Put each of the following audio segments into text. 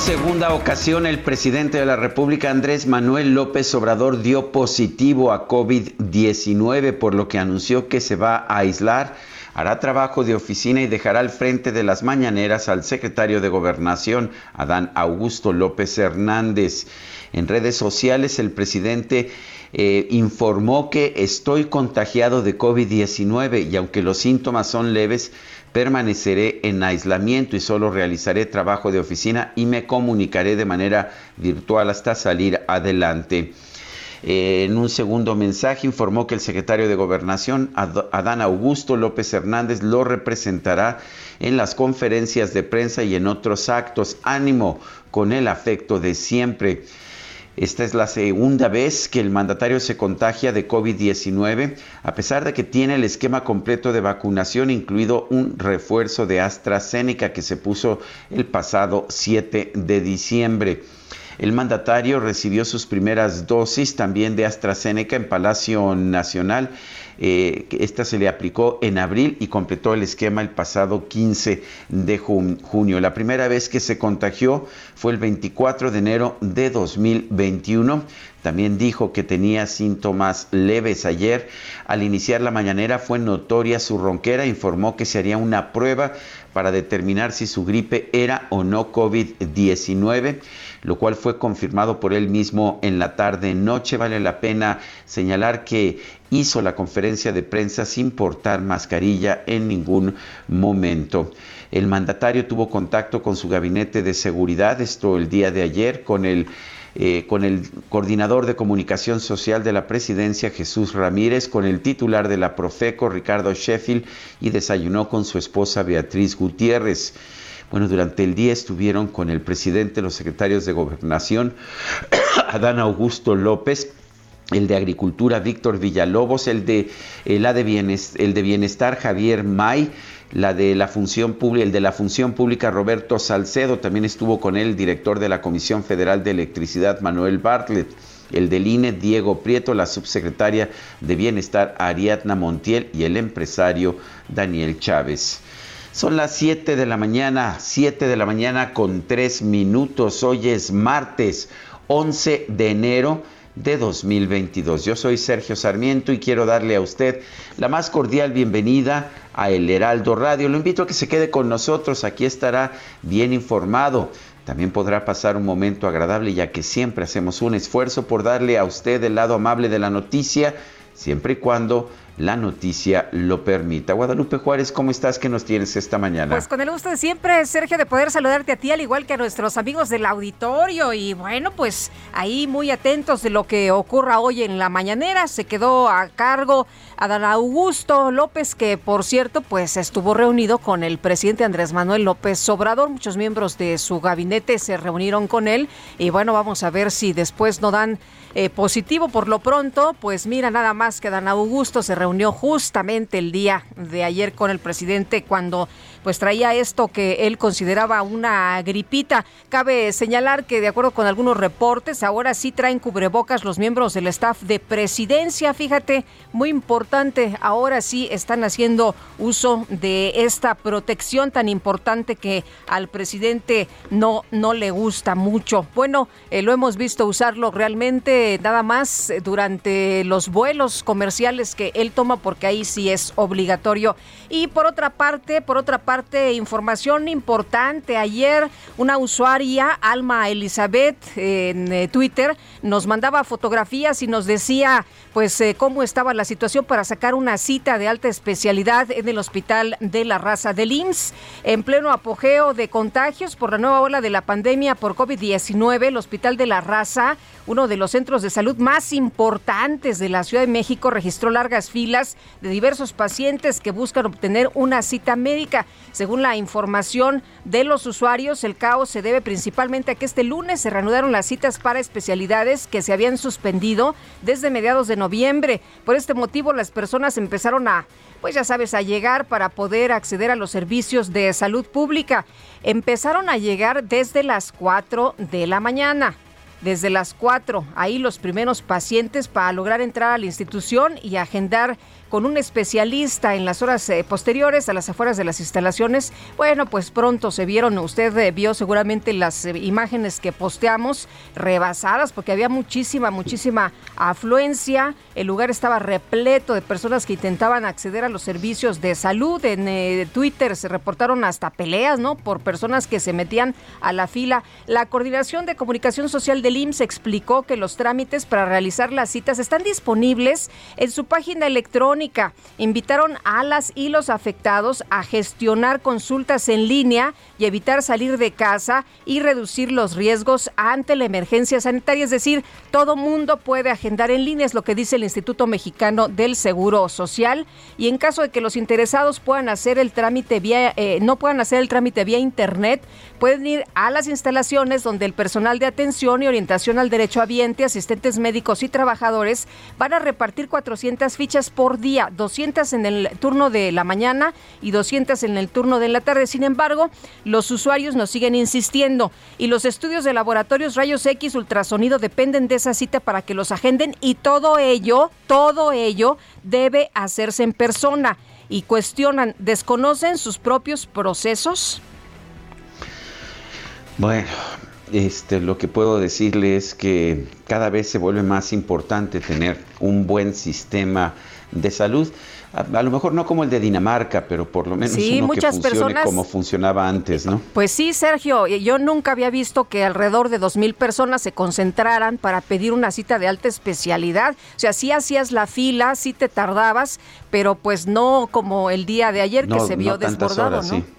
Segunda ocasión, el presidente de la República, Andrés Manuel López Obrador, dio positivo a COVID-19, por lo que anunció que se va a aislar, hará trabajo de oficina y dejará al frente de las mañaneras al secretario de Gobernación, Adán Augusto López Hernández. En redes sociales, el presidente eh, informó que estoy contagiado de COVID-19 y aunque los síntomas son leves, permaneceré en aislamiento y solo realizaré trabajo de oficina y me comunicaré de manera virtual hasta salir adelante. En un segundo mensaje informó que el secretario de Gobernación, Adán Augusto López Hernández, lo representará en las conferencias de prensa y en otros actos. Ánimo con el afecto de siempre. Esta es la segunda vez que el mandatario se contagia de COVID-19, a pesar de que tiene el esquema completo de vacunación, incluido un refuerzo de AstraZeneca que se puso el pasado 7 de diciembre. El mandatario recibió sus primeras dosis también de AstraZeneca en Palacio Nacional. Eh, esta se le aplicó en abril y completó el esquema el pasado 15 de junio. La primera vez que se contagió fue el 24 de enero de 2021. También dijo que tenía síntomas leves ayer. Al iniciar la mañanera fue notoria su ronquera. Informó que se haría una prueba para determinar si su gripe era o no COVID-19 lo cual fue confirmado por él mismo en la tarde-noche. Vale la pena señalar que hizo la conferencia de prensa sin portar mascarilla en ningún momento. El mandatario tuvo contacto con su gabinete de seguridad, esto el día de ayer, con el, eh, con el coordinador de comunicación social de la presidencia, Jesús Ramírez, con el titular de la Profeco, Ricardo Sheffield, y desayunó con su esposa Beatriz Gutiérrez. Bueno, durante el día estuvieron con el presidente, los secretarios de gobernación, Adán Augusto López, el de Agricultura Víctor Villalobos, el de, el de, bienestar, el de Bienestar Javier May, la de la función pública, el de la función pública Roberto Salcedo, también estuvo con él el director de la Comisión Federal de Electricidad Manuel Bartlett, el del INE Diego Prieto, la subsecretaria de Bienestar Ariadna Montiel y el empresario Daniel Chávez. Son las 7 de la mañana, 7 de la mañana con 3 minutos. Hoy es martes 11 de enero de 2022. Yo soy Sergio Sarmiento y quiero darle a usted la más cordial bienvenida a El Heraldo Radio. Lo invito a que se quede con nosotros, aquí estará bien informado. También podrá pasar un momento agradable ya que siempre hacemos un esfuerzo por darle a usted el lado amable de la noticia, siempre y cuando la noticia lo permita. Guadalupe Juárez, ¿cómo estás? ¿Qué nos tienes esta mañana? Pues con el gusto de siempre, Sergio, de poder saludarte a ti, al igual que a nuestros amigos del auditorio. Y bueno, pues ahí muy atentos de lo que ocurra hoy en la mañanera. Se quedó a cargo Adán Augusto López, que por cierto, pues estuvo reunido con el presidente Andrés Manuel López Obrador. Muchos miembros de su gabinete se reunieron con él. Y bueno, vamos a ver si después no dan eh, positivo por lo pronto. Pues mira, nada más que Adán Augusto se reunió justamente el día de ayer con el presidente cuando pues traía esto que él consideraba una gripita. Cabe señalar que de acuerdo con algunos reportes, ahora sí traen cubrebocas los miembros del staff de presidencia. Fíjate, muy importante, ahora sí están haciendo uso de esta protección tan importante que al presidente no, no le gusta mucho. Bueno, eh, lo hemos visto usarlo realmente nada más durante los vuelos comerciales que él toma porque ahí sí es obligatorio. Y por otra parte, por otra parte, información importante. Ayer una usuaria, Alma Elizabeth, en eh, Twitter, nos mandaba fotografías y nos decía pues eh, cómo estaba la situación para sacar una cita de alta especialidad en el Hospital de la Raza del IMSS. En pleno apogeo de contagios por la nueva ola de la pandemia por COVID-19, el Hospital de la Raza uno de los centros de salud más importantes de la Ciudad de México, registró largas filas de diversos pacientes que buscan obtener una cita médica. Según la información de los usuarios, el caos se debe principalmente a que este lunes se reanudaron las citas para especialidades que se habían suspendido desde mediados de noviembre. Por este motivo, las personas empezaron a pues ya sabes, a llegar para poder acceder a los servicios de salud pública. Empezaron a llegar desde las 4 de la mañana desde las 4. Ahí los primeros pacientes para lograr entrar a la institución y agendar con un especialista en las horas eh, posteriores a las afueras de las instalaciones. Bueno, pues pronto se vieron, usted eh, vio seguramente las eh, imágenes que posteamos rebasadas porque había muchísima, muchísima afluencia. El lugar estaba repleto de personas que intentaban acceder a los servicios de salud. En Twitter se reportaron hasta peleas, ¿no? Por personas que se metían a la fila. La Coordinación de Comunicación Social del IMSS explicó que los trámites para realizar las citas están disponibles en su página electrónica Invitaron a las y los afectados a gestionar consultas en línea y evitar salir de casa y reducir los riesgos ante la emergencia sanitaria. Es decir, todo mundo puede agendar en línea, es lo que dice el Instituto Mexicano del Seguro Social. Y en caso de que los interesados puedan hacer el trámite vía, eh, no puedan hacer el trámite vía internet, pueden ir a las instalaciones donde el personal de atención y orientación al derecho habiente, asistentes médicos y trabajadores van a repartir 400 fichas por día 200 en el turno de la mañana y 200 en el turno de la tarde. Sin embargo, los usuarios nos siguen insistiendo y los estudios de laboratorios rayos X, ultrasonido dependen de esa cita para que los agenden y todo ello, todo ello debe hacerse en persona y cuestionan, ¿desconocen sus propios procesos? Bueno, este, lo que puedo decirle es que cada vez se vuelve más importante tener un buen sistema de salud. A, lo mejor no como el de Dinamarca, pero por lo menos uno que funcione como funcionaba antes, ¿no? Pues sí, Sergio, yo nunca había visto que alrededor de dos mil personas se concentraran para pedir una cita de alta especialidad. O sea, sí hacías la fila, sí te tardabas, pero pues no como el día de ayer que se vio desbordado, ¿no?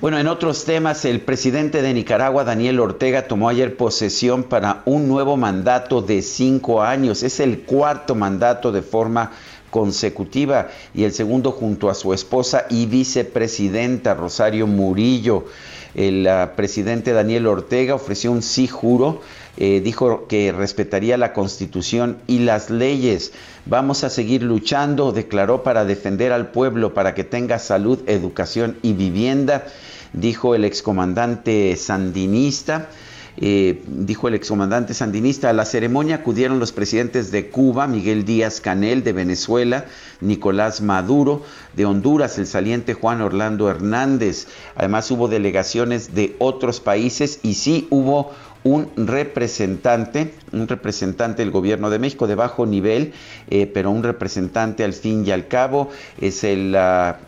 Bueno, en otros temas, el presidente de Nicaragua, Daniel Ortega, tomó ayer posesión para un nuevo mandato de cinco años. Es el cuarto mandato de forma consecutiva y el segundo junto a su esposa y vicepresidenta Rosario Murillo. El uh, presidente Daniel Ortega ofreció un sí juro, eh, dijo que respetaría la constitución y las leyes. Vamos a seguir luchando, declaró, para defender al pueblo, para que tenga salud, educación y vivienda dijo el excomandante sandinista. Eh, dijo el excomandante sandinista, a la ceremonia acudieron los presidentes de Cuba, Miguel Díaz Canel, de Venezuela, Nicolás Maduro, de Honduras, el saliente Juan Orlando Hernández. Además hubo delegaciones de otros países y sí hubo un representante, un representante del gobierno de México de bajo nivel, eh, pero un representante al fin y al cabo, es el,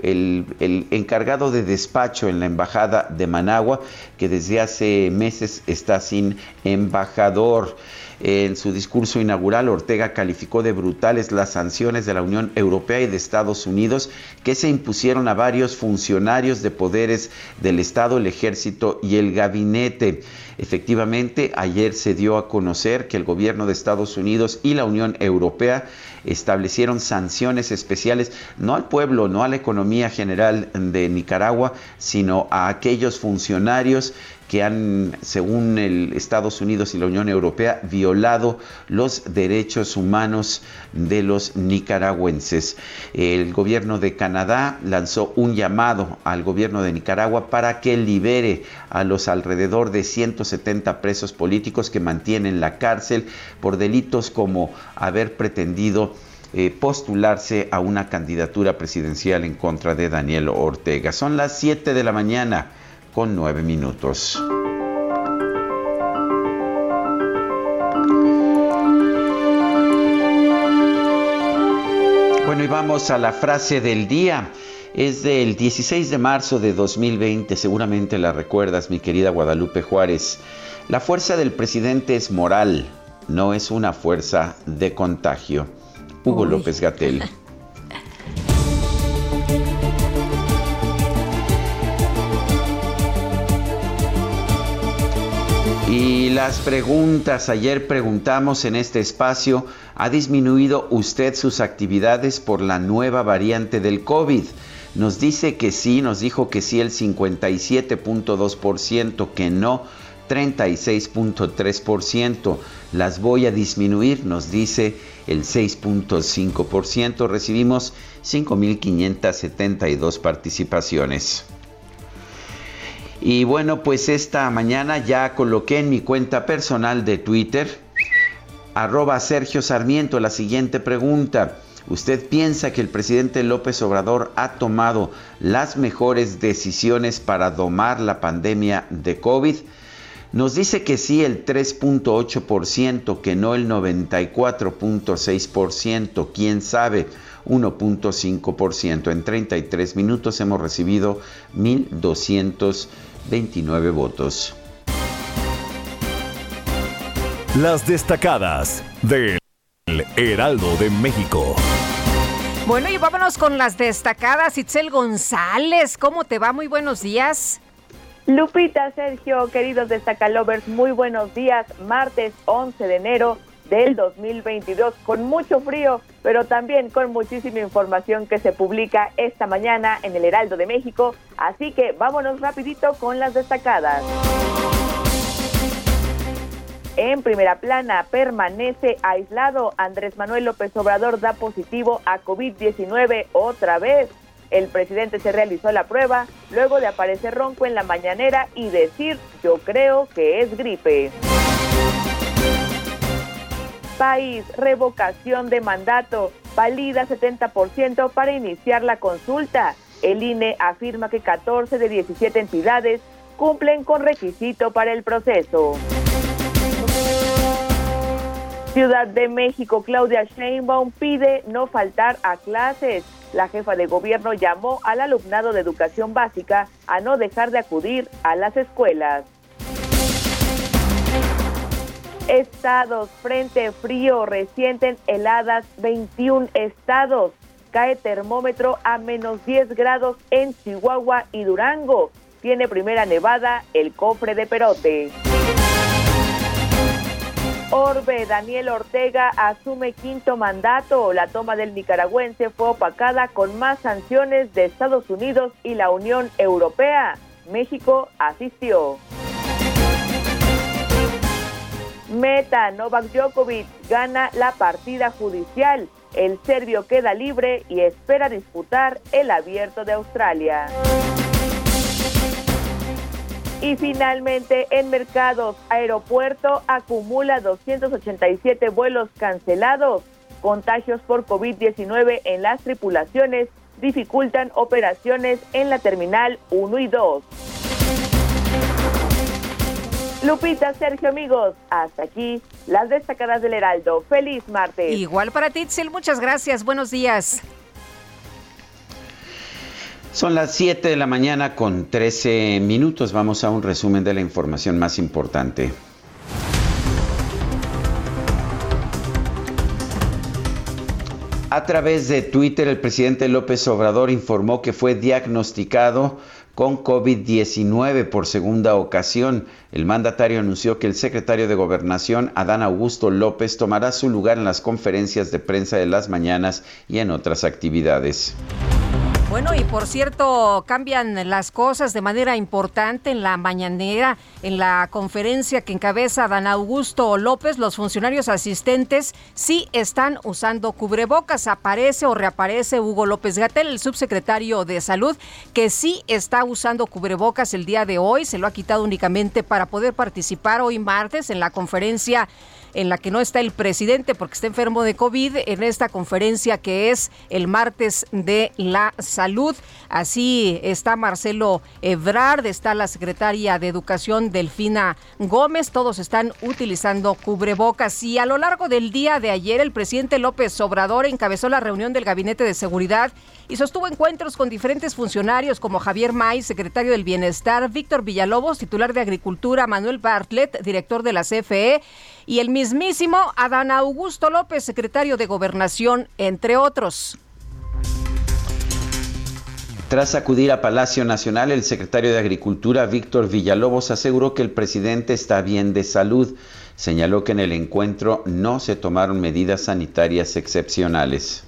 el, encargado de despacho en la embajada de Managua, que desde hace meses está sin embajador. En su discurso inaugural, Ortega calificó de brutales las sanciones de la Unión Europea y de Estados Unidos que se impusieron a varios funcionarios de poderes del Estado, el ejército y el gabinete. Efectivamente, ayer se dio a conocer que el gobierno de Estados Unidos y la Unión Europea establecieron sanciones especiales no al pueblo, no a la economía general de Nicaragua, sino a aquellos funcionarios que han, según el Estados Unidos y la Unión Europea, violado los derechos humanos de los nicaragüenses. El gobierno de Canadá lanzó un llamado al gobierno de Nicaragua para que libere a los alrededor de 170 presos políticos que mantienen la cárcel por delitos como haber pretendido eh, postularse a una candidatura presidencial en contra de Daniel Ortega. Son las 7 de la mañana con 9 minutos. Bueno, y vamos a la frase del día. Es del 16 de marzo de 2020, seguramente la recuerdas, mi querida Guadalupe Juárez. La fuerza del presidente es moral, no es una fuerza de contagio. Hugo López Gatel. Y las preguntas, ayer preguntamos en este espacio, ¿ha disminuido usted sus actividades por la nueva variante del COVID? Nos dice que sí, nos dijo que sí el 57.2%, que no 36.3%. Las voy a disminuir, nos dice el 6.5%. Recibimos 5.572 participaciones. Y bueno, pues esta mañana ya coloqué en mi cuenta personal de Twitter, arroba Sergio Sarmiento, la siguiente pregunta. ¿Usted piensa que el presidente López Obrador ha tomado las mejores decisiones para domar la pandemia de COVID? Nos dice que sí el 3.8%, que no el 94.6%, quién sabe, 1.5%. En 33 minutos hemos recibido 1.229 votos. Las destacadas del Heraldo de México. Bueno, y vámonos con las destacadas. Itzel González, ¿cómo te va? Muy buenos días. Lupita, Sergio, queridos destacalovers, muy buenos días. Martes 11 de enero del 2022, con mucho frío, pero también con muchísima información que se publica esta mañana en el Heraldo de México. Así que vámonos rapidito con las destacadas. En primera plana permanece aislado. Andrés Manuel López Obrador da positivo a COVID-19 otra vez. El presidente se realizó la prueba luego de aparecer ronco en la mañanera y decir yo creo que es gripe. País, revocación de mandato, valida 70% para iniciar la consulta. El INE afirma que 14 de 17 entidades cumplen con requisito para el proceso. Ciudad de México, Claudia Sheinbaum pide no faltar a clases. La jefa de gobierno llamó al alumnado de educación básica a no dejar de acudir a las escuelas. Estados, frente frío, resienten heladas 21 estados. Cae termómetro a menos 10 grados en Chihuahua y Durango. Tiene primera nevada el cofre de Perote. Orbe Daniel Ortega asume quinto mandato. La toma del nicaragüense fue opacada con más sanciones de Estados Unidos y la Unión Europea. México asistió. Meta Novak Djokovic gana la partida judicial. El serbio queda libre y espera disputar el abierto de Australia. Y finalmente, en mercados, aeropuerto acumula 287 vuelos cancelados. Contagios por COVID-19 en las tripulaciones dificultan operaciones en la terminal 1 y 2. Lupita, Sergio, amigos, hasta aquí las destacadas del Heraldo. Feliz martes. Igual para ti, muchas gracias. Buenos días. Son las 7 de la mañana con 13 minutos. Vamos a un resumen de la información más importante. A través de Twitter, el presidente López Obrador informó que fue diagnosticado con COVID-19 por segunda ocasión. El mandatario anunció que el secretario de Gobernación, Adán Augusto López, tomará su lugar en las conferencias de prensa de las mañanas y en otras actividades. Bueno, y por cierto, cambian las cosas de manera importante en la mañanera, en la conferencia que encabeza Dan Augusto López, los funcionarios asistentes sí están usando cubrebocas. Aparece o reaparece Hugo López Gatel, el subsecretario de Salud, que sí está usando cubrebocas el día de hoy. Se lo ha quitado únicamente para poder participar hoy martes en la conferencia en la que no está el presidente porque está enfermo de COVID en esta conferencia que es el martes de la salud. Así está Marcelo Ebrard, está la secretaria de Educación Delfina Gómez, todos están utilizando cubrebocas y a lo largo del día de ayer el presidente López Obrador encabezó la reunión del Gabinete de Seguridad y sostuvo encuentros con diferentes funcionarios como Javier May, secretario del Bienestar, Víctor Villalobos, titular de Agricultura, Manuel Bartlett, director de la CFE, y el mismísimo Adán Augusto López, secretario de Gobernación, entre otros. Tras acudir a Palacio Nacional, el secretario de Agricultura, Víctor Villalobos, aseguró que el presidente está bien de salud. Señaló que en el encuentro no se tomaron medidas sanitarias excepcionales.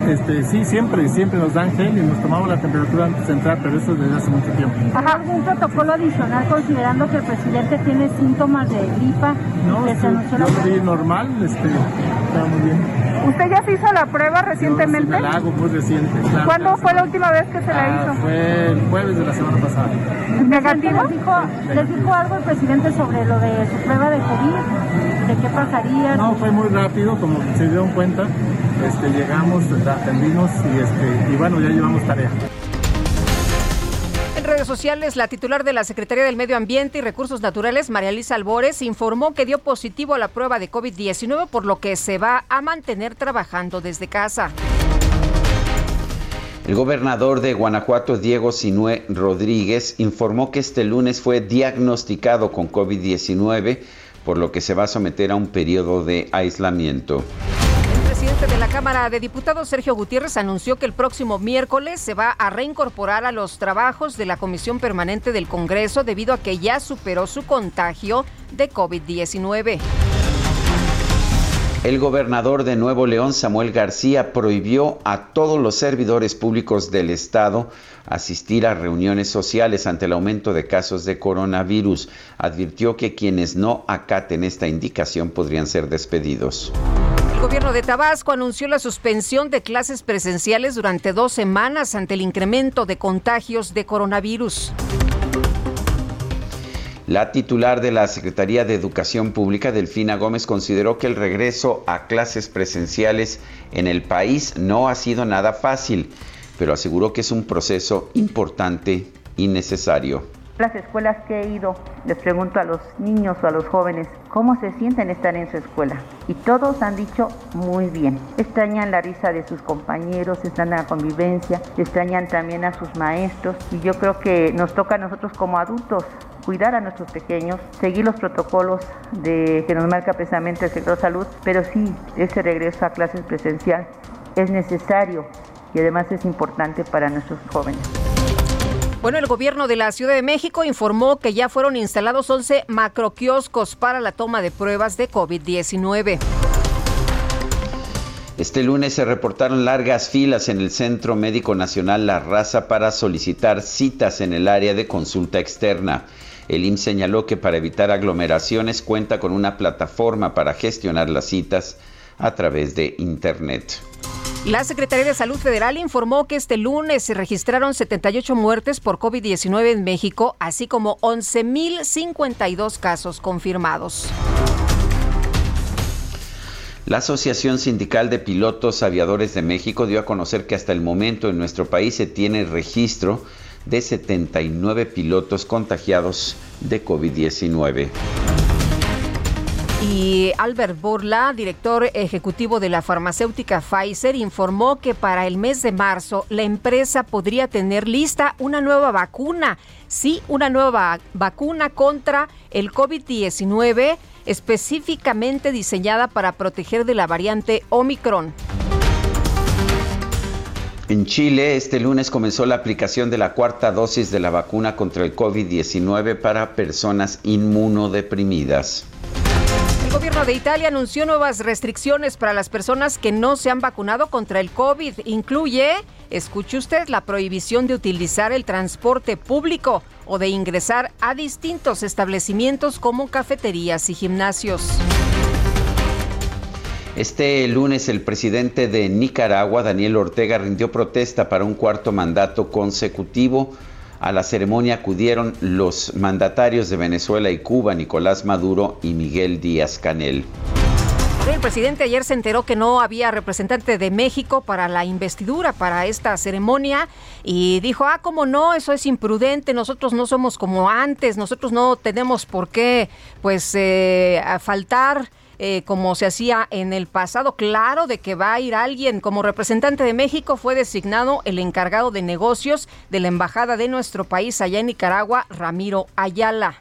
Este, sí, siempre, siempre nos dan gel y nos tomamos la temperatura antes de entrar, pero eso desde hace mucho tiempo. ¿Hay algún protocolo adicional considerando que el presidente tiene síntomas de gripa? No, que yo lo vi normal, este, está muy bien. ¿Usted ya se hizo la prueba recientemente? Yo, sí, la hago muy reciente. Claro, ¿Cuándo fue la última vez que se la ah, hizo? Fue el jueves de la semana pasada. ¿Negativo? ¿Les dijo, ¿Les dijo algo el presidente sobre lo de su prueba de COVID? ¿De qué pasaría? No, fue muy rápido, como se dieron cuenta. Este, llegamos, y, este, y bueno, ya llevamos tarea. En redes sociales, la titular de la Secretaría del Medio Ambiente y Recursos Naturales, María Elisa Albores, informó que dio positivo a la prueba de COVID-19, por lo que se va a mantener trabajando desde casa. El gobernador de Guanajuato, Diego Sinué Rodríguez, informó que este lunes fue diagnosticado con COVID-19, por lo que se va a someter a un periodo de aislamiento presidente de la Cámara de Diputados, Sergio Gutiérrez, anunció que el próximo miércoles se va a reincorporar a los trabajos de la Comisión Permanente del Congreso debido a que ya superó su contagio de COVID-19. El gobernador de Nuevo León, Samuel García, prohibió a todos los servidores públicos del Estado asistir a reuniones sociales ante el aumento de casos de coronavirus. Advirtió que quienes no acaten esta indicación podrían ser despedidos. El gobierno de Tabasco anunció la suspensión de clases presenciales durante dos semanas ante el incremento de contagios de coronavirus. La titular de la Secretaría de Educación Pública, Delfina Gómez, consideró que el regreso a clases presenciales en el país no ha sido nada fácil, pero aseguró que es un proceso importante y necesario. Las escuelas que he ido, les pregunto a los niños o a los jóvenes cómo se sienten estar en su escuela. Y todos han dicho muy bien. Extrañan la risa de sus compañeros, extrañan la convivencia, extrañan también a sus maestros. Y yo creo que nos toca a nosotros como adultos cuidar a nuestros pequeños, seguir los protocolos que nos marca precisamente el sector salud, pero sí, ese regreso a clases presencial es necesario y además es importante para nuestros jóvenes. Bueno, el gobierno de la Ciudad de México informó que ya fueron instalados 11 macroquioscos para la toma de pruebas de COVID-19. Este lunes se reportaron largas filas en el Centro Médico Nacional La Raza para solicitar citas en el área de consulta externa. El IMSS señaló que para evitar aglomeraciones cuenta con una plataforma para gestionar las citas a través de Internet. La Secretaría de Salud Federal informó que este lunes se registraron 78 muertes por COVID-19 en México, así como 11.052 casos confirmados. La Asociación Sindical de Pilotos Aviadores de México dio a conocer que hasta el momento en nuestro país se tiene registro de 79 pilotos contagiados de COVID-19. Y Albert Borla, director ejecutivo de la farmacéutica Pfizer, informó que para el mes de marzo la empresa podría tener lista una nueva vacuna. Sí, una nueva vacuna contra el COVID-19 específicamente diseñada para proteger de la variante Omicron. En Chile, este lunes comenzó la aplicación de la cuarta dosis de la vacuna contra el COVID-19 para personas inmunodeprimidas gobierno de Italia anunció nuevas restricciones para las personas que no se han vacunado contra el COVID. Incluye, escuche usted, la prohibición de utilizar el transporte público o de ingresar a distintos establecimientos como cafeterías y gimnasios. Este lunes el presidente de Nicaragua, Daniel Ortega, rindió protesta para un cuarto mandato consecutivo. A la ceremonia acudieron los mandatarios de Venezuela y Cuba, Nicolás Maduro y Miguel Díaz Canel. El presidente ayer se enteró que no había representante de México para la investidura, para esta ceremonia, y dijo, ah, cómo no, eso es imprudente, nosotros no somos como antes, nosotros no tenemos por qué, pues, eh, faltar eh, como se hacía en el pasado. Claro de que va a ir alguien. Como representante de México fue designado el encargado de negocios de la Embajada de nuestro país allá en Nicaragua, Ramiro Ayala.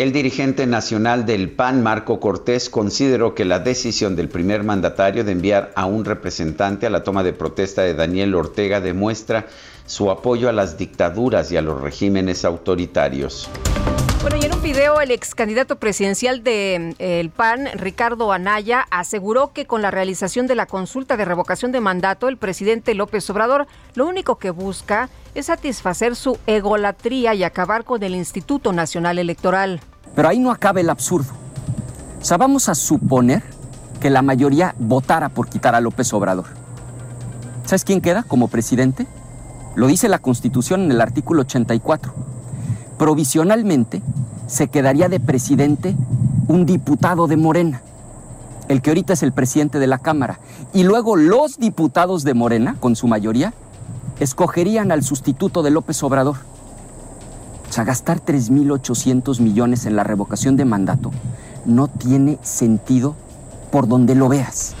El dirigente nacional del PAN, Marco Cortés, consideró que la decisión del primer mandatario de enviar a un representante a la toma de protesta de Daniel Ortega demuestra su apoyo a las dictaduras y a los regímenes autoritarios. Un video el ex candidato presidencial del de, PAN, Ricardo Anaya, aseguró que con la realización de la consulta de revocación de mandato, el presidente López Obrador lo único que busca es satisfacer su egolatría y acabar con el Instituto Nacional Electoral. Pero ahí no acaba el absurdo. O sea, vamos a suponer que la mayoría votara por quitar a López Obrador. ¿Sabes quién queda como presidente? Lo dice la Constitución en el artículo 84 provisionalmente se quedaría de presidente un diputado de Morena, el que ahorita es el presidente de la Cámara. Y luego los diputados de Morena, con su mayoría, escogerían al sustituto de López Obrador. O sea, gastar 3.800 millones en la revocación de mandato no tiene sentido por donde lo veas.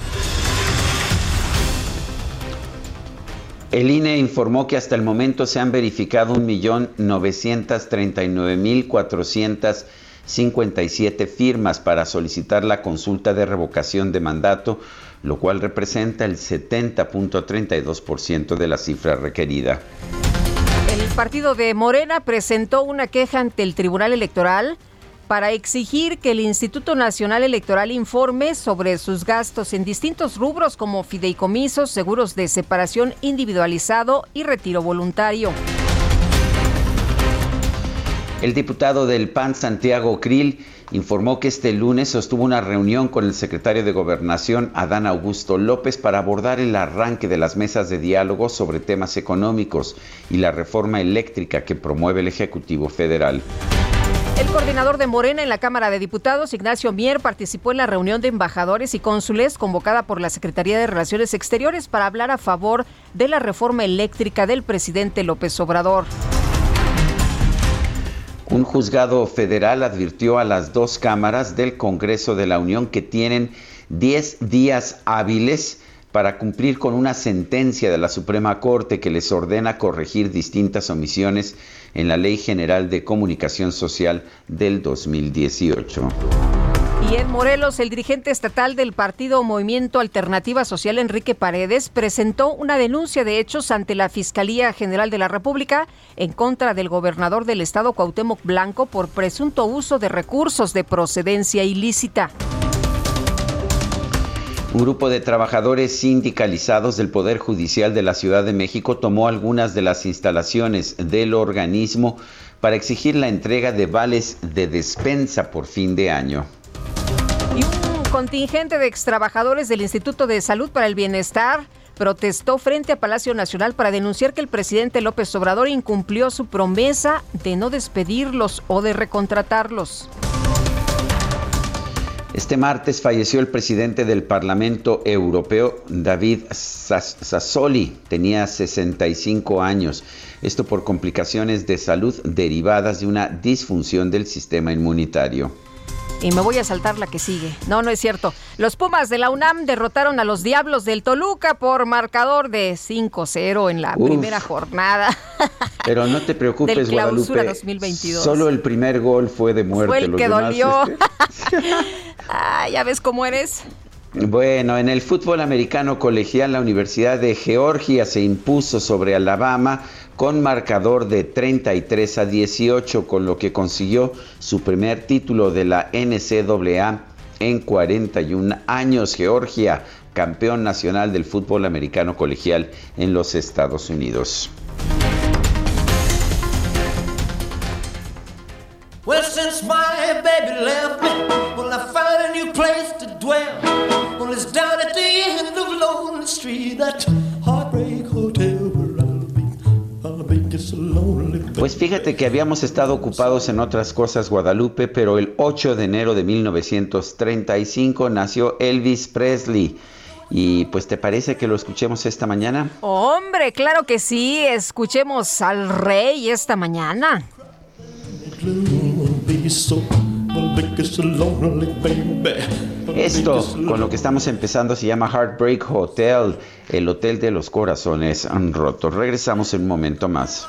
El INE informó que hasta el momento se han verificado 1.939.457 firmas para solicitar la consulta de revocación de mandato, lo cual representa el 70.32% de la cifra requerida. El partido de Morena presentó una queja ante el Tribunal Electoral para exigir que el Instituto Nacional Electoral informe sobre sus gastos en distintos rubros como fideicomisos, seguros de separación individualizado y retiro voluntario. El diputado del PAN, Santiago Krill, informó que este lunes sostuvo una reunión con el secretario de Gobernación, Adán Augusto López, para abordar el arranque de las mesas de diálogo sobre temas económicos y la reforma eléctrica que promueve el Ejecutivo Federal. El coordinador de Morena en la Cámara de Diputados, Ignacio Mier, participó en la reunión de embajadores y cónsules convocada por la Secretaría de Relaciones Exteriores para hablar a favor de la reforma eléctrica del presidente López Obrador. Un juzgado federal advirtió a las dos cámaras del Congreso de la Unión que tienen 10 días hábiles para cumplir con una sentencia de la Suprema Corte que les ordena corregir distintas omisiones en la Ley General de Comunicación Social del 2018. Y en Morelos, el dirigente estatal del partido Movimiento Alternativa Social, Enrique Paredes, presentó una denuncia de hechos ante la Fiscalía General de la República en contra del gobernador del estado Cuauhtémoc Blanco por presunto uso de recursos de procedencia ilícita. Un grupo de trabajadores sindicalizados del Poder Judicial de la Ciudad de México tomó algunas de las instalaciones del organismo para exigir la entrega de vales de despensa por fin de año. Y un contingente de extrabajadores del Instituto de Salud para el Bienestar protestó frente a Palacio Nacional para denunciar que el presidente López Obrador incumplió su promesa de no despedirlos o de recontratarlos. Este martes falleció el presidente del Parlamento Europeo, David Sassoli. Tenía 65 años. Esto por complicaciones de salud derivadas de una disfunción del sistema inmunitario. Y me voy a saltar la que sigue. No, no es cierto. Los Pumas de la UNAM derrotaron a los Diablos del Toluca por marcador de 5-0 en la primera jornada. Pero no te preocupes, del Guadalupe. 2022. Solo el primer gol fue de muerte. Fue el Los que demás, dolió. ah, ya ves cómo eres. Bueno, en el fútbol americano colegial, la Universidad de Georgia se impuso sobre Alabama con marcador de 33 a 18, con lo que consiguió su primer título de la NCAA en 41 años. Georgia, campeón nacional del fútbol americano colegial en los Estados Unidos. That heartbreak hotel where I'll be. I'll be just a lonely Pues fíjate que habíamos estado ocupados en otras cosas, Guadalupe, pero el 8 de enero de 1935 nació Elvis Presley. Y pues, ¿te parece que lo escuchemos esta mañana? Hombre, claro que sí, escuchemos al rey esta mañana. Esto con lo que estamos empezando se llama Heartbreak Hotel, el hotel de los corazones rotos. Regresamos en un momento más.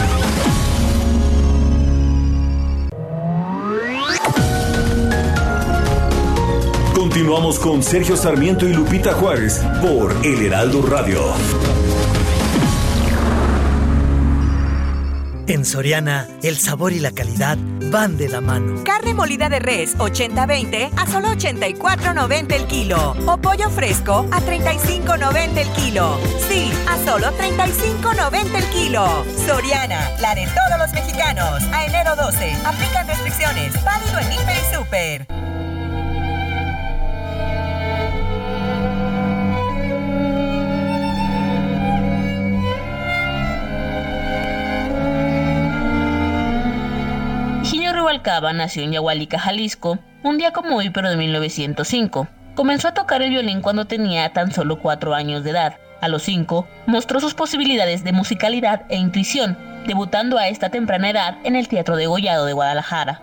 Continuamos con Sergio Sarmiento y Lupita Juárez por El Heraldo Radio. En Soriana, el sabor y la calidad van de la mano. Carne molida de res 80-20 a solo 84.90 el kilo. O pollo fresco a 35.90 el kilo. Sí, a solo 35.90 el kilo. Soriana, la de todos los mexicanos. A enero 12. Aplican restricciones. Válido en Hiper y Super. Rubalcaba nació en Yahualica, Jalisco, un día como hoy pero de 1905. Comenzó a tocar el violín cuando tenía tan solo cuatro años de edad. A los cinco, mostró sus posibilidades de musicalidad e intuición, debutando a esta temprana edad en el Teatro de Gollado de Guadalajara.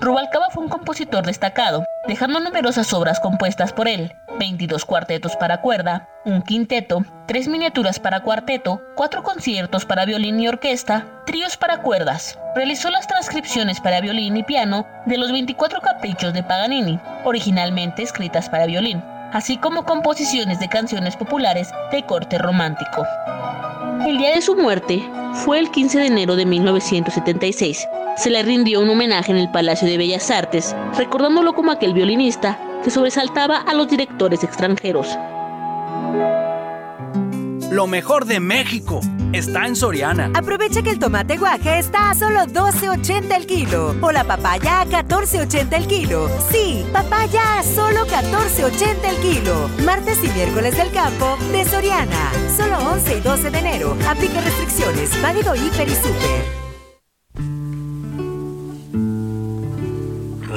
Rubalcaba fue un compositor destacado, dejando numerosas obras compuestas por él, 22 cuartetos para cuerda, un quinteto, tres miniaturas para cuarteto, cuatro conciertos para violín y orquesta, tríos para cuerdas. Realizó las transcripciones para violín y piano de los 24 caprichos de Paganini, originalmente escritas para violín, así como composiciones de canciones populares de corte romántico. El día de su muerte fue el 15 de enero de 1976 se le rindió un homenaje en el Palacio de Bellas Artes, recordándolo como aquel violinista que sobresaltaba a los directores extranjeros. Lo mejor de México está en Soriana. Aprovecha que el tomate guaje está a solo 12.80 el kilo o la papaya a 14.80 el kilo. Sí, papaya a solo 14.80 el kilo. Martes y miércoles del campo de Soriana. Solo 11 y 12 de enero. Aplica restricciones. Válido hiper y super.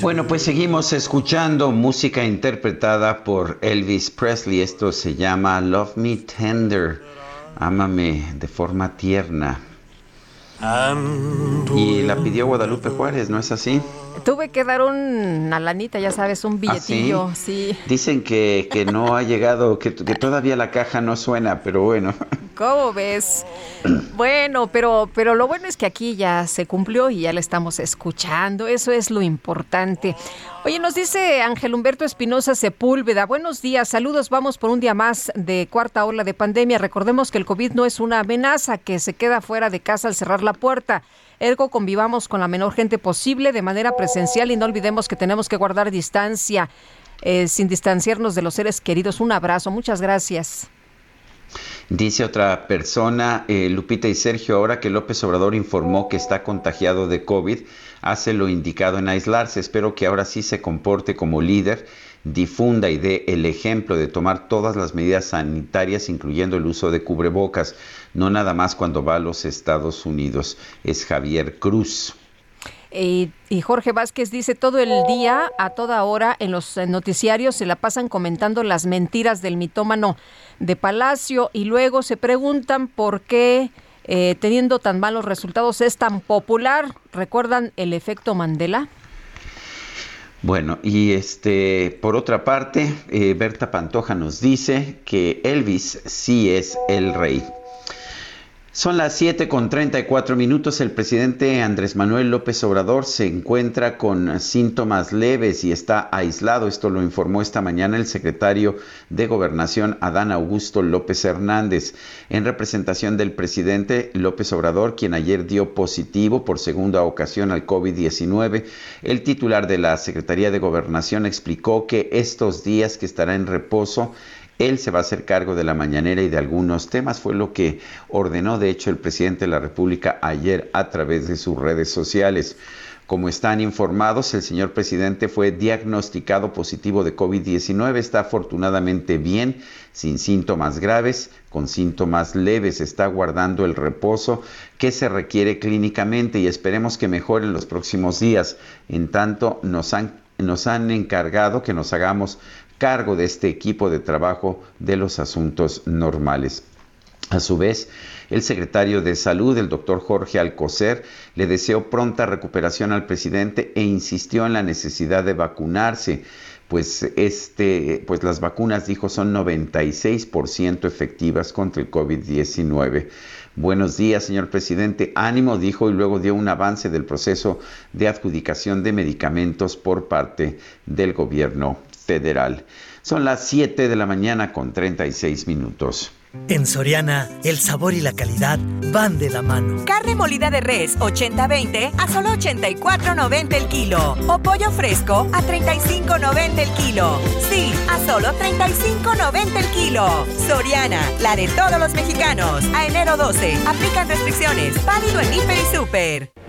Bueno, pues seguimos escuchando música interpretada por Elvis Presley. Esto se llama Love Me Tender. Ámame de forma tierna. Y la pidió Guadalupe Juárez, ¿no es así? Tuve que dar una lanita, ya sabes, un billetillo, sí? Dicen que, que, no ha llegado, que, que, todavía la caja no suena, pero bueno. ¿Cómo ves? Bueno, pero, pero lo bueno es que aquí ya se cumplió y ya la estamos escuchando, eso es lo importante. Oye, nos dice Ángel Humberto Espinosa Sepúlveda, buenos días, saludos, vamos por un día más de cuarta ola de pandemia. Recordemos que el COVID no es una amenaza que se queda fuera de casa al cerrar la puerta. Ergo, convivamos con la menor gente posible de manera presencial y no olvidemos que tenemos que guardar distancia, eh, sin distanciarnos de los seres queridos. Un abrazo, muchas gracias. Dice otra persona, eh, Lupita y Sergio, ahora que López Obrador informó que está contagiado de COVID, hace lo indicado en aislarse. Espero que ahora sí se comporte como líder, difunda y dé el ejemplo de tomar todas las medidas sanitarias, incluyendo el uso de cubrebocas, no nada más cuando va a los Estados Unidos. Es Javier Cruz. Y, y, Jorge Vázquez dice, todo el día, a toda hora, en los noticiarios se la pasan comentando las mentiras del mitómano de Palacio y luego se preguntan por qué, eh, teniendo tan malos resultados, es tan popular. ¿Recuerdan el efecto Mandela? Bueno, y este, por otra parte, eh, Berta Pantoja nos dice que Elvis sí es el rey. Son las 7 con 34 minutos. El presidente Andrés Manuel López Obrador se encuentra con síntomas leves y está aislado. Esto lo informó esta mañana el secretario de Gobernación Adán Augusto López Hernández. En representación del presidente López Obrador, quien ayer dio positivo por segunda ocasión al COVID-19, el titular de la Secretaría de Gobernación explicó que estos días que estará en reposo él se va a hacer cargo de la mañanera y de algunos temas. Fue lo que ordenó, de hecho, el presidente de la República ayer a través de sus redes sociales. Como están informados, el señor presidente fue diagnosticado positivo de COVID-19. Está afortunadamente bien, sin síntomas graves, con síntomas leves. Está guardando el reposo que se requiere clínicamente y esperemos que mejore en los próximos días. En tanto, nos han, nos han encargado que nos hagamos cargo de este equipo de trabajo de los asuntos normales. A su vez, el secretario de Salud, el doctor Jorge Alcocer, le deseó pronta recuperación al presidente e insistió en la necesidad de vacunarse, pues, este, pues las vacunas, dijo, son 96% efectivas contra el COVID-19. Buenos días, señor presidente. Ánimo, dijo, y luego dio un avance del proceso de adjudicación de medicamentos por parte del gobierno federal. Son las 7 de la mañana con 36 minutos. En Soriana, el sabor y la calidad van de la mano. Carne molida de res 80-20 a solo 84.90 el kilo. O pollo fresco a 35.90 el kilo. Sí, a solo 35.90 el kilo. Soriana, la de todos los mexicanos. A enero 12, aplican restricciones. Válido en Hiper y Super.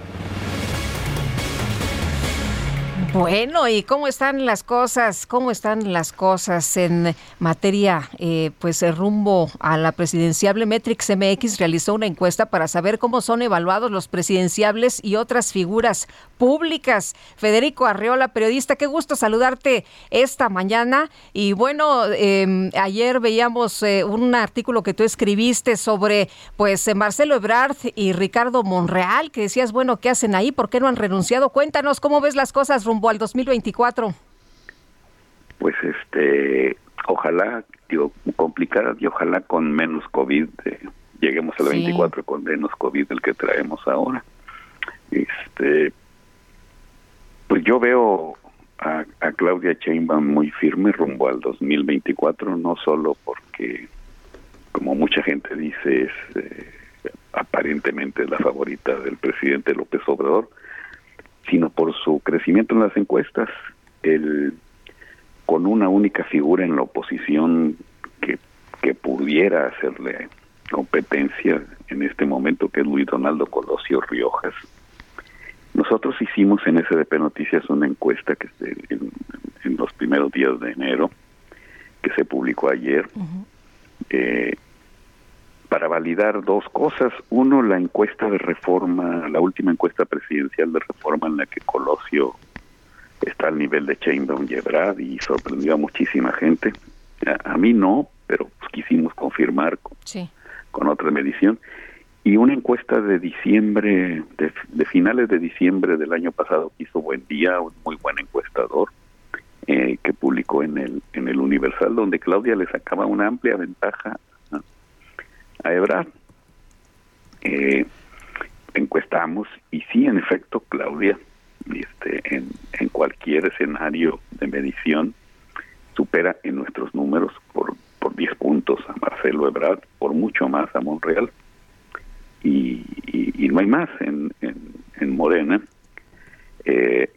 Bueno, ¿y cómo están las cosas? ¿Cómo están las cosas en materia, eh, pues, rumbo a la presidenciable? Metrix MX realizó una encuesta para saber cómo son evaluados los presidenciables y otras figuras públicas. Federico Arreola, periodista, qué gusto saludarte esta mañana. Y bueno, em, ayer veíamos eh, un artículo que tú escribiste sobre, pues, eh, Marcelo Ebrard y Ricardo Monreal, que decías, bueno, ¿qué hacen ahí? ¿Por qué no han renunciado? Cuéntanos cómo ves las cosas rumbo al 2024? Pues este, ojalá, digo, complicada y ojalá con menos COVID, eh, lleguemos al 24 con menos COVID del que traemos ahora. Este, pues yo veo a, a Claudia Sheinbaum muy firme rumbo al 2024, no solo porque, como mucha gente dice, es eh, aparentemente la favorita del presidente López Obrador, sino por su crecimiento en las encuestas, el, con una única figura en la oposición que, que pudiera hacerle competencia en este momento, que es Luis Donaldo Colosio Riojas. Nosotros hicimos en SDP Noticias una encuesta que en, en los primeros días de enero, que se publicó ayer, eh, para validar dos cosas. Uno, la encuesta de reforma, la última encuesta presidencial de reforma en la que Colosio está al nivel de Chainbaum y Ebrard y sorprendió a muchísima gente. A, a mí no, pero pues, quisimos confirmar con, Sí. con otra medición. Y una encuesta de diciembre, de, de finales de diciembre del año pasado que hizo Buen Día, un muy buen encuestador, eh, que publicó en el, en el Universal, donde Claudia le sacaba una amplia ventaja a, a Ebrard. Eh, encuestamos y sí, en efecto, Claudia, este, en, en cualquier escenario de medición, supera en nuestros números por, por 10 puntos a Marcelo Ebrard, por mucho más a Monreal. Y, no hay más en, en, en Morena. Eh,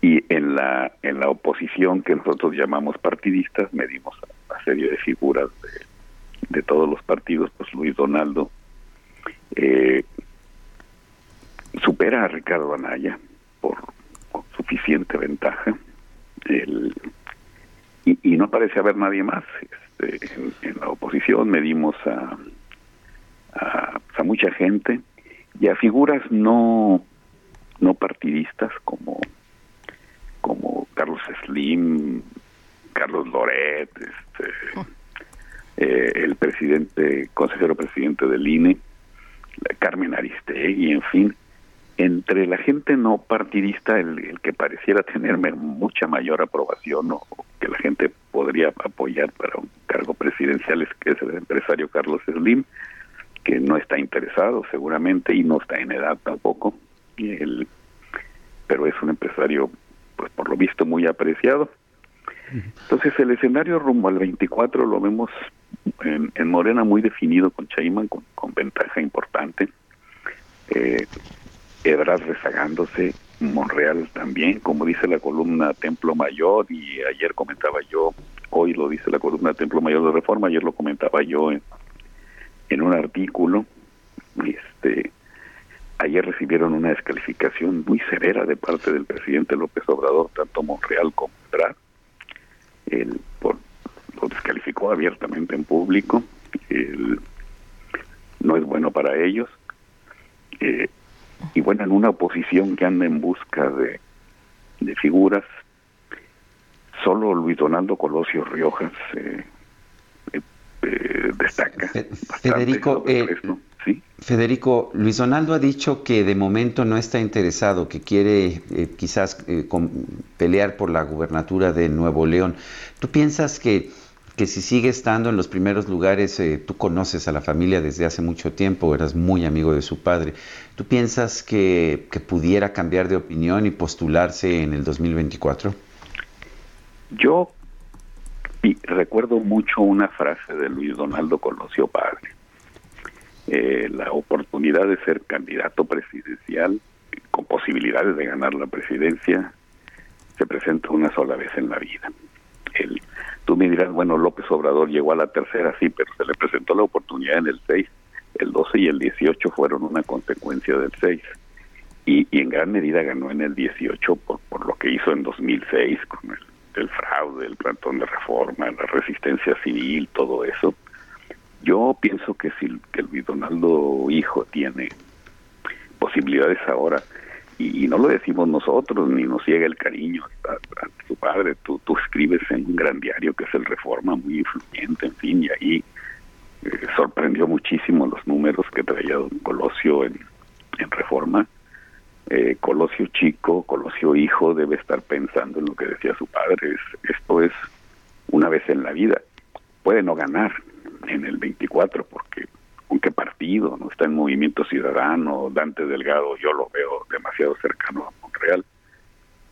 y en la en la oposición que nosotros llamamos partidistas medimos a una serie de figuras de, de todos los partidos pues Luis Donaldo eh, supera a Ricardo Anaya por suficiente ventaja. El- y, no parece haber nadie más este, en, la oposición. Medimos a, a, pues, a mucha gente y a figuras no no partidistas como como Carlos Slim, Carlos Loret, este, eh, el presidente, consejero presidente del INE, Carmen Aristegui, en fin, entre la gente no partidista, el, que pareciera tener mucha mayor aprobación o, que la gente podría apoyar para un cargo presidencial es que es el empresario Carlos Slim, que no está interesado seguramente y no está en edad tampoco, el- pero es un empresario pues por lo visto muy apreciado. Entonces el escenario rumbo al 24 lo vemos en, en Morena muy definido con Chayman con, con ventaja importante. Eh, Ebrard rezagándose, Monreal también, como dice la columna Templo Mayor y ayer comentaba yo, hoy lo dice la columna Templo Mayor de Reforma, ayer lo comentaba yo en, en un artículo, este ayer recibieron una descalificación muy severa de parte del presidente López Obrador, tanto Monreal como Ebrard. Él por, lo descalificó abiertamente en público. Él no es bueno para ellos. Eh, y bueno, en una oposición que anda en busca de, de figuras, solo Luis Donaldo Colosio Riojas eh, eh, destaca. Federico, eh. Federico, Luis Donaldo ha dicho que de momento no está interesado, que quiere eh, quizás pelear por la gubernatura de Nuevo León. ¿Tú piensas que, que si sigue estando en los primeros lugares, tú conoces a la familia desde hace mucho tiempo, eras muy amigo de su padre, ¿tú piensas que, que pudiera cambiar de opinión y postularse en el 2024? Yo y recuerdo mucho una frase de Luis Donaldo Colosio Padre. Eh, la oportunidad de ser candidato presidencial con posibilidades de ganar la presidencia se presenta una sola vez en la vida. El, tú me dirás, bueno, López Obrador llegó a la tercera, sí, pero se le presentó la oportunidad en el 6, el 12 y el 18 fueron una consecuencia del 6. Y, y en gran medida ganó en el 18 por, por lo que hizo en 2006 con el, el fraude, el plantón de reforma, la resistencia civil, todo eso. Yo pienso que si que Luis Donaldo hijo tiene posibilidades ahora, y, no lo decimos nosotros, ni nos llega el cariño a, a su padre, tú, tú escribes en un gran diario que es el Reforma, muy influyente, en fin, y ahí eh, sorprendió muchísimo los números que traía don Colosio en Reforma. Eh, Colosio chico, Colosio hijo, debe estar pensando en lo que decía su padre. Es, esto es una vez en la vida. Puede no ganar en el 24 porque con qué partido, no está en Movimiento Ciudadano, Dante Delgado, yo lo veo demasiado cercano a Monreal.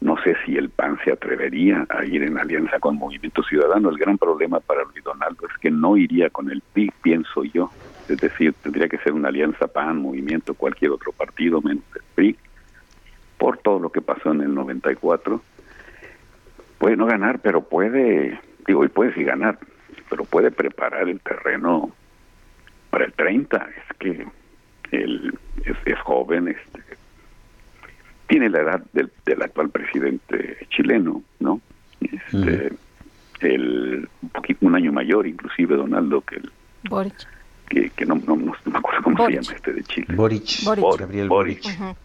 No sé si el PAN se atrevería a ir en alianza con Movimiento Ciudadano. El gran problema para Luis Donaldo es que no iría con el PRI, pienso yo. Es decir, tendría que ser una alianza PAN, Movimiento, cualquier otro partido menos el PRI, por todo lo que pasó en el 94. Puede no ganar, pero puede, digo, y puede sí ganar, pero puede preparar el terreno para el 30. Es que él es, es joven, este, tiene la edad del, del actual presidente chileno, ¿no? Este, el, un, poquito, un año mayor, inclusive Donaldo, que, el, Boric. Que, que no, no, no, me acuerdo cómo Boric. se llama este de Chile. Boric, Boric. Gabriel Boric. Boric.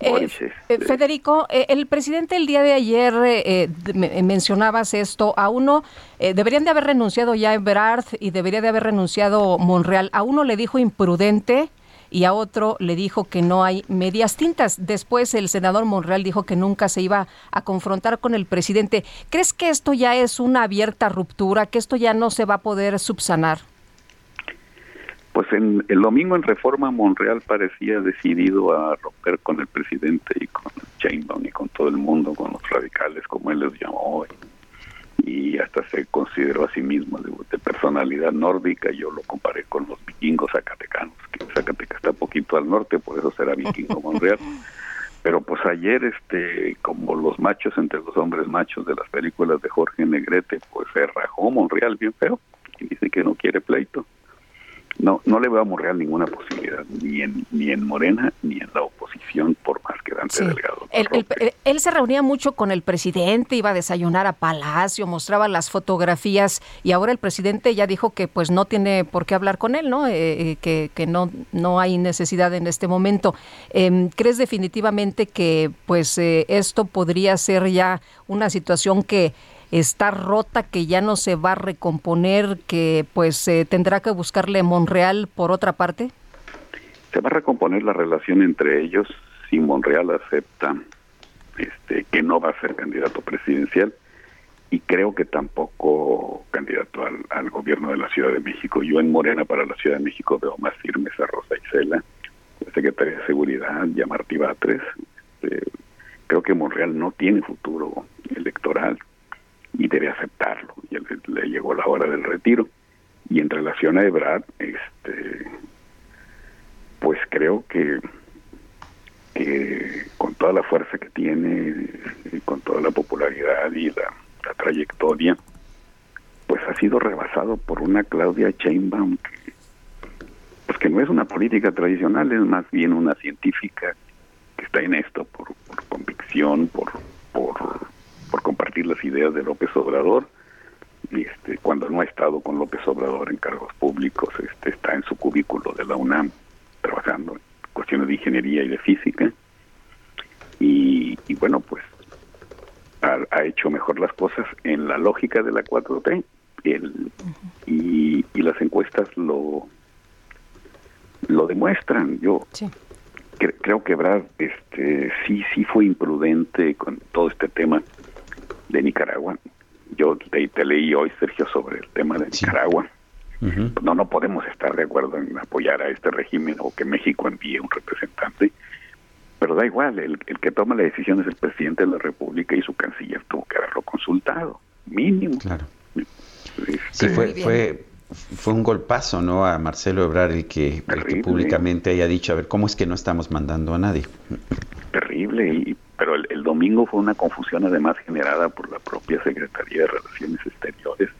Eh, eh, Federico, eh, el presidente el día de ayer mencionabas esto, a uno deberían de haber renunciado ya Ebrard y debería de haber renunciado Monreal. A uno le dijo imprudente y a otro le dijo que no hay medias tintas. Después el senador Monreal dijo que nunca se iba a confrontar con el presidente. ¿Crees que esto ya es una abierta ruptura, que esto ya no se va a poder subsanar? Pues en, el domingo en Reforma Monreal parecía decidido a romper con el presidente y con Chainbaum y con todo el mundo, con los radicales, como él les llamó, y, hasta se consideró a sí mismo de, personalidad nórdica. Yo lo comparé con los vikingos zacatecanos, que Zacatecas está poquito al norte, por eso será vikingo Monreal. Pero pues ayer, este, como los machos entre los hombres machos de las películas de Jorge Negrete, pues se rajó Monreal bien feo y dice que no quiere pleito no no le veo a Monreal ninguna posibilidad ni en ni en Morena ni en la oposición por más que Dante Delgado. Él, se reunía mucho con el presidente, iba a desayunar a Palacio, mostraba las fotografías y ahora el presidente ya dijo que pues no tiene por qué hablar con él, ¿no? Eh, eh, que, que no no hay necesidad en este momento. Em, ¿Crees definitivamente que pues eh, esto podría ser ya una situación que está rota, que ya no se va a recomponer, que pues tendrá que buscarle Monreal por otra parte? Se va a recomponer la relación entre ellos si Monreal acepta este, que no va a ser candidato presidencial y creo que tampoco candidato al, gobierno de la Ciudad de México. Yo en Morena para la Ciudad de México veo más firmes a Rosa Isela, la Secretaría de Seguridad y a Martí Batres. Este, creo que Monreal no tiene futuro electoral y debe aceptarlo. Y le, llegó la hora del retiro. Y en relación a Ebrard, este, pues creo que, con toda la fuerza que tiene, y con toda la popularidad y la, trayectoria, pues ha sido rebasado por una Claudia Sheinbaum que, pues que no es una política tradicional, es más bien una científica que está en esto por, por convicción, por, por por compartir las ideas de López Obrador. Y este, cuando no ha estado con López Obrador en cargos públicos, este, está en su cubículo de la UNAM trabajando en cuestiones de ingeniería y de física. Y, bueno, pues ha, hecho mejor las cosas en la lógica de la 4T. El, y, las encuestas lo lo demuestran. Yo creo que Brad este, sí, sí fue imprudente con todo este tema de Nicaragua. Yo te, leí hoy, Sergio, sobre el tema de Nicaragua. No, no podemos estar de acuerdo en apoyar a este régimen o que México envíe un representante, pero da igual, el, que toma la decisión es el presidente de la República y su canciller tuvo que haberlo consultado, mínimo. Claro. sí, fue, fue, fue un golpazo, ¿no? A Marcelo Ebrard el que, el que públicamente haya dicho, a ver, ¿cómo es que no estamos mandando a nadie? Terrible, y pero el, domingo fue una confusión además generada por la propia Secretaría de Relaciones Exteriores.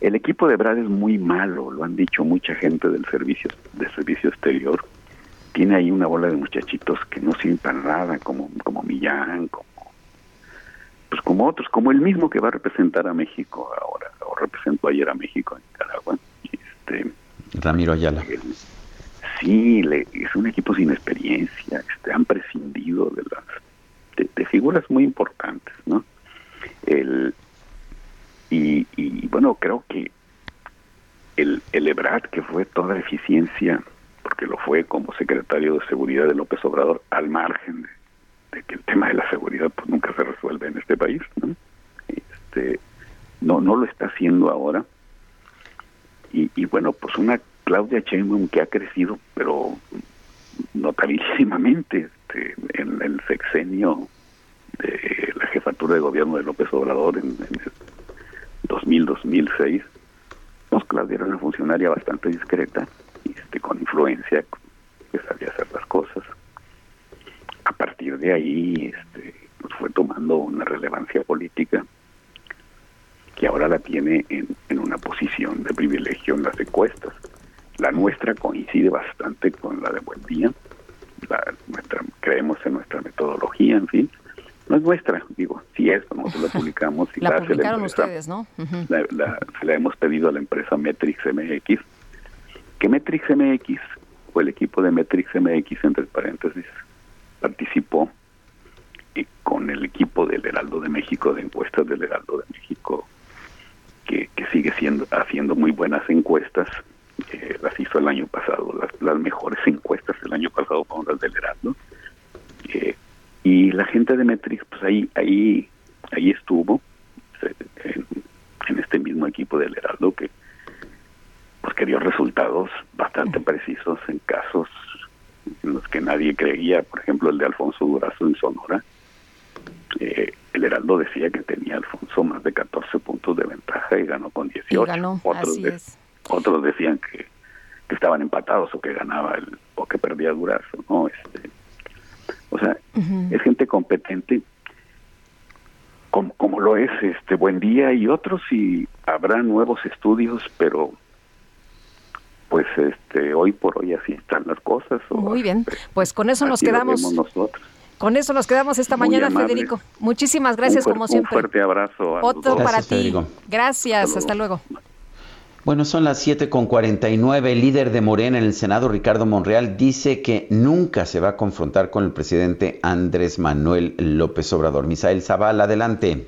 El equipo de Brad es muy malo, lo han dicho mucha gente del servicio de servicio exterior. Tiene ahí una bola de muchachitos que no sirven nada, como como Millán, como pues como otros, como el mismo que va a representar a México ahora, o representó ayer a México en Nicaragua. Este, Ramiro Ayala. sí, le, es un equipo sin experiencia, este, han prescindido de las de, figuras muy importantes, ¿no? El, y, bueno, creo que el, el EBRAT, que fue toda eficiencia, porque lo fue como secretario de Seguridad de López Obrador, al margen de, que el tema de la seguridad pues nunca se resuelve en este país, ¿no? Este, no, no lo está haciendo ahora. Y, y bueno, pues una Claudia Sheinbaum que ha crecido, pero notabilísimamente este, en el sexenio de la jefatura de gobierno de López Obrador en, en 2000-2006. Pues Claudia una funcionaria bastante discreta, este, con influencia, que sabía hacer las cosas. A partir de ahí este, pues fue tomando una relevancia política que ahora la tiene en, una posición de privilegio en las encuestas. La nuestra coincide bastante con la de Buendía. La, creemos en nuestra metodología, en fin. No es nuestra, digo, sí es, nosotros la publicamos. Y la, publicaron ustedes, ¿no? la, se la hemos pedido a la empresa Metrix MX, que Metrix MX, o el equipo de Metrix MX, entre paréntesis, participó y con el equipo del Heraldo de México, de encuestas del Heraldo de México, que, que sigue siendo haciendo muy buenas encuestas. Eh, las hizo el año pasado, las, las mejores encuestas el año pasado fueron las del Heraldo. Eh, y la gente de Metrix, pues ahí, ahí, ahí estuvo, en, en este mismo equipo del Heraldo, que pues que dio resultados bastante precisos en casos en los que nadie creía, por ejemplo el de Alfonso Durazo en Sonora, eh, el Heraldo decía que tenía Alfonso más de 14 puntos de ventaja y ganó con 18. Y ganó, otros, así de- es. otros decían que, que estaban empatados o que ganaba el, o que perdía Durazo, ¿no? Este, o sea, es gente competente como, como lo es este Buen Día y otros y habrá nuevos estudios, pero pues este hoy por hoy así están las cosas. o Muy bien, pues con eso nos quedamos. nosotros. Con eso nos quedamos esta Muy mañana. Federico. Muchísimas gracias, un, como un siempre. fuerte abrazo. a Otro dos. para ti. Federico. Gracias, hasta luego. Bueno, son las 7.49. El líder de Morena en el Senado, Ricardo Monreal, dice que nunca se va a confrontar con el presidente Andrés Manuel López Obrador. Misael Zaval, adelante.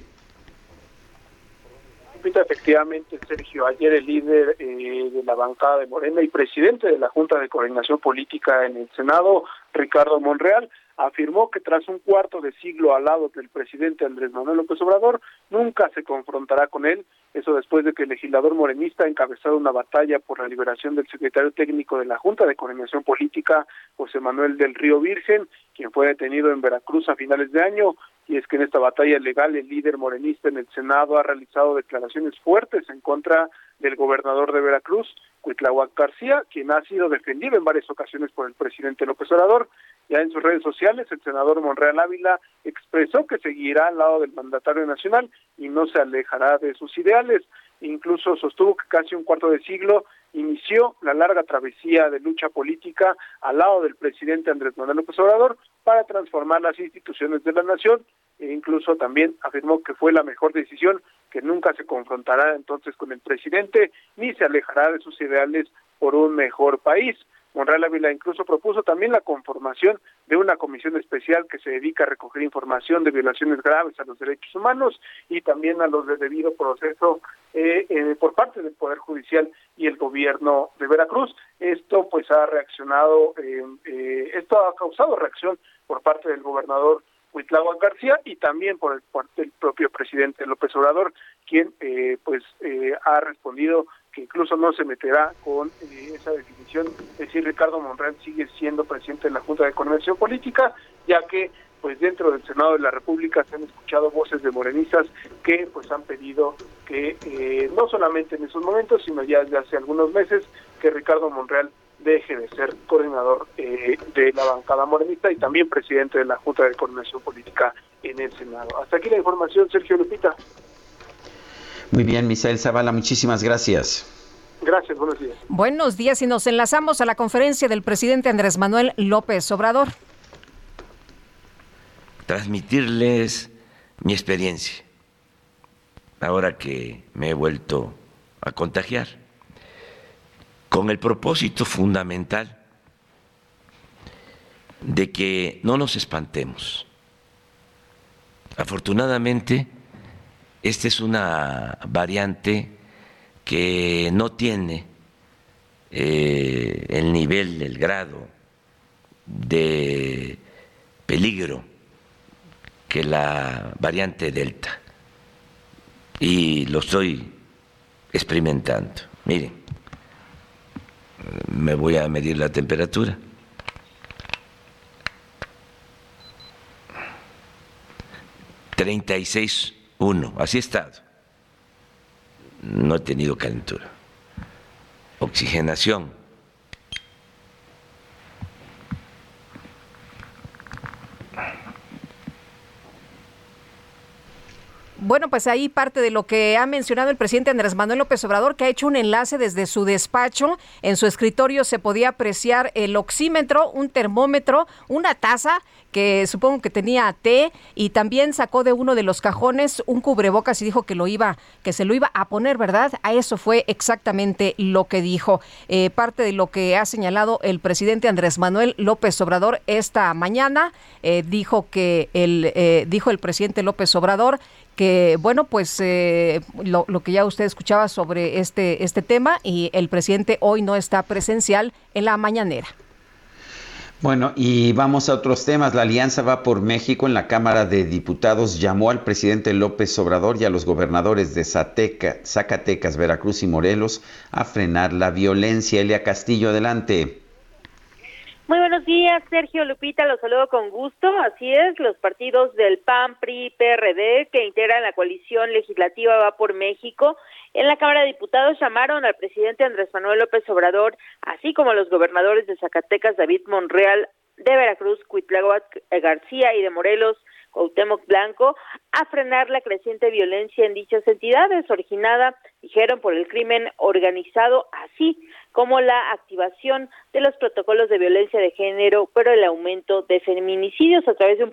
Efectivamente, Sergio, ayer el líder eh, de la bancada de Morena y presidente de la Junta de Coordinación Política en el Senado, Ricardo Monreal, afirmó que tras un cuarto de siglo al lado del presidente Andrés Manuel López Obrador, nunca se confrontará con él. Eso después de que el legislador morenista ha encabezado una batalla por la liberación del secretario técnico de la Junta de Coordinación Política, José Manuel del Río Virgen, quien fue detenido en Veracruz a finales de año. Y es que en esta batalla legal el líder morenista en el Senado ha realizado declaraciones fuertes en contra del gobernador de Veracruz, Cuitláhuac García, quien ha sido defendido en varias ocasiones por el presidente López Obrador. Ya en sus redes sociales, el senador Monreal Ávila expresó que seguirá al lado del mandatario nacional y no se alejará de sus ideales. Incluso sostuvo que casi un cuarto de siglo inició la larga travesía de lucha política al lado del presidente Andrés Manuel López Obrador para transformar las instituciones de la nación e incluso también afirmó que fue la mejor decisión, que nunca se confrontará entonces con el presidente ni se alejará de sus ideales por un mejor país. Monreal Ávila incluso propuso también la conformación de una comisión especial que se dedica a recoger información de violaciones graves a los derechos humanos y también a los de debido proceso eh, eh, por parte del Poder Judicial y el gobierno de Veracruz. Esto pues ha reaccionado, eh, eh, esto ha causado reacción por parte del gobernador Huitláhuac García y también por el parte del propio presidente López Obrador, quien eh, pues eh, ha respondido que incluso no se meterá con eh, esa definición, es decir, Ricardo Monreal sigue siendo presidente de la Junta de Coordinación Política, ya que pues dentro del Senado de la República se han escuchado voces de morenistas que pues han pedido que eh, no solamente en esos momentos, sino ya desde hace algunos meses, que Ricardo Monreal deje de ser coordinador eh, de la bancada morenista y también presidente de la Junta de Coordinación Política en el Senado. Hasta aquí la información, Sergio Lupita. Muy bien, Misael Zavala, muchísimas gracias. Gracias, buenos días. Buenos días y nos enlazamos a la conferencia del presidente Andrés Manuel López Obrador. transmitirles mi experiencia, ahora que me he vuelto a contagiar, con el propósito fundamental de que no nos espantemos. Afortunadamente, esta es una variante que no tiene eh, el nivel, el grado de peligro que la variante Delta. Y lo estoy experimentando. Miren, me voy a medir la temperatura. Treinta y seis uno, así he estado. No he tenido calentura. Oxigenación bueno, pues ahí parte de lo que ha mencionado el presidente Andrés Manuel López Obrador, que ha hecho un enlace desde su despacho. En su escritorio se podía apreciar el oxímetro, un termómetro, una taza que supongo que tenía té y también sacó de uno de los cajones un cubrebocas y dijo que lo iba, que se lo iba a poner, ¿verdad? A eso fue exactamente lo que dijo. Eh, parte de lo que ha señalado el presidente Andrés Manuel López Obrador esta mañana, eh, dijo que el eh, dijo el presidente López Obrador que bueno pues lo, lo, que ya usted escuchaba sobre este este tema y el presidente hoy no está presencial en la mañanera. Bueno, y vamos a otros temas. La Alianza va por México en la Cámara de Diputados llamó al presidente López Obrador y a los gobernadores de Zacatecas, Veracruz y Morelos a frenar la violencia. Elia Castillo, adelante. Muy buenos días, Sergio Lupita, los saludo con gusto. Así es, los partidos del PAN, PRI, PRD que integran la coalición legislativa Va por México en la Cámara de Diputados llamaron al presidente Andrés Manuel López Obrador, así como los gobernadores de Zacatecas, David Monreal, de Veracruz, Cuitláhuac García y de Morelos, Cuauhtémoc Blanco, a frenar la creciente violencia en dichas entidades, originada, dijeron, por el crimen organizado, así como la activación de los protocolos de violencia de género, pero el aumento de feminicidios. A través de un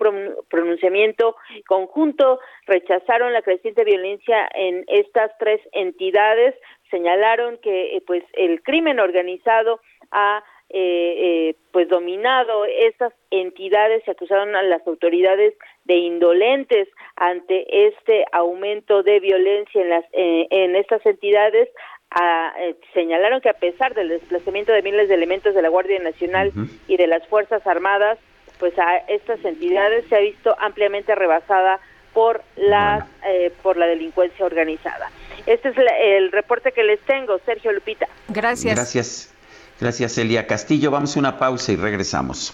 pronunciamiento conjunto rechazaron la creciente violencia en estas tres entidades, señalaron que eh, pues el crimen organizado ha eh, eh, pues dominado estas entidades. Y acusaron a las autoridades de indolentes ante este aumento de violencia en las en estas entidades eh, señalaron que a pesar del desplazamiento de miles de elementos de la Guardia Nacional y de las Fuerzas Armadas, pues a estas entidades se ha visto ampliamente rebasada por la eh, por la delincuencia organizada. Este es el reporte que les tengo, Sergio Lupita. Gracias. Gracias. Gracias, Elia Castillo. Vamos a una pausa y regresamos.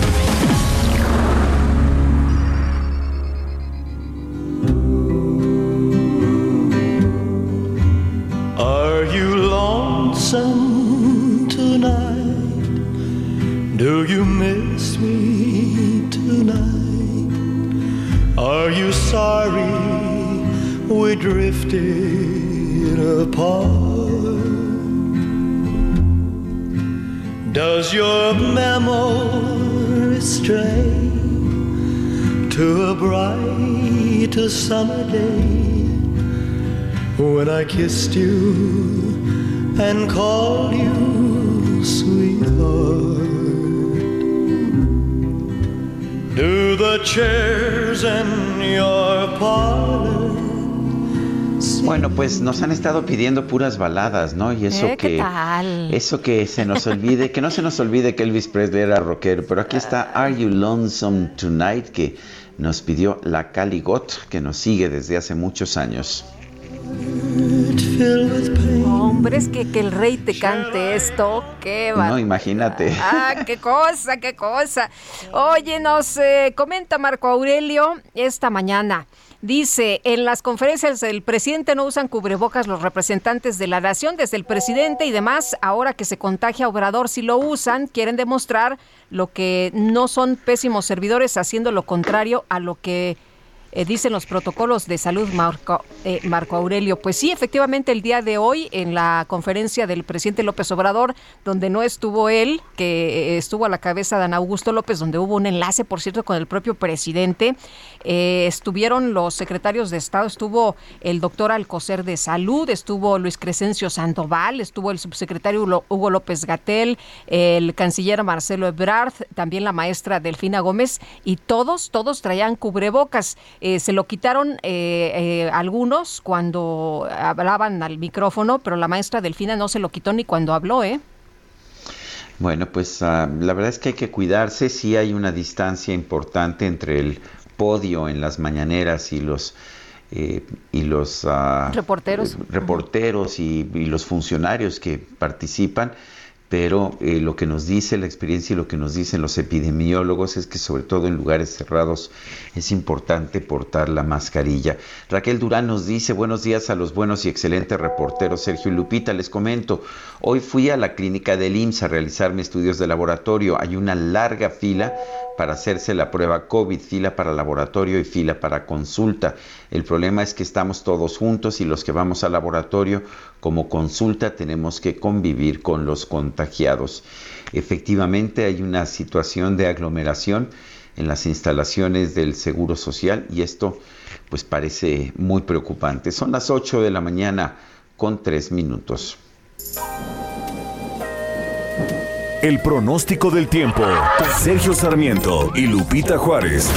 Tonight, do you miss me tonight? Are you sorry we drifted apart? Does your memory stray to a bright summer day when I kissed you and called you sweetheart? Do the chairs in your parlor Bueno, pues nos han estado pidiendo puras baladas, ¿no? Y eso ¿Eh? ¿Qué que tal? eso que se nos olvide, que no se nos olvide que Elvis Presley era rockero, pero aquí está Are You Lonesome Tonight que nos pidió la Cali Got, que nos sigue desde hace muchos años. Hombre, es que, que el rey te cante esto, qué va. No, imagínate. Ah, qué cosa, qué cosa. Oye, nos eh, comenta Marco Aurelio esta mañana. Dice, en las conferencias del presidente no usan cubrebocas los representantes de la nación, desde el presidente y demás, ahora que se contagia Obrador, si lo usan, quieren demostrar lo que no son pésimos servidores, haciendo lo contrario a lo que eh, dicen los protocolos de salud, Marco, eh, Marco Aurelio. Pues sí, efectivamente, el día de hoy, en la conferencia del presidente López Obrador, donde no estuvo él, que eh, estuvo a la cabeza de Dan Augusto López, donde hubo un enlace, por cierto, con el propio presidente, eh, estuvieron los secretarios de Estado, estuvo el doctor Alcocer de Salud, estuvo Luis Crescencio Sandoval, estuvo el subsecretario Hugo López Gatel, el canciller Marcelo Ebrard, también la maestra Delfina Gómez, y todos, todos traían cubrebocas. Eh, se lo quitaron eh, algunos cuando hablaban al micrófono, pero la maestra Delfina no se lo quitó ni cuando habló, ¿eh? Bueno, pues ah, la verdad es que hay que cuidarse. Sí hay una distancia importante entre el podio en las mañaneras y los eh, y los ah, reporteros, reporteros y, los funcionarios que participan pero eh, lo que nos dice la experiencia y lo que nos dicen los epidemiólogos es que sobre todo en lugares cerrados es importante portar la mascarilla. Raquel Durán nos dice buenos días a los buenos y excelentes reporteros. Sergio Lupita, les comento, hoy fui a la clínica del IMSS a realizarme estudios de laboratorio. Hay una larga fila para hacerse la prueba COVID, fila para laboratorio y fila para consulta. El problema es que estamos todos juntos y los que vamos al laboratorio como consulta tenemos que convivir con los contagiados. Efectivamente hay una situación de aglomeración en las instalaciones del Seguro Social y esto pues parece muy preocupante. Son las 8 de la mañana con 3 minutos. El pronóstico del tiempo. Sergio Sarmiento y Lupita Juárez.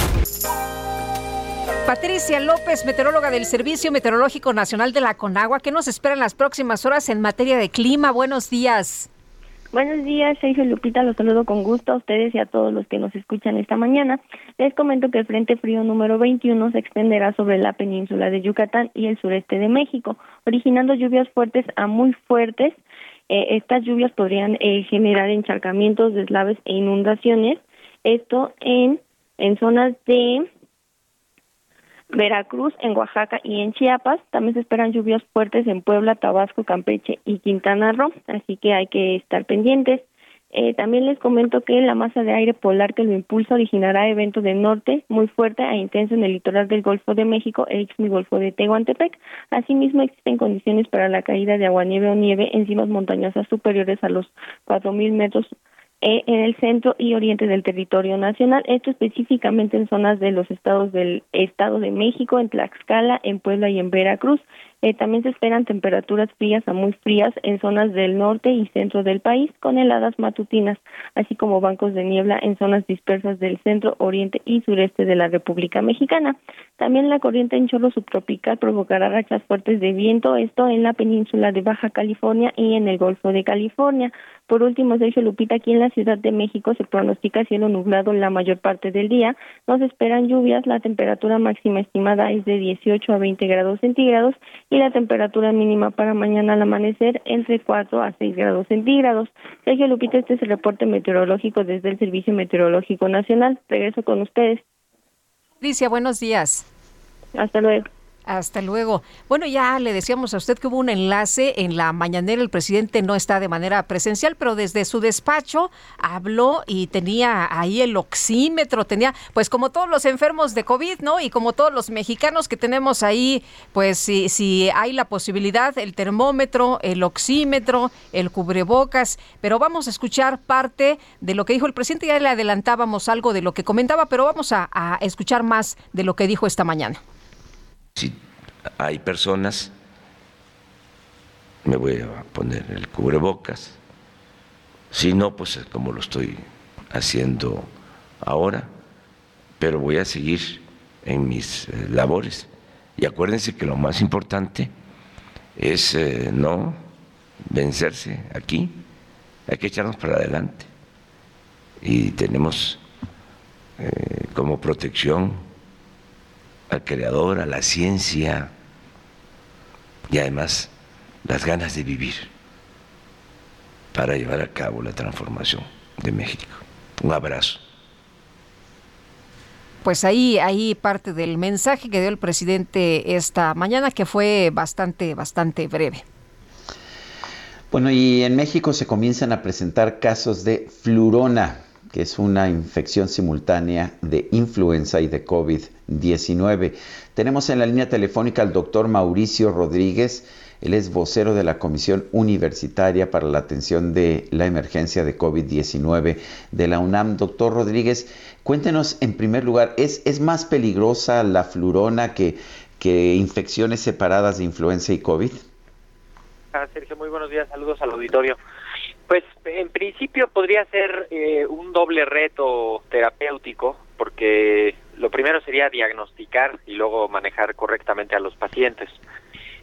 Patricia López, meteoróloga del Servicio Meteorológico Nacional de la Conagua, ¿qué nos espera en las próximas horas en materia de clima? Buenos días. Buenos días, Sergio Lupita, los saludo con gusto a ustedes y a todos los que nos escuchan esta mañana. Les comento que el Frente Frío número 21 se extenderá sobre la península de Yucatán y el sureste de México, originando lluvias fuertes a muy fuertes eh, estas lluvias podrían eh, generar encharcamientos, deslaves e inundaciones. Esto en, en zonas de Veracruz, en Oaxaca y en Chiapas. También se esperan lluvias fuertes en Puebla, Tabasco, Campeche y Quintana Roo, así que hay que estar pendientes. Eh, también les comento que la masa de aire polar que lo impulsa originará eventos de norte muy fuerte e intenso en el litoral del Golfo de México e Golfo de Tehuantepec. Asimismo, existen condiciones para la caída de agua, nieve o nieve en cimas montañosas superiores a los 4.000 metros en el centro y oriente del territorio nacional, esto específicamente en zonas de los estados del Estado de México, en Tlaxcala, en Puebla y en Veracruz. Eh, también se esperan temperaturas frías a muy frías en zonas del norte y centro del país, con heladas matutinas, así como bancos de niebla en zonas dispersas del centro, oriente y sureste de la República Mexicana. También la corriente en chorro subtropical provocará rachas fuertes de viento, esto en la península de Baja California y en el Golfo de California. Por último, Sergio Lupita, aquí en la Ciudad de México se pronostica cielo nublado la mayor parte del día. Nos esperan lluvias, la temperatura máxima estimada es de 18 a 20 grados centígrados y la temperatura mínima para mañana al amanecer entre 4 a 6 grados centígrados. Sergio Lupita, este es el reporte meteorológico desde el Servicio Meteorológico Nacional. Regreso con ustedes. Alicia, buenos días. Hasta luego. Hasta luego. Bueno, ya le decíamos a usted que hubo un enlace en la mañanera. El presidente no está de manera presencial, pero desde su despacho habló y tenía ahí el oxímetro, tenía, pues como todos los enfermos de COVID, ¿no? Y como todos los mexicanos que tenemos ahí, pues si, si hay la posibilidad, el termómetro, el oxímetro, el cubrebocas. Pero vamos a escuchar parte de lo que dijo el presidente. Ya le adelantábamos algo de lo que comentaba, pero vamos a, a escuchar más de lo que dijo esta mañana. Si hay personas, me voy a poner el cubrebocas. Si no, pues como lo estoy haciendo ahora, pero voy a seguir en mis eh, labores. Y acuérdense que lo más importante es eh, no vencerse aquí, hay que echarnos para adelante. Y tenemos eh, como protección al creador, a la ciencia y además las ganas de vivir para llevar a cabo la transformación de México. Un abrazo. Pues ahí, ahí parte del mensaje que dio el presidente esta mañana, que fue bastante, bastante breve. Bueno, y en México se comienzan a presentar casos de flurona que es una infección simultánea de influenza y de COVID-19. Tenemos en la línea telefónica al doctor Mauricio Rodríguez. Él es vocero de la Comisión Universitaria para la Atención de la Emergencia de COVID-19 de la UNAM. Doctor Rodríguez, cuéntenos en primer lugar, ¿es, más peligrosa la flurona que, que infecciones separadas de influenza y COVID? Ah, Sergio, muy buenos días, saludos al auditorio. Pues en principio podría ser eh, un doble reto terapéutico, porque lo primero sería diagnosticar y luego manejar correctamente a los pacientes.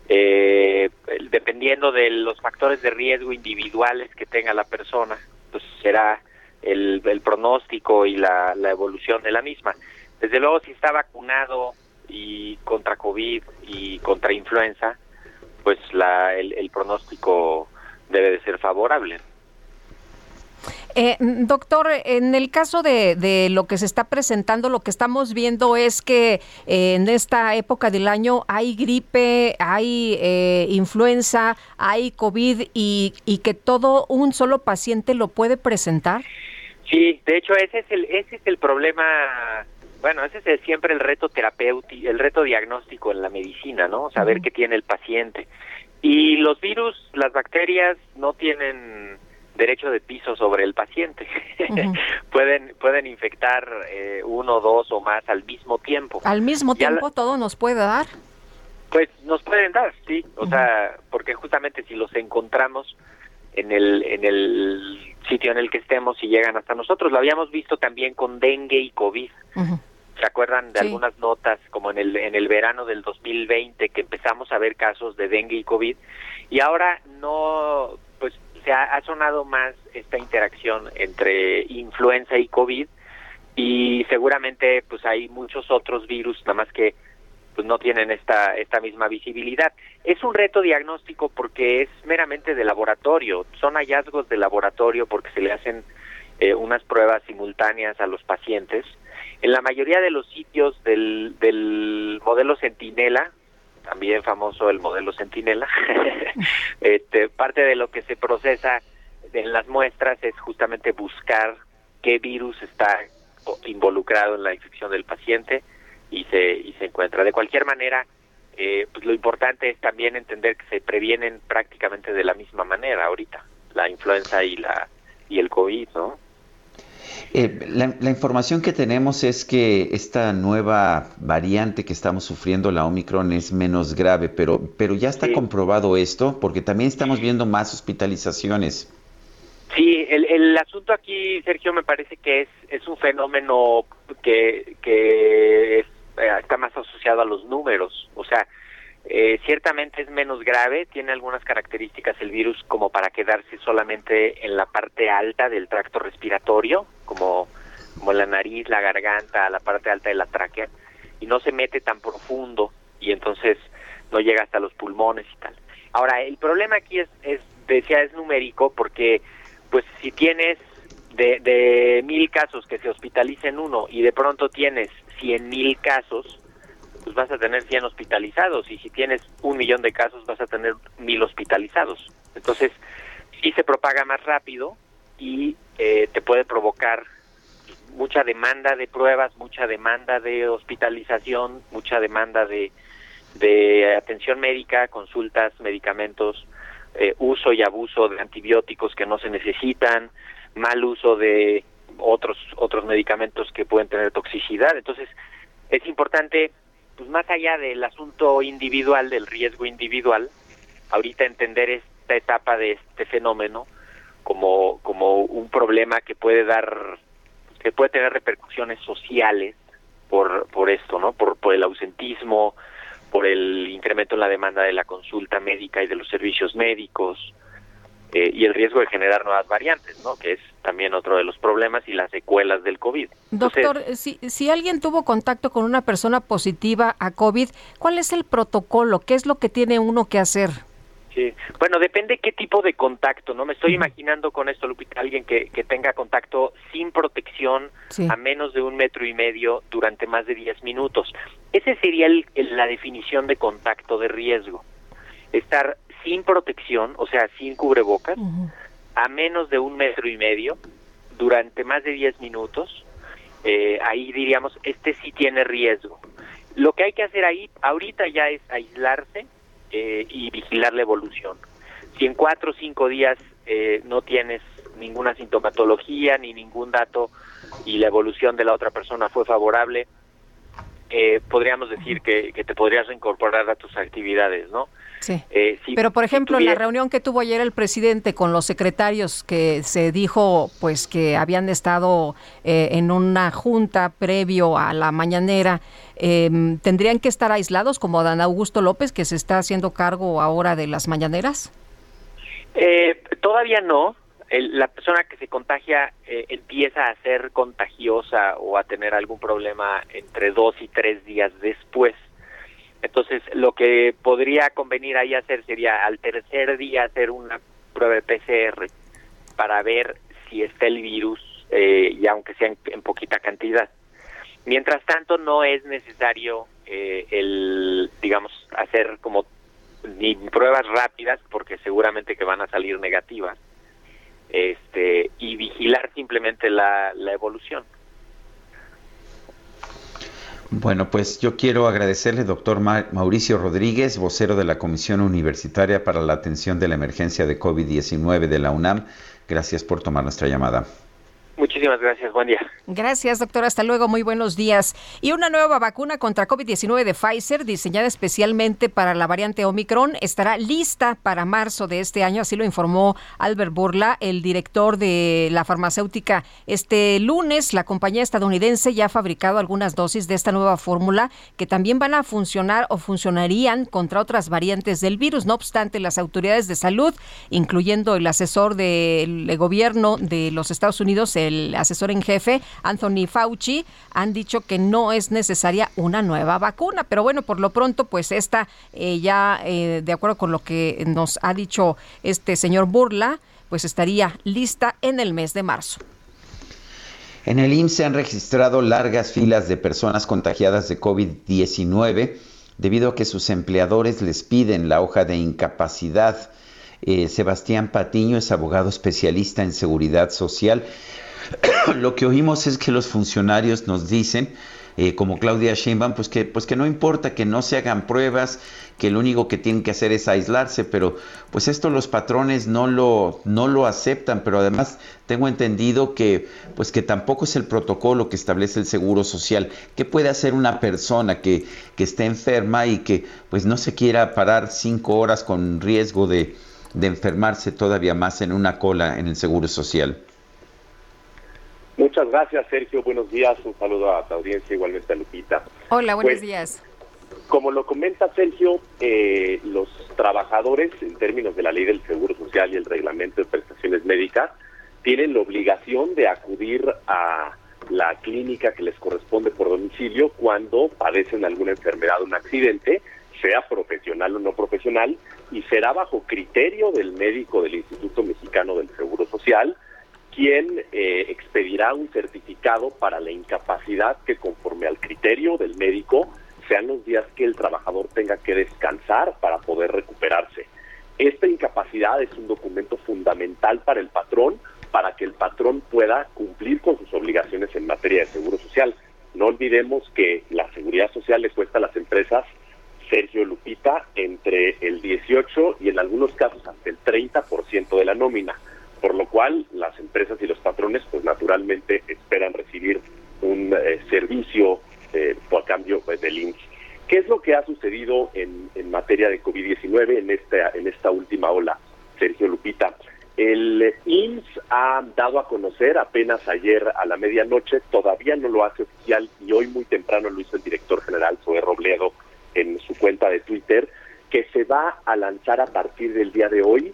Eh, dependiendo de los factores de riesgo individuales que tenga la persona, pues será el, pronóstico y la, evolución de la misma. Desde luego, si está vacunado y contra COVID y contra influenza, pues la, el pronóstico debe de ser favorable. Eh, doctor, en el caso de, lo que se está presentando, lo que estamos viendo es que eh, en esta época del año hay gripe, hay eh, influenza, hay COVID y, que todo un solo paciente lo puede presentar. Sí, de hecho ese es el ese es el problema. Bueno, ese es siempre el reto terapéutico, el reto diagnóstico en la medicina, ¿no? Saber qué tiene el paciente. Y los virus, las bacterias no tienen derecho de piso sobre el paciente. pueden pueden infectar eh, uno, dos o más al mismo tiempo. Al mismo tiempo todo nos puede dar. Pues nos pueden dar, sí, o sea, porque justamente si los encontramos en el en el sitio en el que estemos y llegan hasta nosotros, lo habíamos visto también con dengue y covid. ¿Se acuerdan de algunas notas como en el en el verano del 2020 que empezamos a ver casos de dengue y covid y ahora no se ha, sonado más esta interacción entre influenza y COVID y seguramente pues hay muchos otros virus, nada más que pues no tienen esta esta misma visibilidad. Es un reto diagnóstico porque es meramente de laboratorio, son hallazgos de laboratorio porque se le hacen eh, unas pruebas simultáneas a los pacientes. En la mayoría de los sitios del, del modelo Centinela, también famoso el modelo Centinela. este, parte de lo que se procesa en las muestras es justamente buscar qué virus está involucrado en la infección del paciente y se y se encuentra. De cualquier manera, eh, pues lo importante es también entender que se previenen prácticamente de la misma manera ahorita la influenza y la y el covid, ¿no? Eh, la, información que tenemos es que esta nueva variante que estamos sufriendo, la Omicron, es menos grave, pero, pero ya está comprobado esto, porque también estamos viendo más hospitalizaciones. Sí, el, el asunto aquí, Sergio, me parece que es, es un fenómeno que, que eh, está más asociado a los números. O sea, eh, ciertamente es menos grave, tiene algunas características el virus como para quedarse solamente en la parte alta del tracto respiratorio, como, como la nariz, la garganta, la parte alta de la tráquea, y no se mete tan profundo y entonces no llega hasta los pulmones y tal. Ahora, el problema aquí es, es decía, es numérico porque pues si tienes de, de mil casos que se hospitalicen uno y de pronto tienes cien mil casos, pues vas a tener 100 hospitalizados y si tienes un millón de casos vas a tener mil hospitalizados. Entonces, sí se propaga más rápido y eh, te puede provocar mucha demanda de pruebas, mucha demanda de hospitalización, mucha demanda de, de atención médica, consultas, medicamentos, eh, uso y abuso de antibióticos que no se necesitan, mal uso de otros otros medicamentos que pueden tener toxicidad. Entonces, es importante pues más allá del asunto individual, del riesgo individual, ahorita entender esta etapa de este fenómeno como, como un problema que puede dar, que puede tener repercusiones sociales por, por esto, ¿no? Por, por el ausentismo, por el incremento en la demanda de la consulta médica y de los servicios médicos, eh, y el riesgo de generar nuevas variantes, ¿no? Que es también otro de los problemas y las secuelas del COVID. Doctor, si, si alguien tuvo contacto con una persona positiva a COVID, ¿cuál es el protocolo? ¿Qué es lo que tiene uno que hacer? Sí, bueno, depende qué tipo de contacto, ¿no? Me estoy imaginando con esto, Lupita, alguien que, que tenga contacto sin protección a menos de un metro y medio durante más de 10 minutos. Ese sería la definición de contacto de riesgo. Estar sin protección, o sea, sin cubrebocas, a menos de un metro y medio, durante más de 10 minutos, eh, ahí diríamos, este sí tiene riesgo. Lo que hay que hacer ahí, ahorita ya es aislarse eh, y vigilar la evolución. Si en cuatro o cinco días eh, no tienes ninguna sintomatología ni ningún dato y la evolución de la otra persona fue favorable, eh, podríamos decir que, que te podrías reincorporar a tus actividades, ¿no? Sí. Eh, si- Pero, por si ejemplo, en la reunión que tuvo ayer el presidente con los secretarios, que se dijo pues que habían estado eh, en una junta previo a la mañanera, eh, ¿tendrían que estar aislados como Dan Augusto López, que se está haciendo cargo ahora de las mañaneras? Eh, todavía no. El- la persona que se contagia eh, empieza a ser contagiosa o a tener algún problema entre dos y tres días después. Entonces, lo que podría convenir ahí hacer sería al tercer día hacer una prueba de PCR para ver si está el virus, eh, y aunque sea en, en poquita cantidad. Mientras tanto, no es necesario eh, el, digamos, hacer como ni pruebas rápidas, porque seguramente que van a salir negativas, este, y vigilar simplemente la, la evolución. Bueno, pues yo quiero agradecerle, doctor Ma- Mauricio Rodríguez, vocero de la Comisión Universitaria para la Atención de la Emergencia de COVID-19 de la UNAM. Gracias por tomar nuestra llamada. Muchísimas gracias, buen día. Gracias, doctor. Hasta luego. Muy buenos días. Y una nueva vacuna contra COVID-19 de Pfizer, diseñada especialmente para la variante Omicron, estará lista para marzo de este año. Así lo informó Albert Burla, el director de la farmacéutica. Este lunes, la compañía estadounidense ya ha fabricado algunas dosis de esta nueva fórmula que también van a funcionar o funcionarían contra otras variantes del virus. No obstante, las autoridades de salud, incluyendo el asesor del gobierno de los Estados Unidos, el asesor en jefe, Anthony Fauci, han dicho que no es necesaria una nueva vacuna. Pero bueno, por lo pronto, pues esta eh, ya, eh, de acuerdo con lo que nos ha dicho este señor Burla, pues estaría lista en el mes de marzo. En el IMSS se han registrado largas filas de personas contagiadas de COVID-19 debido a que sus empleadores les piden la hoja de incapacidad. Eh, Sebastián Patiño es abogado especialista en seguridad social. Lo que oímos es que los funcionarios nos dicen, eh, como Claudia Sheinbaum, pues que, pues que no importa que no se hagan pruebas, que lo único que tienen que hacer es aislarse, pero pues esto los patrones no lo, no lo aceptan, pero además tengo entendido que pues que tampoco es el protocolo que establece el Seguro Social. ¿Qué puede hacer una persona que, que esté enferma y que pues no se quiera parar cinco horas con riesgo de, de enfermarse todavía más en una cola en el Seguro Social? Muchas gracias, Sergio. Buenos días. Un saludo a tu audiencia, igualmente a Lupita. Hola, buenos Pues, días. Como lo comenta Sergio, eh, los trabajadores, en términos de la ley del Seguro Social y el reglamento de prestaciones médicas, tienen la obligación de acudir a la clínica que les corresponde por domicilio cuando padecen alguna enfermedad o un accidente, sea profesional o no profesional, y será bajo criterio del médico del Instituto Mexicano del Seguro Social quien eh, expedirá un certificado para la incapacidad que conforme al criterio del médico sean los días que el trabajador tenga que descansar para poder recuperarse. Esta incapacidad es un documento fundamental para el patrón, para que el patrón pueda cumplir con sus obligaciones en materia de seguro social. No olvidemos que la seguridad social le cuesta a las empresas, Sergio Lupita, entre el 18 y en algunos casos hasta el 30% de la nómina por lo cual las empresas y los patrones pues naturalmente esperan recibir un eh, servicio eh, por cambio pues, del IMSS. ¿Qué es lo que ha sucedido en, en materia de COVID-19 en esta, en esta última ola, Sergio Lupita? El IMSS ha dado a conocer apenas ayer a la medianoche, todavía no lo hace oficial y hoy muy temprano lo hizo el director general Zoe Robledo en su cuenta de Twitter, que se va a lanzar a partir del día de hoy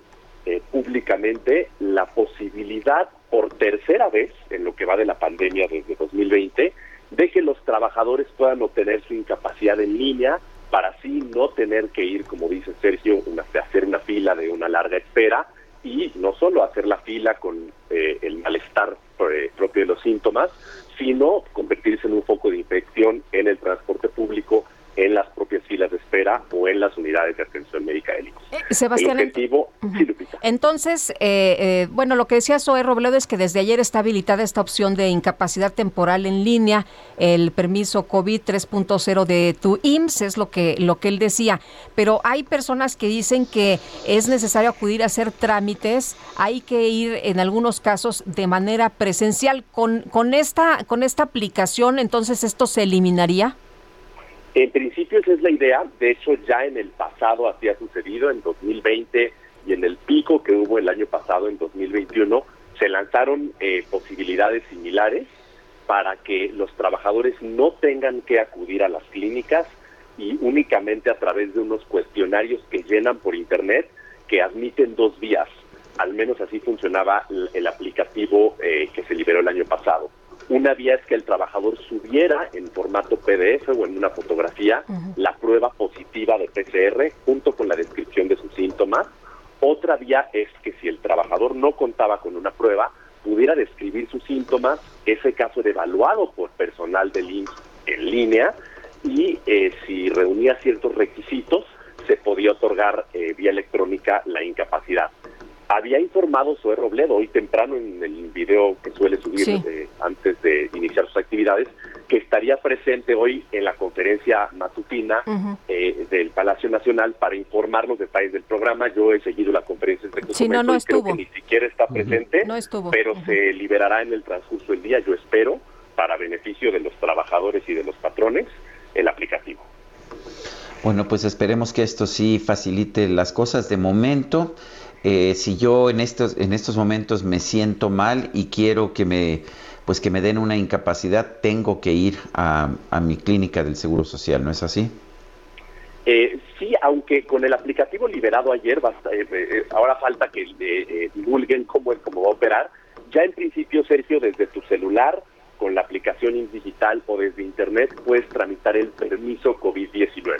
eh, públicamente la posibilidad por tercera vez en lo que va de la pandemia desde 2020 de que los trabajadores puedan obtener su incapacidad en línea para así no tener que ir, como dice Sergio, una, hacer una fila de una larga espera y no solo hacer la fila con eh, el malestar eh, propio de los síntomas, sino convertirse en un foco de infección en el transporte público, en las propias filas de espera o en las unidades de atención médica del IMSS. Eh, Sebastián, el objetivo, sí, Lupita. Entonces, eh, eh, bueno, lo que decía Zoe Robledo es que desde ayer está habilitada esta opción de incapacidad temporal en línea, el permiso COVID 3.0 de tu IMSS, es lo que, lo que él decía. Pero hay personas que dicen que es necesario acudir a hacer trámites, hay que ir en algunos casos de manera presencial. Con, con, esta, con esta aplicación, entonces, ¿esto se eliminaría? En principio esa es la idea, de hecho ya en el pasado así ha sucedido, en 2020 y en el pico que hubo el año pasado, en 2021, se lanzaron eh, posibilidades similares para que los trabajadores no tengan que acudir a las clínicas y únicamente a través de unos cuestionarios que llenan por Internet que admiten dos vías. Al menos así funcionaba el, aplicativo eh, que se liberó el año pasado. Una vía es que el trabajador subiera en formato PDF o en una fotografía la prueba positiva de PCR junto con la descripción de sus síntomas. Otra vía es que si el trabajador no contaba con una prueba, pudiera describir sus síntomas, ese caso era evaluado por personal del INSS en línea y eh, si reunía ciertos requisitos, se podía otorgar eh, vía electrónica la incapacidad. Había informado Zoe Robledo hoy temprano en el video que suele subir antes de iniciar sus actividades que estaría presente hoy en la conferencia matutina eh, del Palacio Nacional para informar los detalles del programa. Yo he seguido la conferencia este sí, no, no estuvo. creo que ni siquiera está presente, no estuvo. pero se liberará en el transcurso del día, yo espero, para beneficio de los trabajadores y de los patrones, el aplicativo. Bueno, pues esperemos que esto sí facilite las cosas de momento. Eh, si yo en estos, en estos momentos me siento mal y quiero que me, pues que me den una incapacidad, tengo que ir a, mi clínica del Seguro Social, ¿no es así? Eh, sí, aunque con el aplicativo liberado ayer, basta, eh, ahora falta que divulguen cómo, cómo va a operar. Ya en principio, Sergio, desde tu celular, con la aplicación digital o desde Internet, puedes tramitar el permiso COVID-19.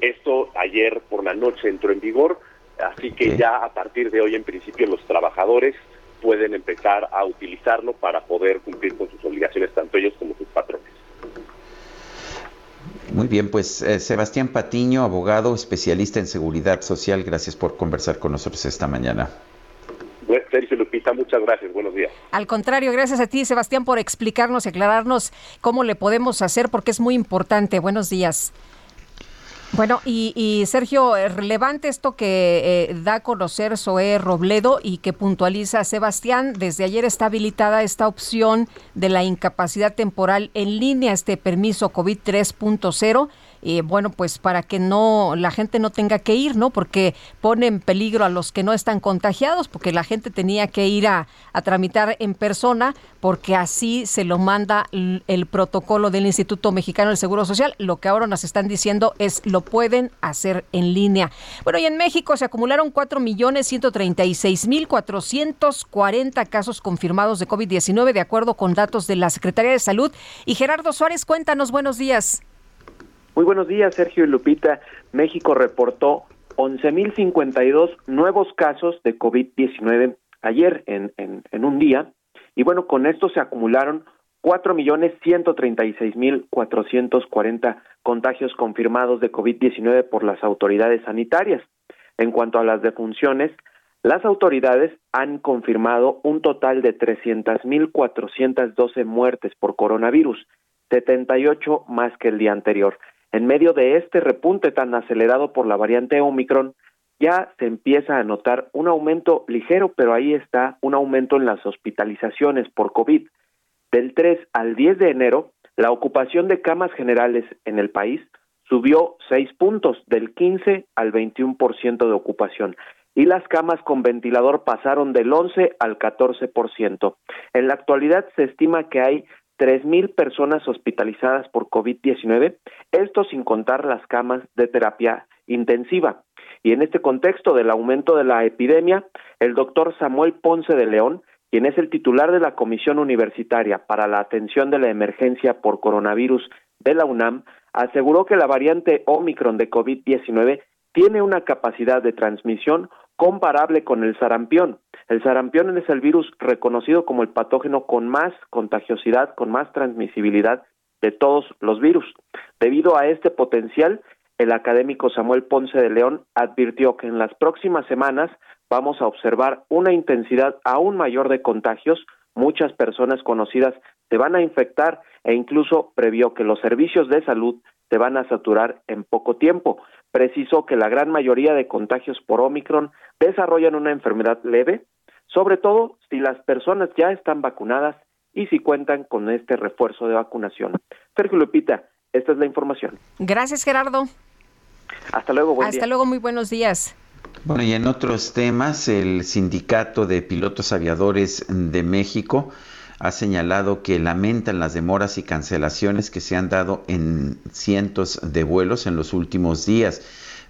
esto ayer por la noche entró en vigor Así que ya a partir de hoy, en principio, los trabajadores pueden empezar a utilizarlo para poder cumplir con sus obligaciones, tanto ellos como sus patrones. Muy bien, pues eh, Sebastián Patiño, abogado, especialista en seguridad social, gracias por conversar con nosotros esta mañana. Sergio Lupita, muchas gracias, buenos días. Al contrario, gracias a ti, Sebastián, por explicarnos y aclararnos cómo le podemos hacer, porque es muy importante. Buenos días. Bueno, y, Sergio, eh, relevante esto que eh, da a conocer Zoé Robledo y que puntualiza Sebastián. Desde ayer está habilitada esta opción de la incapacidad temporal en línea, este permiso COVID 3.0 eh, bueno, pues para que no la gente no tenga que ir, ¿no? Porque pone en peligro a los que no están contagiados, porque la gente tenía que ir a, tramitar en persona, porque así se lo manda el, protocolo del Instituto Mexicano del Seguro Social. Lo que ahora nos están diciendo es lo pueden hacer en línea. Bueno, y en México se acumularon 4.136.440 casos confirmados de COVID-19, de acuerdo con datos de la Secretaría de Salud. Y Gerardo Suárez, cuéntanos, buenos días. Muy buenos días, Sergio y Lupita. México reportó 11.052 nuevos casos de COVID-19 ayer en, un día. Y bueno, con esto se acumularon 4.136.440 contagios confirmados de COVID-19 por las autoridades sanitarias. En cuanto a las defunciones, las autoridades han confirmado un total de 300.412 muertes por coronavirus, 78 más que el día anterior. En medio de este repunte tan acelerado por la variante Omicron, ya se empieza a notar un aumento ligero, pero ahí está un aumento en las hospitalizaciones por COVID. Del 3 al 10 de enero, la ocupación de camas generales en el país subió 6 puntos, del 15 al 21% de ocupación, y las camas con ventilador pasaron del 11 al 14%. En la actualidad se estima que hay tres mil personas hospitalizadas por COVID-19, esto sin contar las camas de terapia intensiva. Y en este contexto del aumento de la epidemia, el doctor Samuel Ponce de León, quien es el titular de la Comisión Universitaria para la Atención de la Emergencia por Coronavirus de la UNAM, aseguró que la variante Omicron de COVID-19 tiene una capacidad de transmisión comparable con el sarampión. El sarampión es el virus reconocido como el patógeno con más contagiosidad, con más transmisibilidad de todos los virus. Debido a este potencial, el académico Samuel Ponce de León advirtió que en las próximas semanas vamos a observar una intensidad aún mayor de contagios, muchas personas conocidas se van a infectar e incluso previó que los servicios de salud se van a saturar en poco tiempo. Precisó que la gran mayoría de contagios por Omicron desarrollan una enfermedad leve, sobre todo si las personas ya están vacunadas y si cuentan con este refuerzo de vacunación. Sergio Lupita, Esta es la información. Gracias, Gerardo. Hasta luego, buen Hasta luego, muy buenos días. Bueno, y en otros temas, el Sindicato de Pilotos Aviadores de México ha señalado que lamentan las demoras y cancelaciones que se han dado en cientos de vuelos en los últimos días.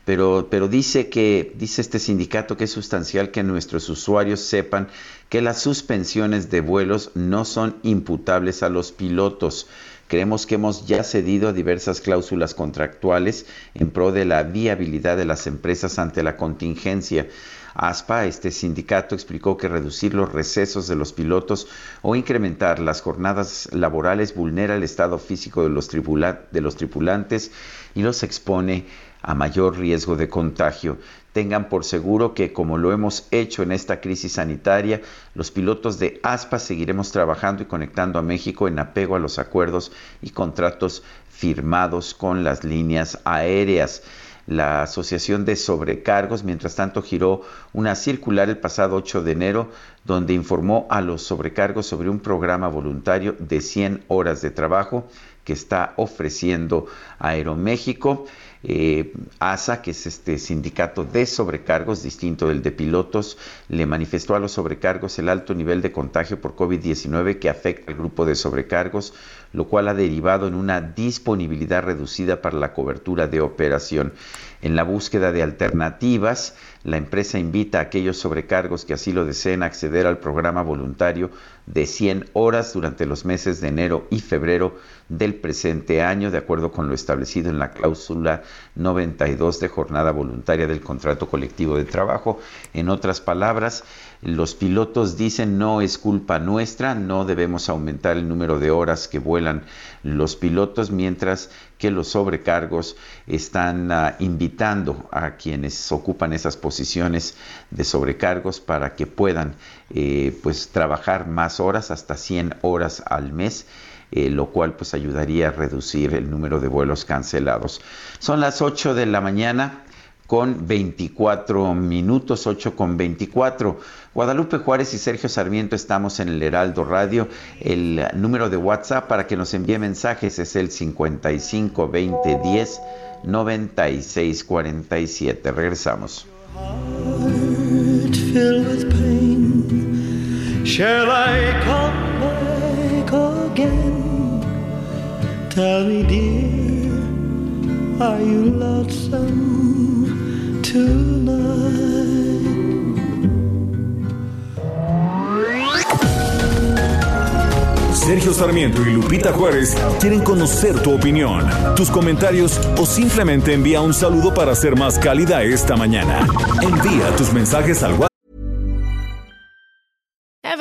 Pero, pero dice que, dice este sindicato que es sustancial que nuestros usuarios sepan que las suspensiones de vuelos no son imputables a los pilotos. Creemos que hemos ya cedido a diversas cláusulas contractuales en pro de la viabilidad de las empresas ante la contingencia. ASPA, este sindicato, explicó que reducir los recesos de los pilotos o incrementar las jornadas laborales vulnera el estado físico de los, tripulantes y los expone a mayor riesgo de contagio. Tengan por seguro que, como lo hemos hecho en esta crisis sanitaria, los pilotos de ASPA seguiremos trabajando y conectando a México en apego a los acuerdos y contratos firmados con las líneas aéreas. La Asociación de Sobrecargos, mientras tanto, giró una circular el pasado 8 de enero donde informó a los sobrecargos sobre un programa voluntario de 100 horas de trabajo que está ofreciendo Aeroméxico. Eh, ASA, que es este sindicato de sobrecargos, distinto del de pilotos, le manifestó a los sobrecargos el alto nivel de contagio por COVID-19 que afecta al grupo de sobrecargos, lo cual ha derivado en una disponibilidad reducida para la cobertura de operación. En la búsqueda de alternativas, la empresa invita a aquellos sobrecargos que así lo deseen acceder al programa voluntario de 100 horas durante los meses de enero y febrero del presente año, de acuerdo con lo establecido en la cláusula 92 de jornada voluntaria del contrato colectivo de trabajo. En otras palabras, los pilotos dicen no es culpa nuestra, no debemos aumentar el número de horas que vuelan los pilotos, mientras que los sobrecargos están uh, invitando a quienes ocupan esas posiciones de sobrecargos para que puedan eh, pues trabajar más horas, hasta 100 horas al mes. Eh, lo cual pues ayudaría a reducir el número de vuelos cancelados. Son las 8 de la mañana con 24 minutos, 8 con 24. Guadalupe Juárez y Sergio Sarmiento estamos en el Heraldo Radio. El número de WhatsApp para que nos envíe mensajes es el 55 20 10 96 47. Regresamos. Shall I come back again? Tell me, dear, are you lonesome? Sergio Sarmiento y Lupita Juárez quieren conocer tu opinión, tus comentarios o simplemente envía un saludo para ser más cálida esta mañana. Envía tus mensajes al WhatsApp.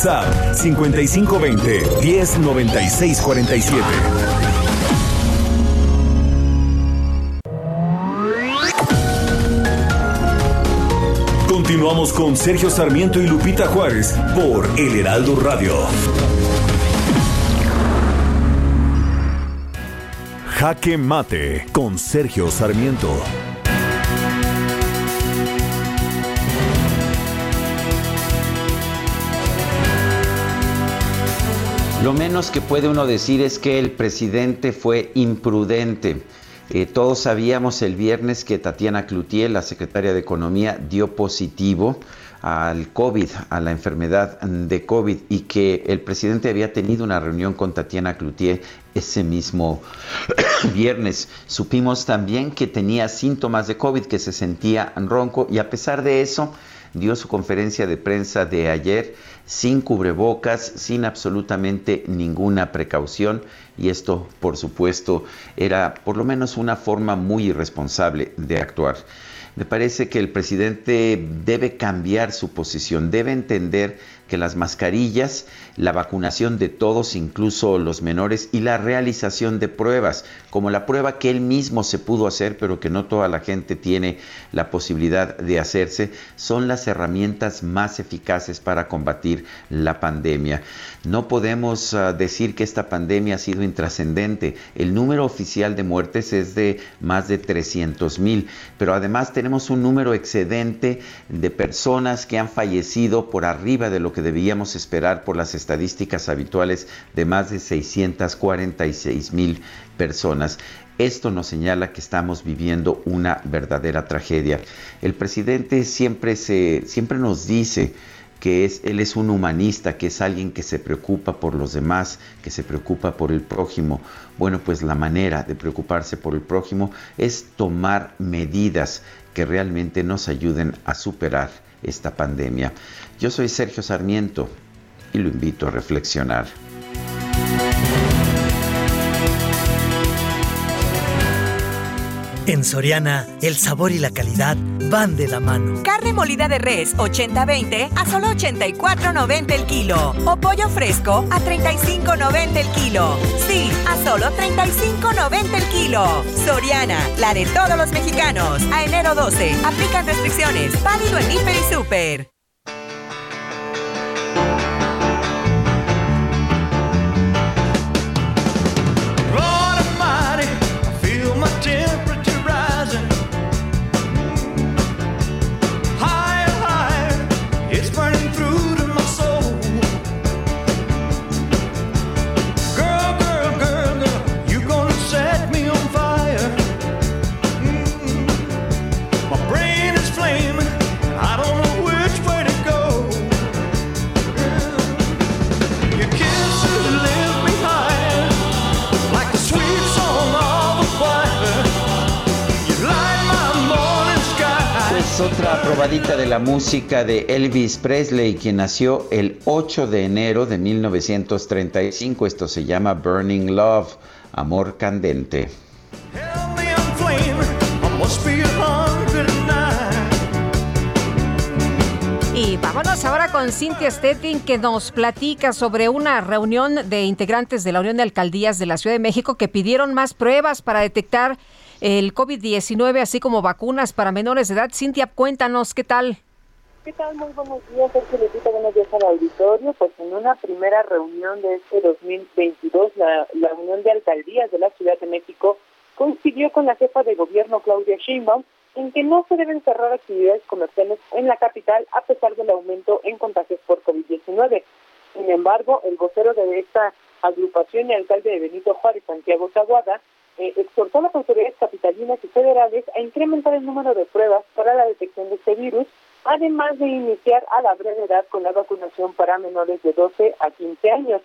WhatsApp 5520 109647. Continuamos con Sergio Sarmiento y Lupita Juárez por El Heraldo Radio. Jaque Mate con Sergio Sarmiento. Lo menos que puede uno decir es que el presidente fue imprudente. Eh, todos sabíamos el viernes que Tatiana Cloutier, la secretaria de Economía, dio positivo al COVID, a la enfermedad de COVID, y que el presidente había tenido una reunión con Tatiana Cloutier ese mismo viernes. Supimos también que tenía síntomas de COVID, que se sentía ronco, y a pesar de eso, dio su conferencia de prensa de ayer sin cubrebocas, sin absolutamente ninguna precaución y esto por supuesto era por lo menos una forma muy irresponsable de actuar. Me parece que el presidente debe cambiar su posición, debe entender que las mascarillas, la vacunación de todos, incluso los menores, y la realización de pruebas, como la prueba que él mismo se pudo hacer, pero que no toda la gente tiene la posibilidad de hacerse, son las herramientas más eficaces para combatir la pandemia. No podemos uh, decir que esta pandemia ha sido intrascendente. El número oficial de muertes es de más de 300 mil, pero además tenemos un número excedente de personas que han fallecido por arriba de lo que debíamos esperar por las estadísticas habituales de más de 646 mil personas. Esto nos señala que estamos viviendo una verdadera tragedia. El presidente siempre, se, siempre nos dice que es, él es un humanista, que es alguien que se preocupa por los demás, que se preocupa por el prójimo. Bueno, pues la manera de preocuparse por el prójimo es tomar medidas que realmente nos ayuden a superar esta pandemia. Yo soy Sergio Sarmiento y lo invito a reflexionar. En Soriana, el sabor y la calidad van de la mano. Carne molida de res 80-20 a solo 84.90 el kilo. O pollo fresco a 35.90 el kilo. Sí, a solo 35.90 el kilo. Soriana, la de todos los mexicanos. A enero 12, aplican restricciones. Válido en Hiper y Super. Otra probadita de la música de Elvis Presley, quien nació el 8 de enero de 1935. Esto se llama Burning Love, Amor Candente. Y vámonos ahora con Cintia Stettin que nos platica sobre una reunión de integrantes de la Unión de Alcaldías de la Ciudad de México que pidieron más pruebas para detectar el COVID-19, así como vacunas para menores de edad. Cintia, cuéntanos, ¿qué tal? ¿Qué tal? Muy buenos días, Sergio Lupita, buenos días al auditorio. Pues en una primera reunión de este 2022, la, la Unión de Alcaldías de la Ciudad de México coincidió con la jefa de gobierno, Claudia Sheinbaum, en que no se deben cerrar actividades comerciales en la capital a pesar del aumento en contagios por COVID-19. Sin embargo, el vocero de esta agrupación y alcalde de Benito Juárez, Santiago Taguada, eh, exhortó a las autoridades capitalinas y federales a incrementar el número de pruebas para la detección de este virus, además de iniciar a la brevedad con la vacunación para menores de 12 a 15 años.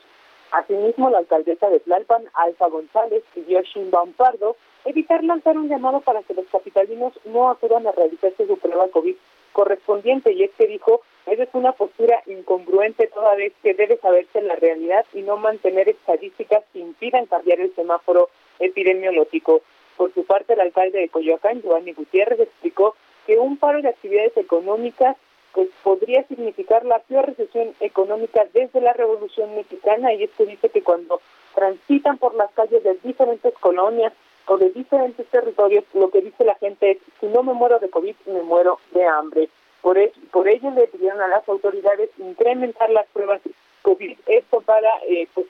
Asimismo, la alcaldesa de Tlalpan, Alfa González, pidió a Sheinbaum Pardo evitar lanzar un llamado para que los capitalinos no acudan a realizarse su prueba COVID correspondiente. Y es que dijo, esa es una postura incongruente toda vez que debe saberse la realidad y no mantener estadísticas que impidan cambiar el semáforo epidemiológico. Por su parte, el alcalde de Coyoacán, Giovanni Gutiérrez, explicó que un paro de actividades económicas pues podría significar la peor recesión económica desde la Revolución Mexicana y esto dice que cuando transitan por las calles de diferentes colonias o de diferentes territorios, lo que dice la gente es, si no me muero de COVID, me muero de hambre. Por, e, por ello le pidieron a las autoridades incrementar las pruebas COVID, esto para eh, pues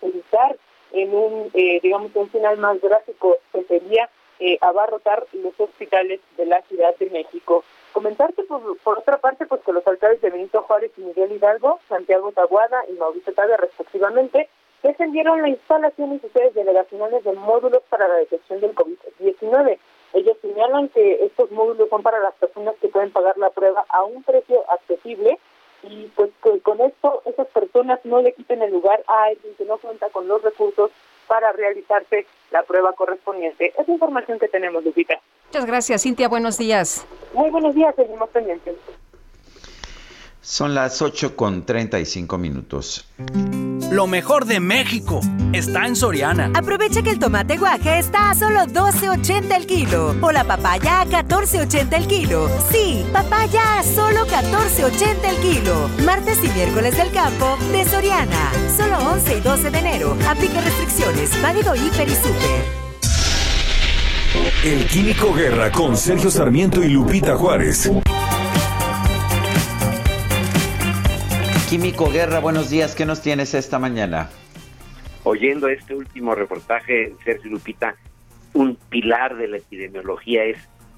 en un, eh, digamos, un final más gráfico, que sería eh, abarrotar los hospitales de la Ciudad de México. Comentarte, por, por otra parte, pues que los alcaldes de Benito Juárez y Miguel Hidalgo, Santiago Taguada y Mauricio Tabe, respectivamente, defendieron la instalación y sucedes delegacionales de módulos para la detección del COVID-19. Ellos señalan que estos módulos son para las personas que pueden pagar la prueba a un precio accesible y pues con esto esas personas no le quiten el lugar a alguien que no cuenta con los recursos para realizarse la prueba correspondiente. Es información que tenemos, Lupita. Muchas gracias, Cintia. Buenos días. Muy buenos días, seguimos pendientes. Son las 8 con 35 minutos. Lo mejor de México está en Soriana. Aprovecha que el tomate guaje está a solo 12.80 el kilo o la papaya a 14.80 el kilo. Sí, papaya a solo 14.80 el kilo. Martes y miércoles del campo de Soriana. Solo 11 y 12 de enero. Aplica restricciones. Válido hiper y super. El Químico Guerra con Sergio Sarmiento y Lupita Juárez. Químico Guerra, buenos días. ¿Qué nos tienes esta mañana? Oyendo este último reportaje, Sergio Lupita, un pilar de la epidemiología es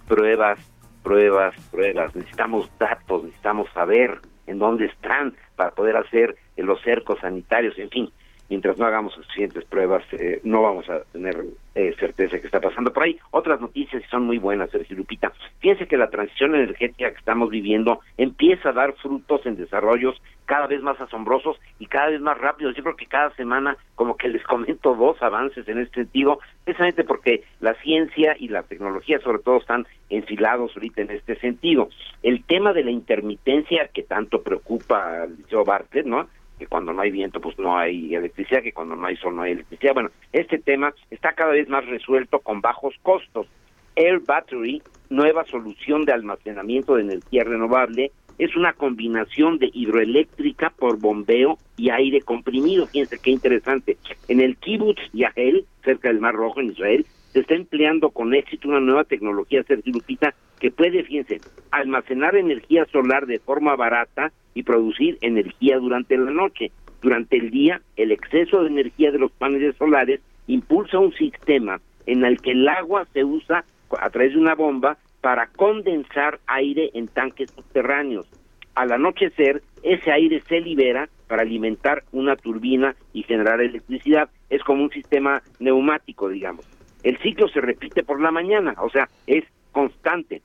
pruebas, pruebas, pruebas. Necesitamos datos, necesitamos saber en dónde están para poder hacer los cercos sanitarios, en fin mientras no hagamos suficientes pruebas, eh, no vamos a tener eh, certeza de que está pasando por ahí. Otras noticias son muy buenas, Sergio Lupita. Fíjense que la transición energética que estamos viviendo empieza a dar frutos en desarrollos cada vez más asombrosos y cada vez más rápidos. Yo creo que cada semana como que les comento dos avances en este sentido, precisamente porque la ciencia y la tecnología sobre todo están enfilados ahorita en este sentido. El tema de la intermitencia que tanto preocupa al Joe Bartlett, ¿no? Que cuando no hay viento pues no hay electricidad, que cuando no hay sol no hay electricidad. Bueno, este tema está cada vez más resuelto con bajos costos. Air Battery, nueva solución de almacenamiento de energía renovable, es una combinación de hidroeléctrica por bombeo y aire comprimido. Fíjense qué interesante. En el kibbutz Yahel, cerca del Mar Rojo en Israel, se está empleando con éxito una nueva tecnología certificada que puede, fíjense, almacenar energía solar de forma barata y producir energía durante la noche. Durante el día, el exceso de energía de los paneles solares impulsa un sistema en el que el agua se usa a través de una bomba para condensar aire en tanques subterráneos. Al anochecer, ese aire se libera para alimentar una turbina y generar electricidad. Es como un sistema neumático, digamos. El ciclo se repite por la mañana, o sea, es constante.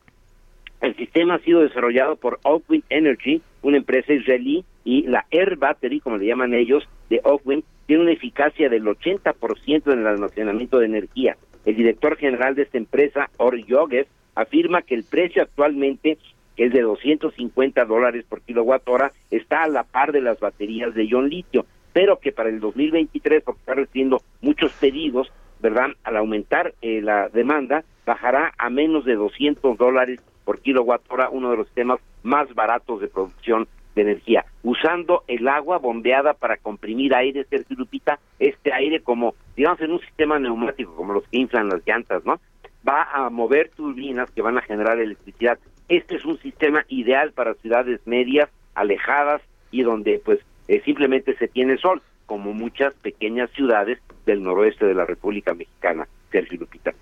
El sistema ha sido desarrollado por Oakwind Energy, una empresa israelí, y la Air Battery, como le llaman ellos, de Oakwind, tiene una eficacia del 80% en el almacenamiento de energía. El director general de esta empresa, Or Yogev, afirma que el precio actualmente, que es de 250 dólares por kilowatt hora, está a la par de las baterías de ion litio, pero que para el 2023, porque está recibiendo muchos pedidos, ¿verdad? Al aumentar eh, la demanda, bajará a menos de 200 dólares por kilowatt hora, uno de los sistemas más baratos de producción de energía, usando el agua bombeada para comprimir aire, Sergio Lupita, este aire como, digamos, en un sistema neumático, como los que inflan las llantas, ¿no? Va a mover turbinas que van a generar electricidad. Este es un sistema ideal para ciudades medias, alejadas y donde, pues, eh, simplemente se tiene sol, como muchas pequeñas ciudades del noroeste de la República Mexicana, Sergio Lupita.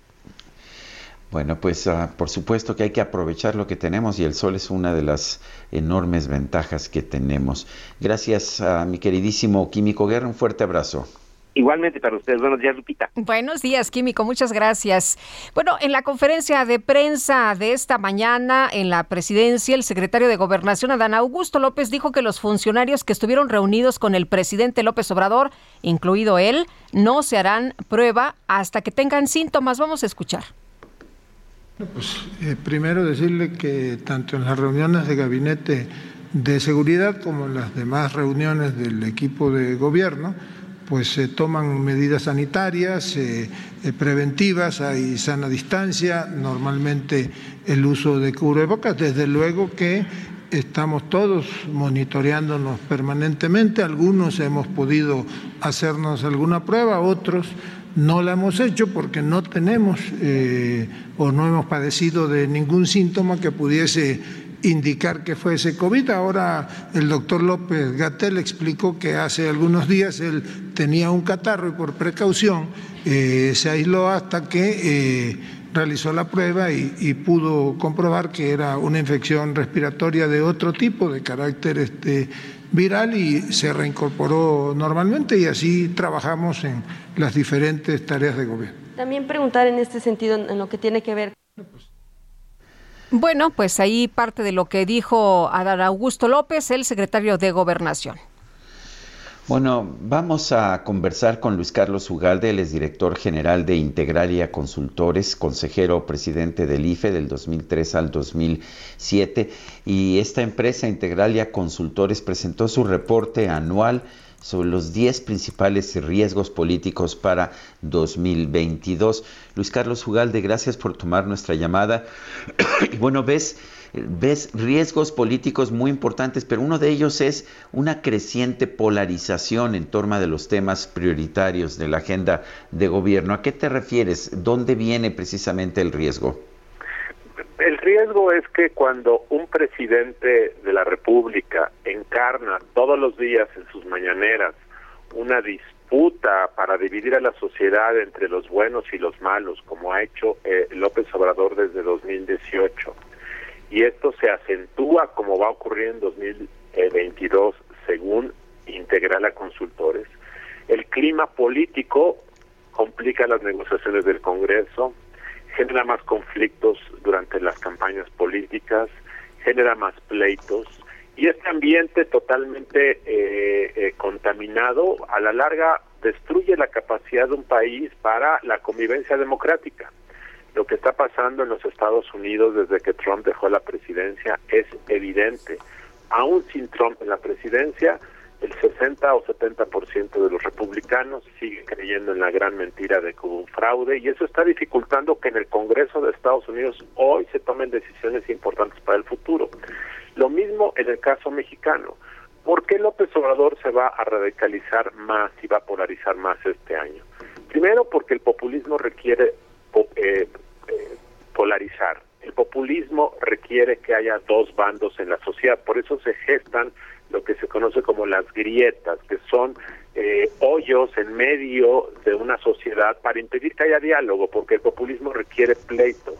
Bueno, pues ah, por supuesto que hay que aprovechar lo que tenemos y el sol es una de las enormes ventajas que tenemos. Gracias a mi queridísimo Químico Guerra, un fuerte abrazo. Igualmente para ustedes. Buenos días, Lupita. Buenos días, Químico. Muchas gracias. Bueno, en la conferencia de prensa de esta mañana en la presidencia, el secretario de Gobernación, Adán Augusto López, dijo que los funcionarios que estuvieron reunidos con el presidente López Obrador, incluido él, no se harán prueba hasta que tengan síntomas. Vamos a escuchar. Pues eh, primero decirle que tanto en las reuniones de gabinete de seguridad como en las demás reuniones del equipo de gobierno, pues se toman medidas sanitarias eh, eh, preventivas, hay sana distancia, normalmente el uso de cubrebocas, desde luego que estamos todos monitoreándonos permanentemente, algunos hemos podido hacernos alguna prueba, otros no la hemos hecho porque no tenemos eh, o no hemos padecido de ningún síntoma que pudiese indicar que fuese COVID. Ahora el doctor López Gatel explicó que hace algunos días él tenía un catarro y por precaución eh, se aisló hasta que eh, realizó la prueba y, y, pudo comprobar que era una infección respiratoria de otro tipo, de carácter este, viral y se reincorporó normalmente y así trabajamos en las diferentes tareas de gobierno. También preguntar en este sentido, en lo que tiene que ver. Bueno, pues ahí parte de lo que dijo Adán Augusto López, el secretario de Gobernación. Bueno, vamos a conversar con Luis Carlos Ugalde, es director general de Integralia Consultores, consejero presidente del IFE del 2003 al 2007. Y esta empresa, Integralia Consultores, presentó su reporte anual sobre los 10 principales riesgos políticos para 2022. Luis Carlos Ugalde, gracias por tomar nuestra llamada. bueno, ves ves riesgos políticos muy importantes, pero uno de ellos es una creciente polarización en torno de los temas prioritarios de la agenda de gobierno. ¿A qué te refieres? ¿Dónde viene precisamente el riesgo? El riesgo es que cuando un presidente de la República encarna todos los días en sus mañaneras una disputa para dividir a la sociedad entre los buenos y los malos, como ha hecho eh, López Obrador desde 2018, y esto se acentúa como va a ocurrir en 2022 según Integral a Consultores. El clima político complica las negociaciones del Congreso, genera más conflictos durante las campañas políticas, genera más pleitos y este ambiente totalmente eh, eh, contaminado a la larga destruye la capacidad de un país para la convivencia democrática. Lo que está pasando en los Estados Unidos desde que Trump dejó la presidencia es evidente. Aún sin Trump en la presidencia, el 60 o 70% de los republicanos sigue creyendo en la gran mentira de que hubo un fraude y eso está dificultando que en el Congreso de Estados Unidos hoy se tomen decisiones importantes para el futuro. Lo mismo en el caso mexicano. ¿Por qué López Obrador se va a radicalizar más y va a polarizar más este año? Primero porque el populismo requiere eh, eh, polarizar. El populismo requiere que haya dos bandos en la sociedad, por eso se gestan lo que se conoce como las grietas, que son eh, hoyos en medio de una sociedad para impedir que haya diálogo, porque el populismo requiere pleito.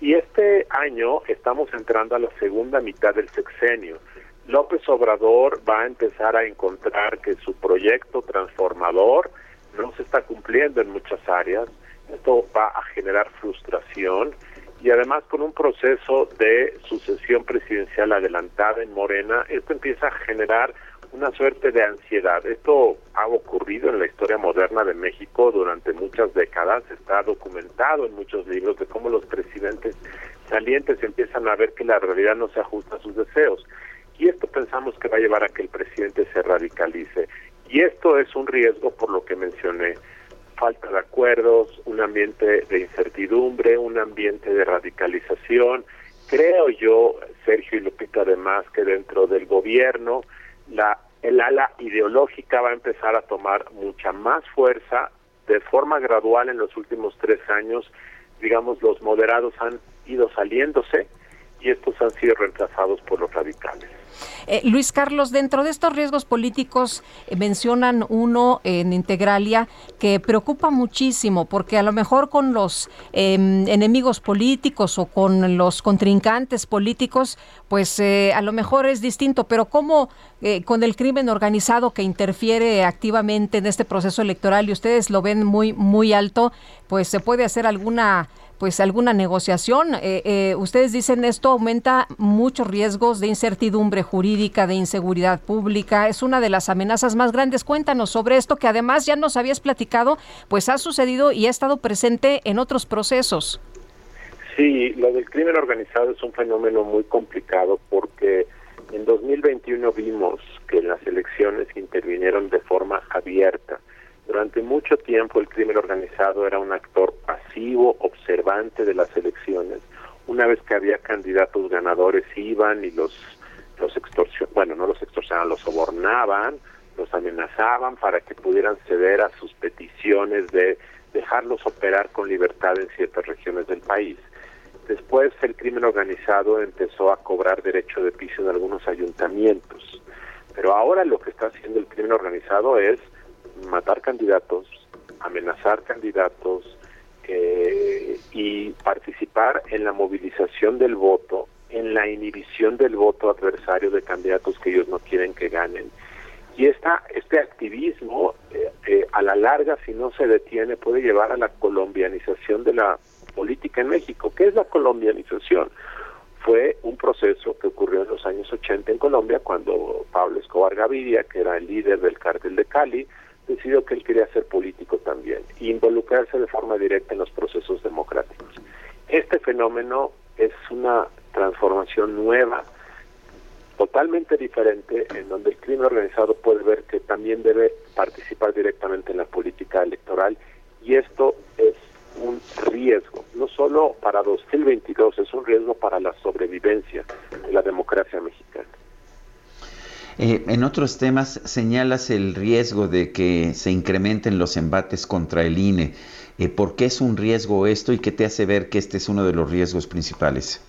Y este año estamos entrando a la segunda mitad del sexenio. López Obrador va a empezar a encontrar que su proyecto transformador no se está cumpliendo en muchas áreas, esto va a generar frustración y además con un proceso de sucesión presidencial adelantada en Morena, esto empieza a generar una suerte de ansiedad. Esto ha ocurrido en la historia moderna de México durante muchas décadas, está documentado en muchos libros de cómo los presidentes salientes empiezan a ver que la realidad no se ajusta a sus deseos. Y esto pensamos que va a llevar a que el presidente se radicalice. Y esto es un riesgo por lo que mencioné falta de acuerdos, un ambiente de incertidumbre, un ambiente de radicalización. Creo yo, Sergio y Lupita, además que dentro del gobierno la el ala ideológica va a empezar a tomar mucha más fuerza de forma gradual en los últimos tres años. Digamos, los moderados han ido saliéndose y estos han sido reemplazados por los radicales. Eh, Luis Carlos, dentro de estos riesgos políticos eh, mencionan uno en Integralia que preocupa muchísimo porque a lo mejor con los em, enemigos políticos o con los contrincantes políticos, pues eh, a lo mejor es distinto, pero ¿cómo con el crimen organizado que interfiere activamente en este proceso electoral y ustedes lo ven muy, muy alto, pues se puede hacer alguna pues alguna negociación. Eh, eh, ustedes dicen esto aumenta muchos riesgos de incertidumbre jurídica, de inseguridad pública. Es una de las amenazas más grandes. Cuéntanos sobre esto que además ya nos habías platicado, pues ha sucedido y ha estado presente en otros procesos. Sí, lo del crimen organizado es un fenómeno muy complicado porque en 2021 vimos que las elecciones intervinieron de forma abierta durante mucho tiempo el crimen organizado era un actor pasivo, observante de las elecciones. Una vez que había candidatos ganadores iban y los los extorsion bueno, no los extorsionaban, los sobornaban, los amenazaban para que pudieran ceder a sus peticiones de dejarlos operar con libertad en ciertas regiones del país. Después el crimen organizado empezó a cobrar derecho de piso en algunos ayuntamientos. Pero ahora lo que está haciendo el crimen organizado es matar candidatos, amenazar candidatos eh, y participar en la movilización del voto, en la inhibición del voto adversario de candidatos que ellos no quieren que ganen. Y esta, este activismo, eh, eh, a la larga, si no se detiene, puede llevar a la colombianización de la política en México. ¿Qué es la colombianización? Fue un proceso que ocurrió en los años 80 en Colombia, cuando Pablo Escobar Gaviria, que era el líder del cártel de Cali, decidió que él quería ser político también e involucrarse de forma directa en los procesos democráticos. Este fenómeno es una transformación nueva totalmente diferente en donde el crimen organizado puede ver que también debe participar directamente en la política electoral y esto es un riesgo, no solo para 2022, es un riesgo para la sobrevivencia de la democracia mexicana. Eh, en otros temas señalas el riesgo de que se incrementen los embates contra el INE. Eh, ¿Por qué es un riesgo esto y qué te hace ver que este es uno de los riesgos principales?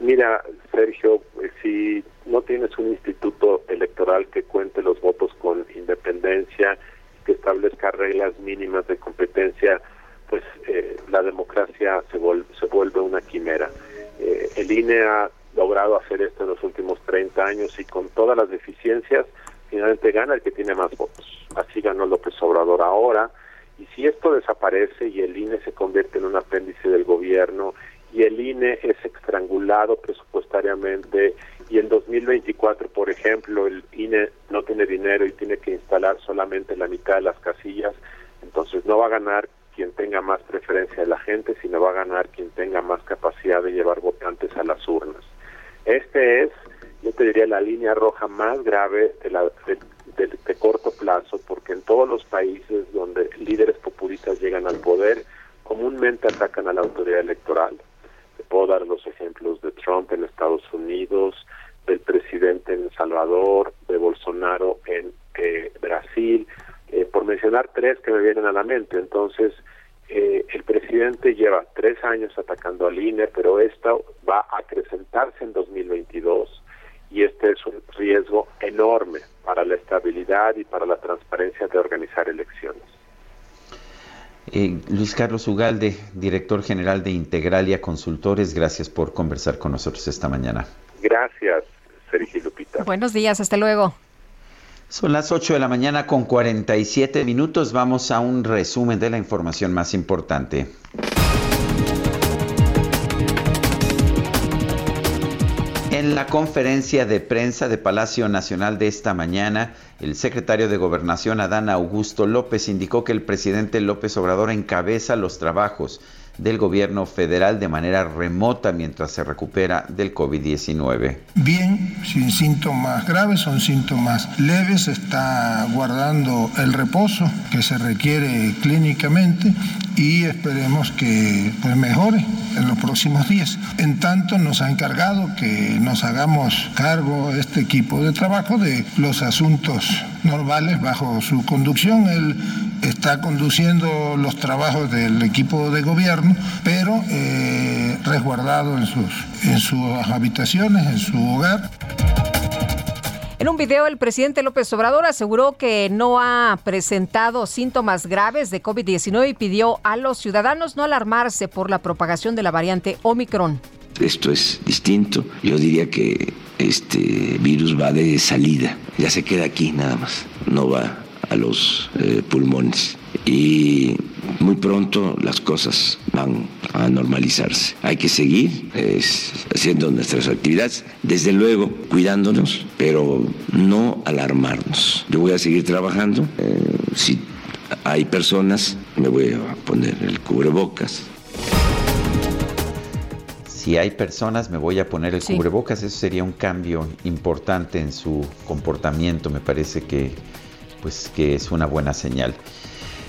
Mira, Sergio, eh, si no tienes un instituto electoral que cuente los votos con independencia, que establezca reglas mínimas de competencia, pues eh, la democracia se, vuelve, se vuelve una quimera. Eh, el INE ha logrado hacer esto en los últimos 30 años y con todas las deficiencias, finalmente gana el que tiene más votos. Así ganó López Obrador ahora. Y si esto desaparece y el INE se convierte en un apéndice del gobierno y el INE es estrangulado presupuestariamente y en 2024, por ejemplo, el INE no tiene dinero y tiene que instalar solamente la mitad de las casillas, entonces no va a ganar quien tenga más preferencia de la gente, sino va a ganar quien tenga más capacidad de llevar votantes a las urnas. Este es, yo te diría, la línea roja más grave de, la, de, de corto plazo, porque en todos los países donde líderes populistas llegan al poder, comúnmente atacan a la autoridad electoral puedo dar los ejemplos de Trump en Estados Unidos, del presidente en El Salvador, de Bolsonaro en eh, Brasil, eh, por mencionar tres que me vienen a la mente. Entonces, eh, el presidente lleva tres años atacando al INE, pero esto va a acrecentarse en 2022 y este es un riesgo enorme para la estabilidad y para la transparencia de organizar elecciones. Eh, Luis Carlos Ugalde, director general de Integralia Consultores, gracias por conversar con nosotros esta mañana. Gracias, Sergio Lupita. Buenos días, hasta luego. Son las 8 de la mañana con 47 minutos. Vamos a un resumen de la información más importante. En la conferencia de prensa de Palacio Nacional de esta mañana, el secretario de Gobernación Adán Augusto López indicó que el presidente López Obrador encabeza los trabajos del gobierno federal de manera remota mientras se recupera del COVID-19. Bien, sin síntomas graves, son síntomas leves, está guardando el reposo que se requiere clínicamente y esperemos que pues, mejore en los próximos días. En tanto, nos ha encargado que nos hagamos cargo este equipo de trabajo de los asuntos normales bajo su conducción. Él está conduciendo los trabajos del equipo de gobierno, pero eh, resguardado en sus, en sus habitaciones, en su hogar. En un video, el presidente López Obrador aseguró que no ha presentado síntomas graves de COVID-19 y pidió a los ciudadanos no alarmarse por la propagación de la variante Omicron. Esto es distinto. Yo diría que este virus va de salida, ya se queda aquí nada más, no va a los eh, pulmones. Y muy pronto las cosas van a normalizarse. Hay que seguir haciendo nuestras actividades, desde luego cuidándonos, pero no alarmarnos. Yo voy a seguir trabajando. Eh, si hay personas, me voy a poner el cubrebocas. Si hay personas, me voy a poner el cubrebocas. Eso sería un cambio importante en su comportamiento. Me parece que, pues, que es una buena señal.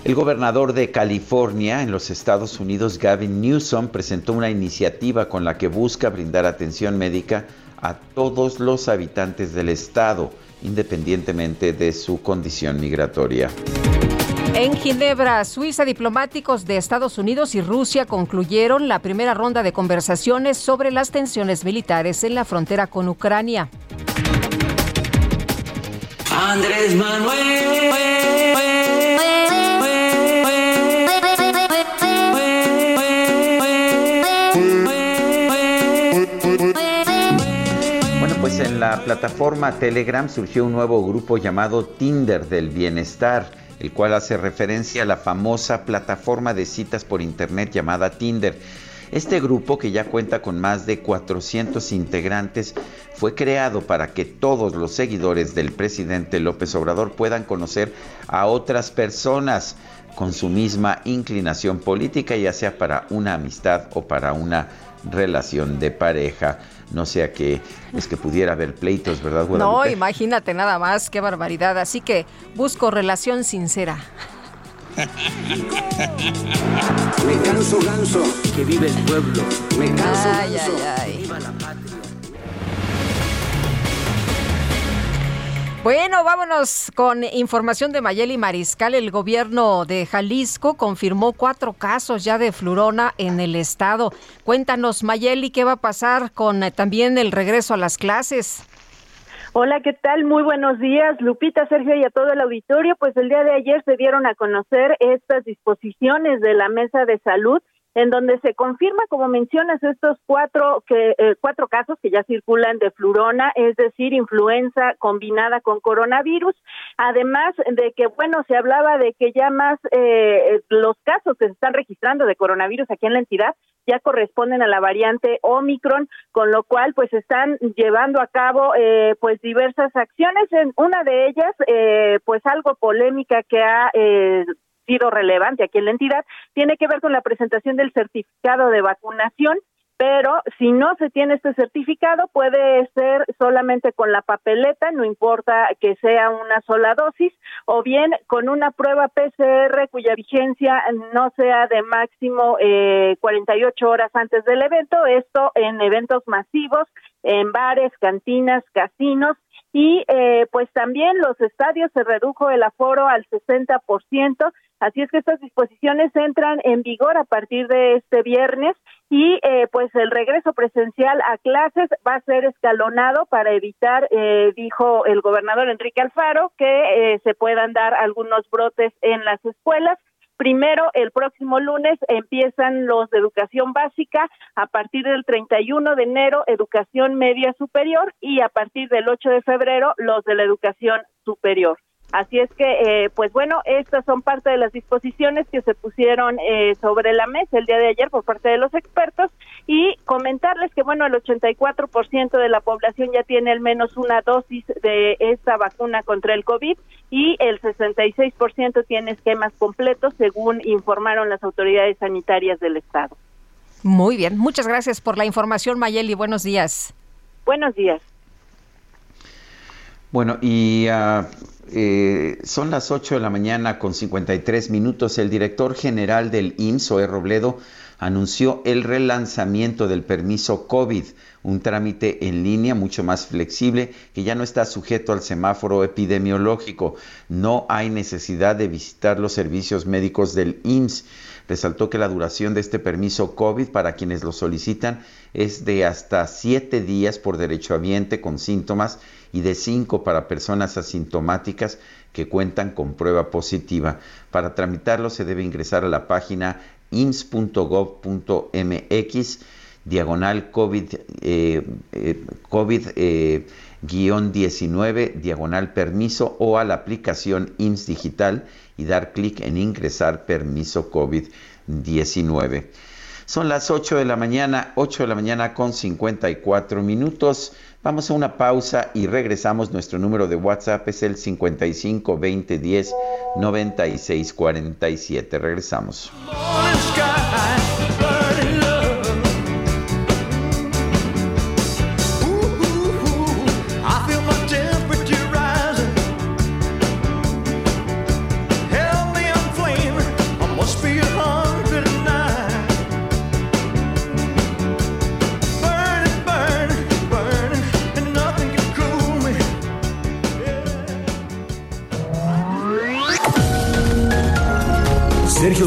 El gobernador de California en los Estados Unidos, Gavin Newsom, presentó una iniciativa con la que busca brindar atención médica a todos los habitantes del estado, independientemente de su condición migratoria. En Ginebra, Suiza, diplomáticos de Estados Unidos y Rusia concluyeron la primera ronda de conversaciones sobre las tensiones militares en la frontera con Ucrania. Andrés Manuel. La plataforma Telegram surgió un nuevo grupo llamado Tinder del Bienestar, el cual hace referencia a la famosa plataforma de citas por internet llamada Tinder. Este grupo, que ya cuenta con más de 400 integrantes, fue creado para que todos los seguidores del presidente López Obrador puedan conocer a otras personas con su misma inclinación política, ya sea para una amistad o para una relación de pareja. No sea que es que pudiera haber pleitos, ¿verdad, No, imagínate nada más, qué barbaridad. Así que busco relación sincera. Me canso ganso, que vive el pueblo. Me canso ay, ay, ay. viva la patria. Bueno, vámonos con información de Mayeli Mariscal. El gobierno de Jalisco confirmó cuatro casos ya de flurona en el estado. Cuéntanos, Mayeli, ¿qué va a pasar con eh, también el regreso a las clases? Hola, ¿qué tal? Muy buenos días, Lupita, Sergio y a todo el auditorio. Pues el día de ayer se dieron a conocer estas disposiciones de la Mesa de Salud en donde se confirma, como mencionas, estos cuatro que eh, cuatro casos que ya circulan de flurona, es decir, influenza combinada con coronavirus. Además de que, bueno, se hablaba de que ya más eh, los casos que se están registrando de coronavirus aquí en la entidad ya corresponden a la variante Omicron, con lo cual pues están llevando a cabo eh, pues diversas acciones. En una de ellas, eh, pues algo polémica que ha eh, sido relevante aquí en la entidad, tiene que ver con la presentación del certificado de vacunación pero si no se tiene este certificado puede ser solamente con la papeleta, no importa que sea una sola dosis, o bien con una prueba PCR cuya vigencia no sea de máximo eh, 48 horas antes del evento, esto en eventos masivos, en bares, cantinas, casinos, y eh, pues también los estadios se redujo el aforo al 60%, Así es que estas disposiciones entran en vigor a partir de este viernes y eh, pues el regreso presencial a clases va a ser escalonado para evitar, eh, dijo el gobernador Enrique Alfaro, que eh, se puedan dar algunos brotes en las escuelas. Primero, el próximo lunes empiezan los de educación básica, a partir del 31 de enero, educación media superior y a partir del 8 de febrero, los de la educación superior. Así es que, eh, pues bueno, estas son parte de las disposiciones que se pusieron eh, sobre la mesa el día de ayer por parte de los expertos y comentarles que, bueno, el 84% de la población ya tiene al menos una dosis de esta vacuna contra el COVID y el 66% tiene esquemas completos, según informaron las autoridades sanitarias del Estado. Muy bien, muchas gracias por la información, Mayeli. Buenos días. Buenos días. Bueno, y uh, eh, son las 8 de la mañana con 53 minutos. El director general del IMSS, Oe Robledo, anunció el relanzamiento del permiso COVID, un trámite en línea mucho más flexible que ya no está sujeto al semáforo epidemiológico. No hay necesidad de visitar los servicios médicos del IMSS. Resaltó que la duración de este permiso COVID para quienes lo solicitan es de hasta siete días por derecho derechohabiente con síntomas y de 5 para personas asintomáticas que cuentan con prueba positiva. Para tramitarlo se debe ingresar a la página ins.gov.mx diagonal COVID, eh, eh, COVID eh, guion 19 diagonal permiso o a la aplicación IMSS Digital y dar clic en ingresar permiso COVID-19. Son las 8 de la mañana, 8 de la mañana con 54 minutos. Vamos a una pausa y regresamos. Nuestro número de WhatsApp es el 55 20 10 96 47. Regresamos.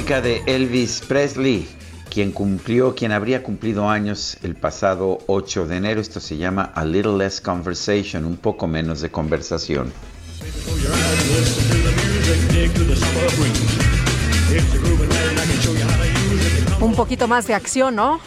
Música de Elvis Presley, quien cumplió, quien habría cumplido años el pasado 8 de enero. Esto se llama A Little Less Conversation, un poco menos de conversación. Un poquito más de acción, ¿no?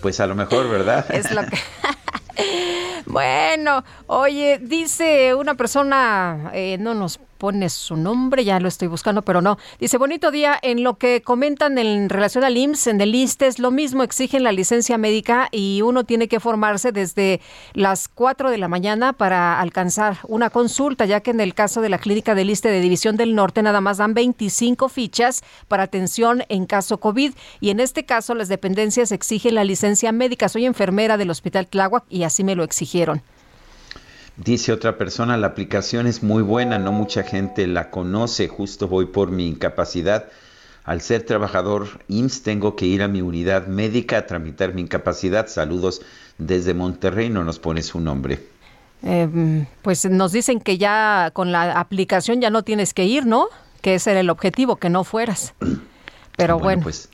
Pues a lo mejor, ¿verdad? Es lo que... Bueno, oye, dice una persona, eh, no nos pone su nombre, ya lo estoy buscando, pero no. Dice, bonito día, en lo que comentan en relación al IMSS, en el ISTE es lo mismo, exigen la licencia médica y uno tiene que formarse desde las 4 de la mañana para alcanzar una consulta, ya que en el caso de la clínica del ISTE de División del Norte nada más dan 25 fichas para atención en caso COVID y en este caso las dependencias exigen la licencia médica. Soy enfermera del Hospital Tláhuac y así me lo exigieron. Dice otra persona, la aplicación es muy buena, no mucha gente la conoce, justo voy por mi incapacidad. Al ser trabajador IMSS tengo que ir a mi unidad médica a tramitar mi incapacidad. Saludos desde Monterrey, no nos pone su nombre. Eh, pues nos dicen que ya con la aplicación ya no tienes que ir, ¿no? Que ese era el objetivo, que no fueras. Pero bueno. Pues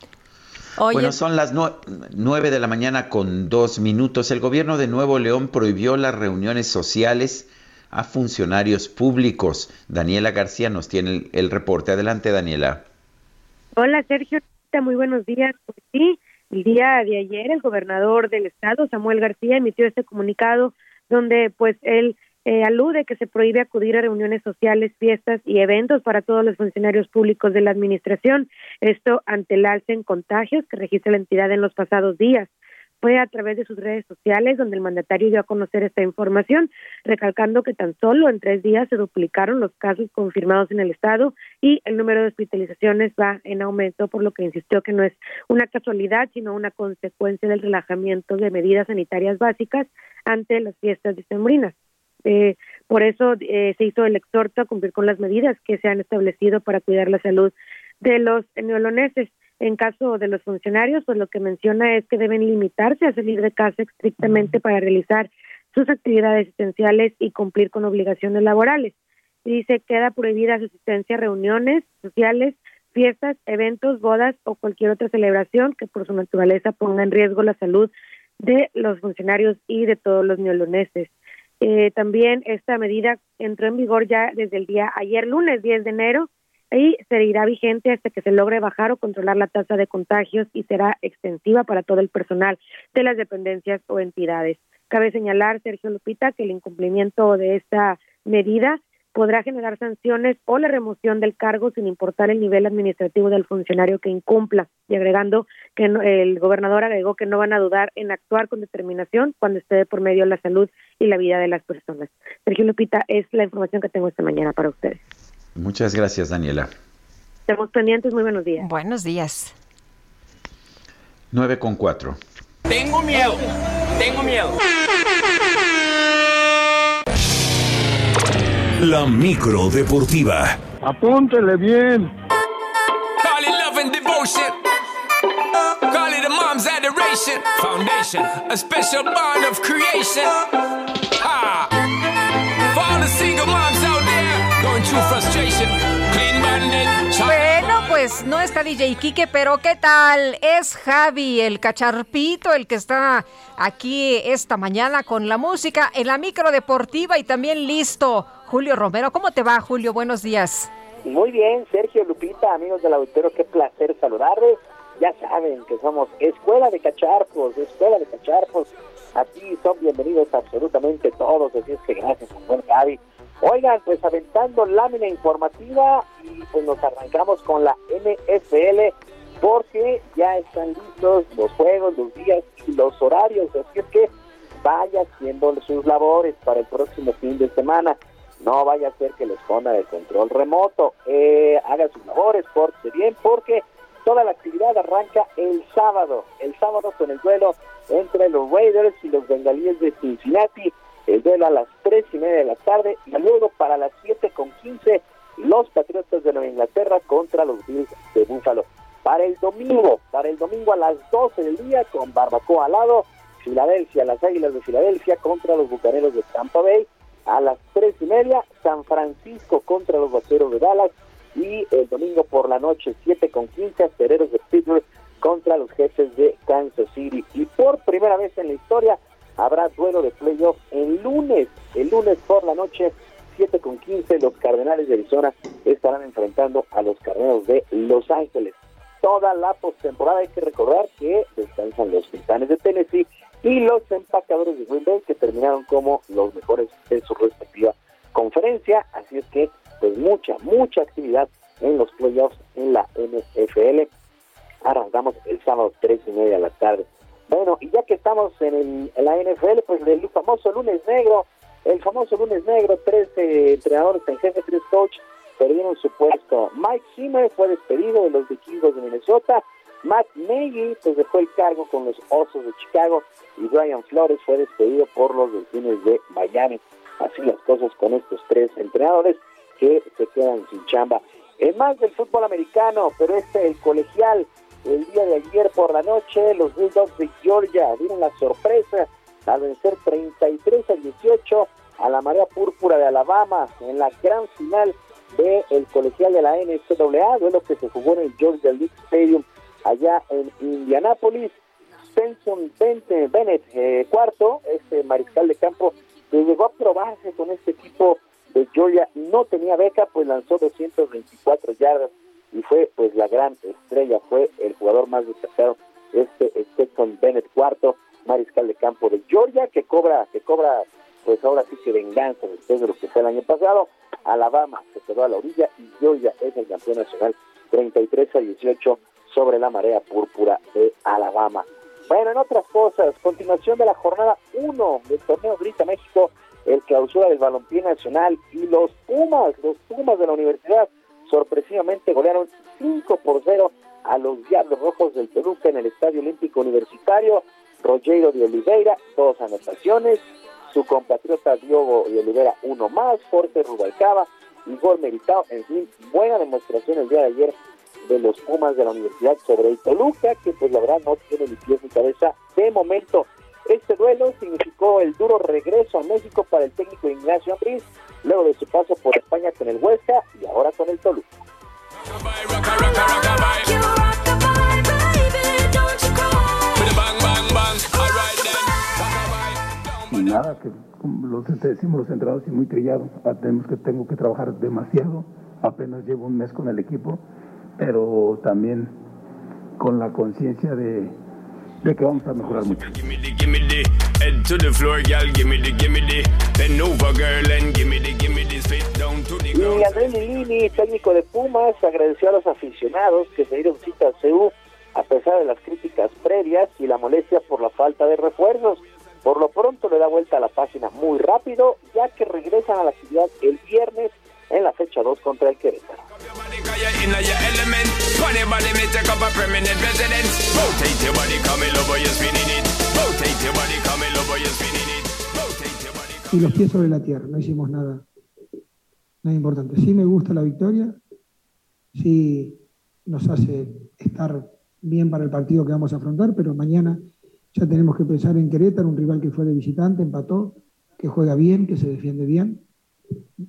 bueno, son las nueve de la mañana con dos minutos. El gobierno de Nuevo León prohibió las reuniones sociales a funcionarios públicos. Daniela García nos tiene el, el reporte. Adelante, Daniela. Hola, Sergio. Muy buenos días. Pues sí, el día de ayer el gobernador del estado, Samuel García, emitió este comunicado donde pues él eh, alude que se prohíbe acudir a reuniones sociales, fiestas y eventos para todos los funcionarios públicos de la Administración. Esto ante el alza en contagios que registra la entidad en los pasados días. Fue a través de sus redes sociales donde el mandatario dio a conocer esta información, recalcando que tan solo en tres días se duplicaron los casos confirmados en el estado y el número de hospitalizaciones va en aumento, por lo que insistió que no es una casualidad, sino una consecuencia del relajamiento de medidas sanitarias básicas ante las fiestas decembrinas. Eh, por eso eh, se hizo el exhorto a cumplir con las medidas que se han establecido para cuidar la salud de los neoloneses. En caso de los funcionarios, pues lo que menciona es que deben limitarse a salir de casa estrictamente para realizar sus actividades esenciales y cumplir con obligaciones laborales. Dice, queda prohibida su asistencia a reuniones sociales, fiestas, eventos, bodas o cualquier otra celebración que por su naturaleza ponga en riesgo la salud de los funcionarios y de todos los neoloneses. Eh, también esta medida entró en vigor ya desde el día ayer lunes 10 de enero y seguirá vigente hasta que se logre bajar o controlar la tasa de contagios y será extensiva para todo el personal de las dependencias o entidades. Cabe señalar, Sergio Lupita, que el incumplimiento de esta medida podrá generar sanciones o la remoción del cargo sin importar el nivel administrativo del funcionario que incumpla. Y agregando que el gobernador agregó que no van a dudar en actuar con determinación cuando esté por medio la salud y la vida de las personas. Sergio Lupita, es la información que tengo esta mañana para ustedes. Muchas gracias, Daniela. Estamos pendientes, muy buenos días. Buenos días. 9 con 4. Tengo miedo, tengo miedo. La micro deportiva. Apúntele bien. Call it love and devotion. Call it a mom's adoration. Foundation, a special bond of creation. Pues no está DJ Kike, pero ¿qué tal? Es Javi, el cacharpito, el que está aquí esta mañana con la música en la micro deportiva y también listo. Julio Romero, ¿cómo te va, Julio? Buenos días. Muy bien, Sergio Lupita, amigos del auditorio, qué placer saludarles. Ya saben que somos Escuela de Cacharpos, Escuela de Cacharpos. Aquí son bienvenidos absolutamente todos, así es que gracias, buen Javi. Oigan, pues aventando lámina informativa y pues nos arrancamos con la NFL porque ya están listos los juegos, los días y los horarios, así es que vaya haciendo sus labores para el próximo fin de semana. No vaya a ser que les ponga de control remoto. Eh, haga sus labores, pórtese bien, porque toda la actividad arranca el sábado. El sábado con el duelo entre los Raiders y los Bengalíes de Cincinnati el duelo a las tres y media de la tarde y luego para las siete con quince los Patriotas de Nueva Inglaterra contra los Bills de Búfalo. Para el domingo, para el domingo a las 12 del día con barbacoa al lado, Filadelfia, las Águilas de Filadelfia contra los Bucaneros de Tampa Bay. A las tres y media, San Francisco contra los Vaqueros de Dallas. Y el domingo por la noche 7 con 15 Acereros de Pittsburgh contra los jefes de Kansas City. Y por primera vez en la historia habrá duelo de playoff el lunes, el lunes por la noche 7 con 15 los Cardenales de Arizona estarán enfrentando a los Carneros de Los Ángeles. Toda la postemporada hay que recordar que descansan los Titanes de Tennessee y los empacadores de Green Bay que terminaron como los mejores en su respectiva conferencia, así es que pues mucha, mucha actividad en los playoffs en la NFL. Arrancamos el sábado tres y media de la tarde. Bueno, y ya que estamos en, la NFL, pues el famoso lunes negro, el famoso lunes negro, tres eh, entrenadores en jefe, tres coach perdieron su puesto. Mike Zimmer fue despedido de los vikingos de Minnesota. Matt Nagy pues dejó el cargo con los Osos de Chicago y Brian Flores fue despedido por los Delfines de Miami. Así las cosas con estos tres entrenadores que se quedan sin chamba. Es más del fútbol americano, pero este el colegial. El día de ayer por la noche, los Bulldogs de Georgia dieron la sorpresa al vencer 33 a 18 a la marea púrpura de Alabama en la gran final del el colegial de la NCAA, duelo que se jugó en el Georgia League Stadium allá en Indianápolis. Benson Bennett, eh, cuarto, este mariscal de campo, que llegó a probarse con este equipo de Georgia, no tenía beca, pues lanzó 224 yardas y fue pues la gran estrella, fue el jugador más destacado, este Stetson Bennett cuarto, mariscal de campo de Georgia, que cobra, que cobra pues ahora sí que venganza después de lo que fue el año pasado. Alabama se quedó a la orilla y Georgia es el campeón nacional 33 a 18 sobre la marea púrpura de Alabama. Bueno, en otras cosas, continuación de la jornada 1 del torneo Grita México, el clausura del balompié nacional y los Pumas, los Pumas de la universidad, sorpresivamente golearon 5 por 0 a los Diablos Rojos del Toluca en el Estadio Olímpico Universitario. Rogero de Oliveira, dos anotaciones, su compatriota Diogo de Oliveira, uno más, Jorge Rubalcaba y gol meritado. En fin, buena demostración el día de ayer de los Pumas de la Universidad sobre el Toluca, que pues la verdad no tiene ni pies ni cabeza de momento. Este duelo significó el duro regreso a México para el técnico Ignacio Ambriz, luego de su paso por España con el Huesca y ahora con el Toluca. Nada, que como los, decimos los entrados y muy trillado, ah, tenemos que, tengo que trabajar demasiado, apenas llevo un mes con el equipo, pero también con la conciencia de que vamos a mejorar mucho. Y Andrés Lilini, técnico de Pumas, agradeció a los aficionados que se dieron cita a CEU a pesar de las críticas previas y la molestia por la falta de refuerzos. Por lo pronto le da vuelta a la página muy rápido, ya que regresan a la actividad el viernes en la fecha 2 contra el Querétaro. Y los pies sobre la tierra, no hicimos nada, nada importante. Sí me gusta la victoria, sí nos hace estar bien para el partido que vamos a afrontar, pero mañana ya tenemos que pensar en Querétaro, un rival que fue de visitante, empató, que juega bien, que se defiende bien,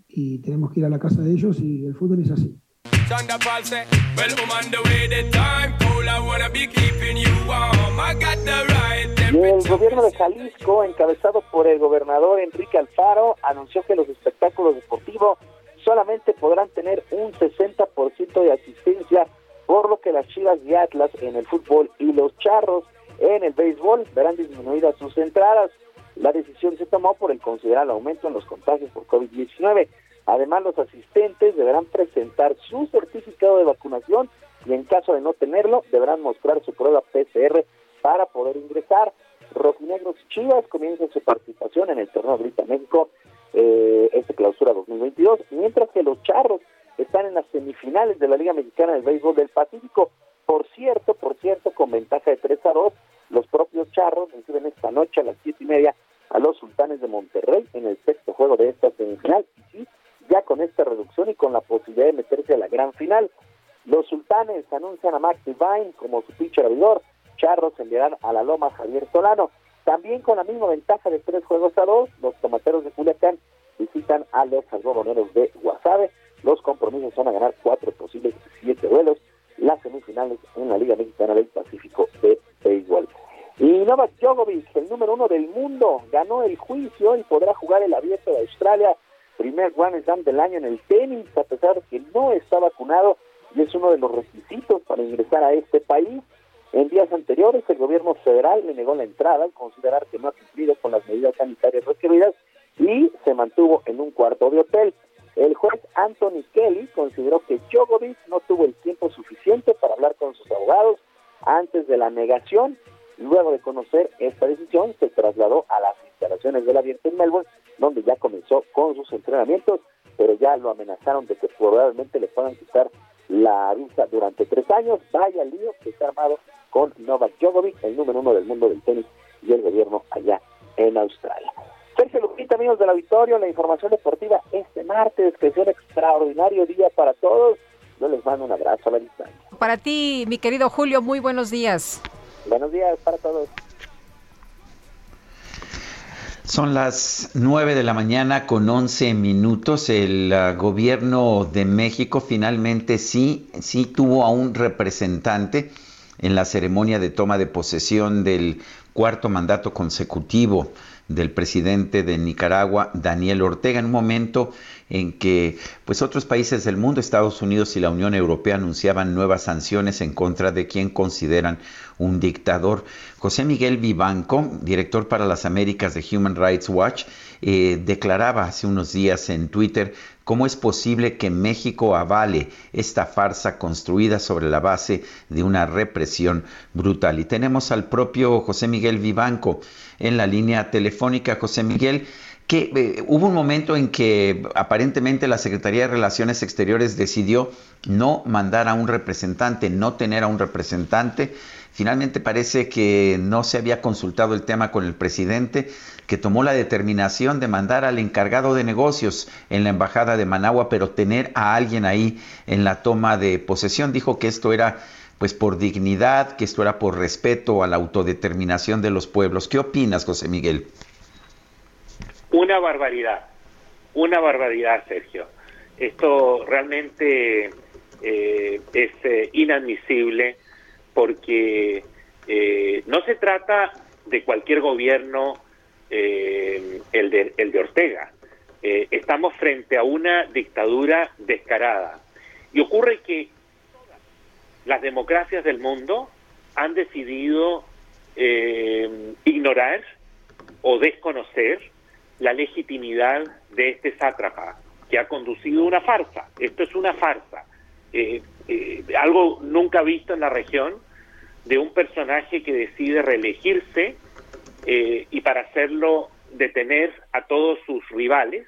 y tenemos que ir a la casa de ellos y el fútbol es así. Y el gobierno de Jalisco, encabezado por el gobernador Enrique Alfaro, anunció que los espectáculos deportivos solamente podrán tener un 60% de asistencia, por lo que las Chivas y Atlas en el fútbol y los Charros en el béisbol verán disminuidas sus entradas. La decisión se tomó por el considerable aumento en los contagios por COVID-19. Además, los asistentes deberán presentar su certificado de vacunación y en caso de no tenerlo, deberán mostrar su prueba PCR para poder ingresar. Rojinegros Chivas comienzan su participación en el torneo Grita México, eh, este clausura 2022, mientras que los Charros están en las semifinales de la Liga Mexicana del Béisbol del Pacífico. Por cierto, por cierto, con ventaja de 3 a 2, los propios charros reciben esta noche a las siete y media a los sultanes de Monterrey en el sexto juego de esta semifinal. Ya con esta reducción y con la posibilidad de meterse a la gran final. Los sultanes anuncian a Max Divine como su pitcher abridor. Charros enviarán a la Loma Javier Solano. También con la misma ventaja de tres juegos a dos, los tomateros de Culiacán visitan a los algodoneros de Guasave. Los compromisos van a ganar cuatro posibles siete duelos. Las semifinales en la Liga Mexicana del Pacífico de Béisbol. Y Novak Djokovic, el número uno del mundo, ganó el juicio y podrá jugar el abierto de Australia, primer Grand Slam del año en el tenis, a pesar de que no está vacunado y es uno de los requisitos para ingresar a este país. En días anteriores, el gobierno federal le negó la entrada al considerar que no ha cumplido con las medidas sanitarias requeridas y se mantuvo en un cuarto de hotel. El juez Anthony Kelly consideró que Djokovic no tuvo el tiempo suficiente para hablar con sus abogados antes de la negación. Luego de conocer esta decisión, se trasladó a las instalaciones del abierto en Melbourne, donde ya comenzó con sus entrenamientos, pero ya lo amenazaron de que probablemente le puedan quitar la visa durante tres años. Vaya lío que está armado con Novak Djokovic, el número uno del mundo del tenis y el gobierno allá en Australia. Sergio Lupita, amigos del auditorio, la información deportiva este martes, que es un extraordinario día para todos. Yo les mando un abrazo a la distancia. Para ti, mi querido Julio, muy buenos días. Buenos días para todos. Son las 9 de la mañana con 11 minutos. El uh, gobierno de México finalmente sí, sí tuvo a un representante en la ceremonia de toma de posesión del cuarto mandato consecutivo del presidente de Nicaragua, Daniel Ortega, en un momento en que pues otros países del mundo, Estados Unidos y la Unión Europea anunciaban nuevas sanciones en contra de quien consideran un dictador. José Miguel Vivanco, director para las Américas de Human Rights Watch, eh, declaraba hace unos días en Twitter cómo es posible que México avale esta farsa construida sobre la base de una represión brutal. Y tenemos al propio José Miguel Vivanco en la línea telefónica. José Miguel, que eh, hubo un momento en que aparentemente la Secretaría de Relaciones Exteriores decidió no mandar a un representante, no tener a un representante. Finalmente parece que no se había consultado el tema con el presidente, que tomó la determinación de mandar al encargado de negocios en la embajada de Managua, pero tener a alguien ahí en la toma de posesión. Dijo que esto era pues por dignidad, que esto era por respeto a la autodeterminación de los pueblos. ¿Qué opinas, José Miguel? Una barbaridad, una barbaridad, Sergio. Esto realmente eh, es eh, inadmisible porque eh, no se trata de cualquier gobierno, el, de, el de Ortega. estamos frente a una dictadura descarada. Y ocurre que las democracias del mundo han decidido ignorar o desconocer la legitimidad de este sátrapa, que ha conducido una farsa. Esto es una farsa. Eh, eh, algo nunca visto en la región de un personaje que decide reelegirse eh, y para hacerlo detener a todos sus rivales,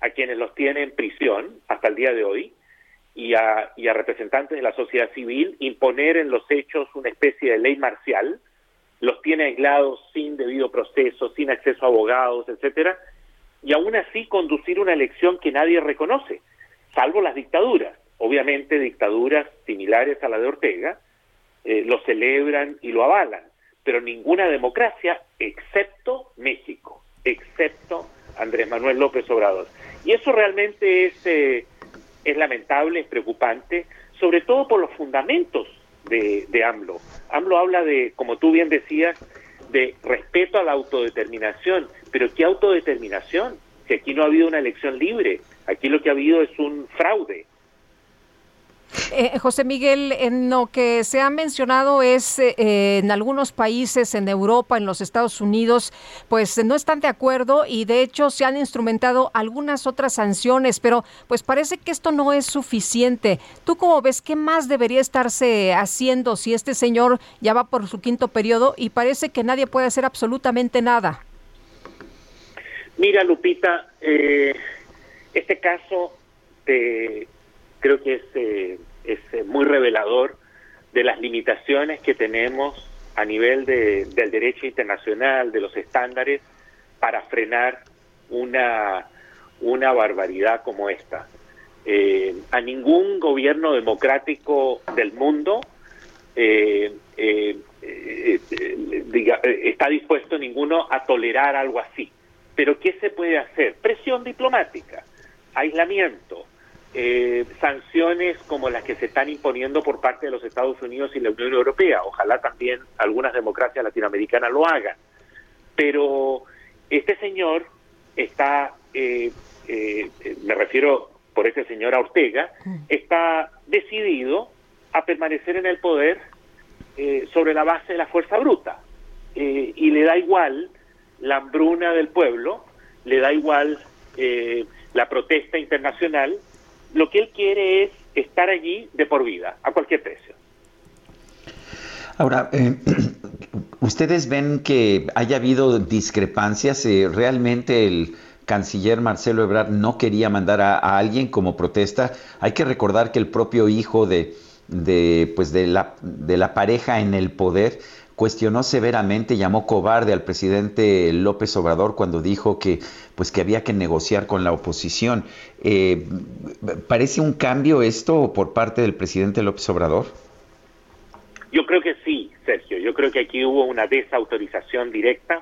a quienes los tiene en prisión hasta el día de hoy, y a, y a representantes de la sociedad civil, imponer en los hechos una especie de ley marcial, los tiene aislados sin debido proceso, sin acceso a abogados, etcétera, y aún así conducir una elección que nadie reconoce, salvo las dictaduras. Obviamente dictaduras similares a la de Ortega eh, lo celebran y lo avalan, pero ninguna democracia excepto México, excepto Andrés Manuel López Obrador. Y eso realmente es, eh, es lamentable, es preocupante, sobre todo por los fundamentos de, de AMLO. AMLO habla de, como tú bien decías, de respeto a la autodeterminación. Pero ¿qué autodeterminación? Si aquí no ha habido una elección libre, aquí lo que ha habido es un fraude. Eh, José Miguel, en lo que se ha mencionado es eh, en algunos países, en Europa, en los Estados Unidos, pues no están de acuerdo y de hecho se han instrumentado algunas otras sanciones, pero pues parece que esto no es suficiente. ¿Tú cómo ves qué más debería estarse haciendo si este señor ya va por su quinto periodo y parece que nadie puede hacer absolutamente nada? Mira, Lupita, eh, este caso creo que es es eh, muy revelador de las limitaciones que tenemos a nivel del derecho internacional, de los estándares, para frenar una, una barbaridad como esta. Eh, a ningún gobierno democrático del mundo eh, está dispuesto ninguno a tolerar algo así. Pero ¿qué se puede hacer? Presión diplomática, aislamiento, eh, sanciones como las que se están imponiendo por parte de los Estados Unidos y la Unión Europea. Ojalá también algunas democracias latinoamericanas lo hagan. Pero este señor está, eh, eh, me refiero por ese señor a Ortega, está decidido a permanecer en el poder sobre la base de la fuerza bruta. y le da igual la hambruna del pueblo, le da igual la protesta internacional, lo que él quiere es estar allí de por vida, a cualquier precio. Ahora, eh, ¿ustedes ven que haya habido discrepancias? Eh, ¿Realmente el canciller Marcelo Ebrard no quería mandar a, alguien como protesta? Hay que recordar que el propio hijo de, de, pues de, la, de la pareja en el poder cuestionó severamente, llamó cobarde al presidente López Obrador cuando dijo que, pues, que había que negociar con la oposición. Eh, ¿Parece un cambio esto por parte del presidente López Obrador? Yo creo que sí, Sergio. Yo creo que aquí hubo una desautorización directa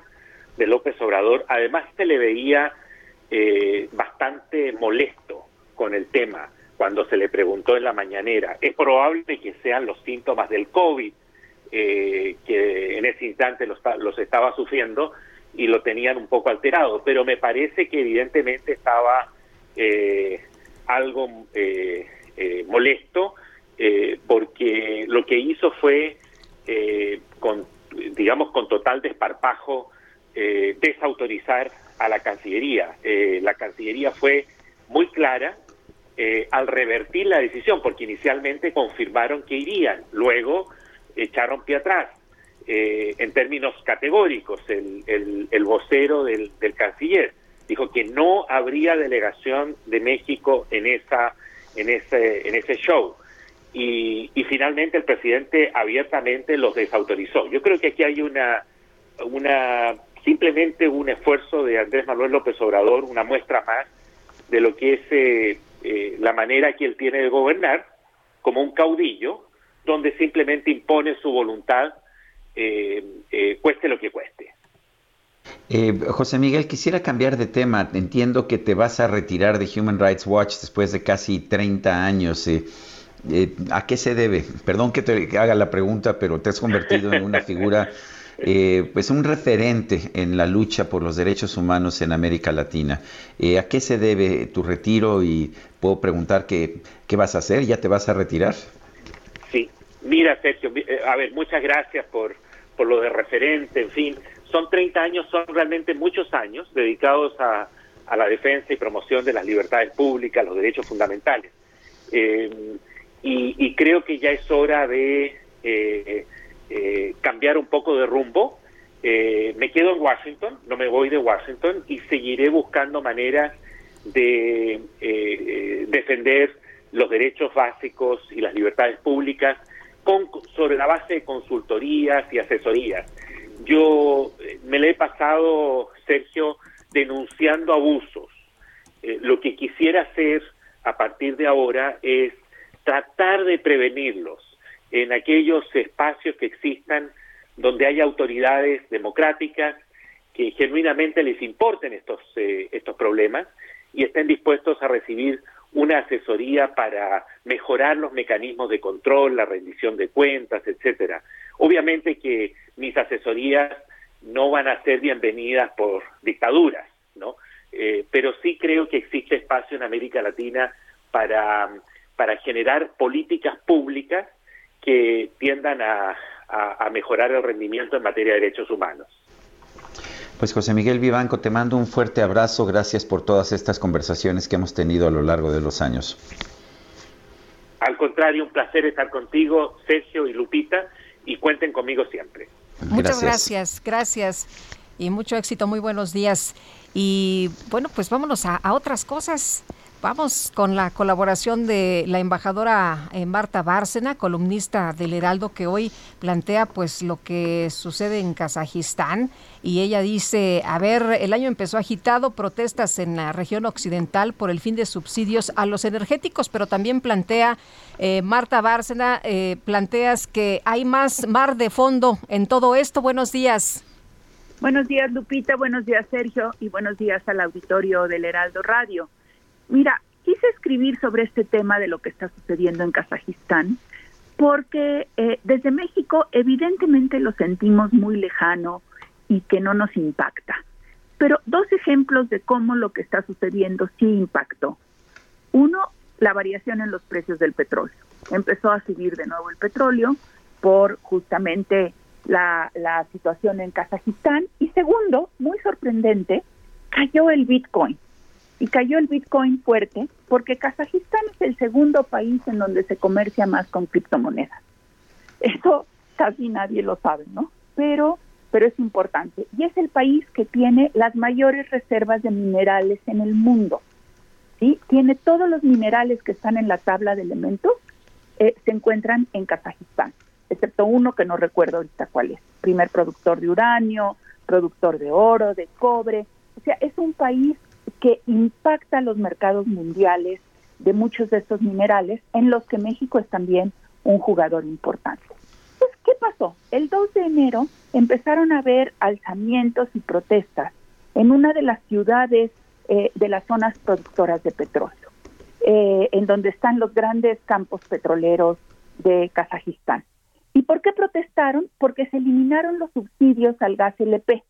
de López Obrador. Además, se le veía eh, bastante molesto con el tema cuando se le preguntó en la mañanera. Es probable que sean los síntomas del COVID eh, que en ese instante los, estaba sufriendo y lo tenían un poco alterado, pero me parece que evidentemente estaba eh, algo eh, molesto porque lo que hizo fue, con, digamos, con total desparpajo, desautorizar a la Cancillería. la Cancillería fue muy clara al revertir la decisión, porque inicialmente confirmaron que irían, luego echaron pie atrás. Eh, en términos categóricos, el, el, vocero del, canciller dijo que no habría delegación de México en esa en ese en ese show y, y finalmente el presidente abiertamente los desautorizó. Yo creo que aquí hay una una simplemente un esfuerzo de Andrés Manuel López Obrador, una muestra más de lo que es eh, eh, la manera que él tiene de gobernar como un caudillo donde simplemente impone su voluntad, eh, eh, cueste lo que cueste. Eh, José Miguel, quisiera cambiar de tema. Entiendo que te vas a retirar de Human Rights Watch después de casi 30 años. ¿A qué se debe? Perdón que te haga la pregunta, pero te has convertido en una figura, pues un referente en la lucha por los derechos humanos en América Latina. ¿A qué se debe tu retiro? Y puedo preguntar qué, qué vas a hacer. ¿Ya te vas a retirar? Mira, Sergio, eh, a ver, muchas gracias por, por lo de referente, en fin, son 30 años, son realmente muchos años dedicados a, a la defensa y promoción de las libertades públicas, los derechos fundamentales. Eh, y, creo que ya es hora de eh, cambiar un poco de rumbo. me quedo en Washington, no me voy de Washington y seguiré buscando maneras de defender los derechos básicos y las libertades públicas sobre la base de consultorías y asesorías. Yo eh, me le he pasado, Sergio, denunciando abusos. Eh, lo que quisiera hacer a partir de ahora es tratar de prevenirlos en aquellos espacios que existan donde haya autoridades democráticas que genuinamente les importen estos, eh, estos problemas y estén dispuestos a recibir una asesoría para mejorar los mecanismos de control, la rendición de cuentas, etcétera. Obviamente que mis asesorías no van a ser bienvenidas por dictaduras, ¿no? Eh, pero sí creo que existe espacio en América Latina para, para generar políticas públicas que tiendan a mejorar el rendimiento en materia de derechos humanos. Pues José Miguel Vivanco, te mando un fuerte abrazo. Gracias por todas estas conversaciones que hemos tenido a lo largo de los años. Al contrario, un placer estar contigo, Sergio y Lupita, y cuenten conmigo siempre. Muchas gracias, gracias. Y mucho éxito, muy buenos días. Y bueno, pues vámonos a otras cosas. Vamos con la colaboración de la embajadora eh, Marta Bárcena, columnista del Heraldo, que hoy plantea pues lo que sucede en Kazajistán. Y ella dice, a ver, el año empezó agitado, protestas en la región occidental por el fin de subsidios a los energéticos, pero también plantea, eh, Marta Bárcena, eh, planteas que hay más mar de fondo en todo esto. Buenos días. Buenos días, Lupita. Buenos días, Sergio. Y buenos días al auditorio del Heraldo Radio. Mira, quise escribir sobre este tema de lo que está sucediendo en Kazajistán, porque eh, desde México evidentemente lo sentimos muy lejano y que no nos impacta. Pero dos ejemplos de cómo lo que está sucediendo sí impactó. Uno, la variación en los precios del petróleo. Empezó a subir de nuevo el petróleo por justamente la, la situación en Kazajistán. Y segundo, muy sorprendente, cayó el Bitcoin. Y cayó el Bitcoin fuerte porque Kazajistán es el segundo país en donde se comercia más con criptomonedas. Eso casi nadie lo sabe, ¿no? Pero, pero es importante. Y es el país que tiene las mayores reservas de minerales en el mundo. ¿sí? Tiene todos los minerales que están en la tabla de elementos, eh, se encuentran en Kazajistán, excepto uno que no recuerdo ahorita cuál es. Primer productor de uranio, productor de oro, de cobre. O sea, es un país que impacta los mercados mundiales de muchos de estos minerales, en los que México es también un jugador importante. Pues, ¿qué pasó? El 2 de enero empezaron a haber alzamientos y protestas en una de las ciudades eh, de las zonas productoras de petróleo, eh, en donde están los grandes campos petroleros de Kazajistán. ¿Y por qué protestaron? Porque se eliminaron los subsidios al gas LP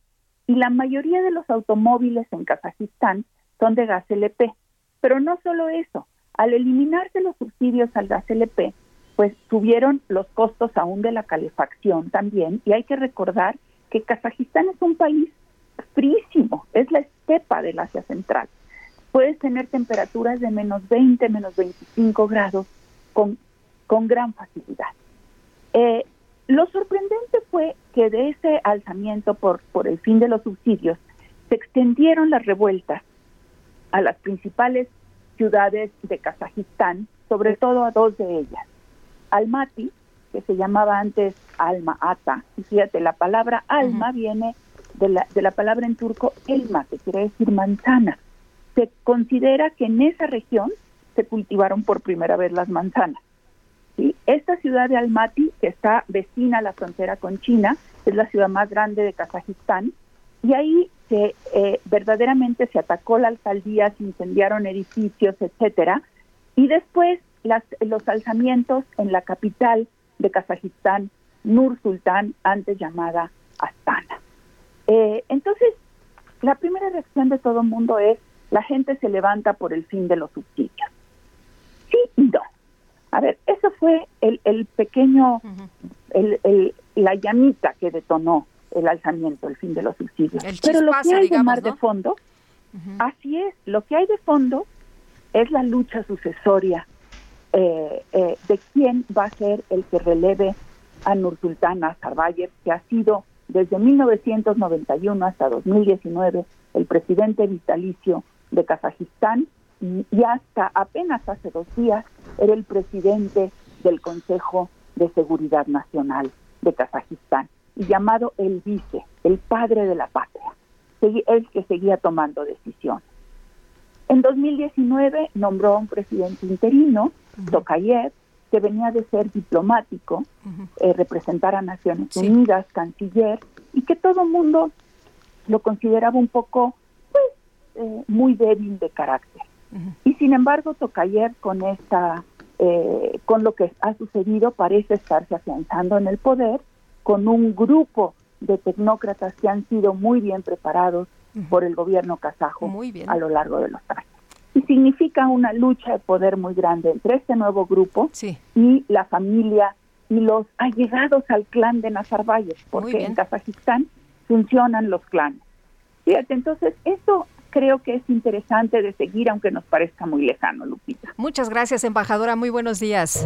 y la mayoría de los automóviles en Kazajistán son de gas LP. Pero no solo eso, al eliminarse los subsidios al gas LP, pues subieron los costos aún de la calefacción también, y hay que recordar que Kazajistán es un país frísimo, es la estepa del Asia Central. Puedes tener temperaturas de menos 20, menos 25 grados con, con gran facilidad. Eh, lo sorprendente fue que de ese alzamiento por, por el fin de los subsidios se extendieron las revueltas a las principales ciudades de Kazajistán, sobre todo a dos de ellas. Almaty, que se llamaba antes Alma Ata, y fíjate, la palabra alma viene de la, de la palabra en turco elma, que quiere decir manzana. Se considera que en esa región se cultivaron por primera vez las manzanas. ¿sí? Esta ciudad de Almaty, que está vecina a la frontera con China, es la ciudad más grande de Kazajistán, y ahí se eh, verdaderamente se atacó la alcaldía, se incendiaron edificios, etcétera, y después las, los alzamientos en la capital de Kazajistán, Nur Sultán, antes llamada Astana. Eh, entonces, la primera reacción de todo el mundo es, la gente se levanta por el fin de los subsidios. Sí y no. A ver, eso fue el, el pequeño, el, el, la llamita que detonó el alzamiento, el fin de los subsidios. Pero lo que hay de mar de fondo, así es, lo que hay de fondo es la lucha sucesoria eh, eh, de quién va a ser el que releve a Nursultán Nazarbayev, que ha sido desde 1991 hasta 2019 el presidente vitalicio de Kazajistán y, y hasta apenas hace dos días era el presidente del Consejo de Seguridad Nacional de Kazajistán y llamado el vice, el padre de la patria, el que seguía tomando decisiones. En 2019 nombró a un presidente interino, Tokayev, que venía de ser diplomático, eh, representar a Naciones Unidas, canciller, y que todo el mundo lo consideraba un poco, pues, eh, muy débil de carácter. Y sin embargo, Tokayev con esta, eh, con lo que ha sucedido, parece estarse afianzando en el poder con un grupo de tecnócratas que han sido muy bien preparados por el gobierno kazajo a lo largo de los años. Y significa una lucha de poder muy grande entre este nuevo grupo y la familia y los allegados al clan de Nazarbayev, porque en Kazajistán funcionan los clanes. Fíjate, entonces esto creo que es interesante de seguir, aunque nos parezca muy lejano, Lupita. Muchas gracias, embajadora. Muy buenos días.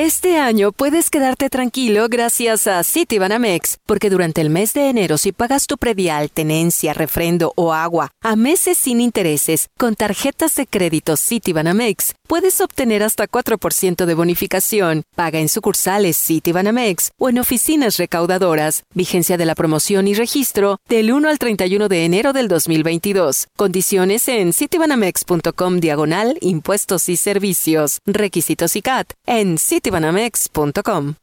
Este año puedes quedarte tranquilo gracias a Citibanamex, porque durante el mes de enero si pagas tu predial, tenencia, refrendo o agua a meses sin intereses con tarjetas de crédito Citibanamex, puedes obtener hasta 4% de bonificación. Paga en sucursales Citibanamex o en oficinas recaudadoras. Vigencia de la promoción y registro del 1 al 31 de enero del 2022. Condiciones en citibanamex.com diagonal impuestos y servicios. Requisitos y CAT en Citibanamex citibanamex.com.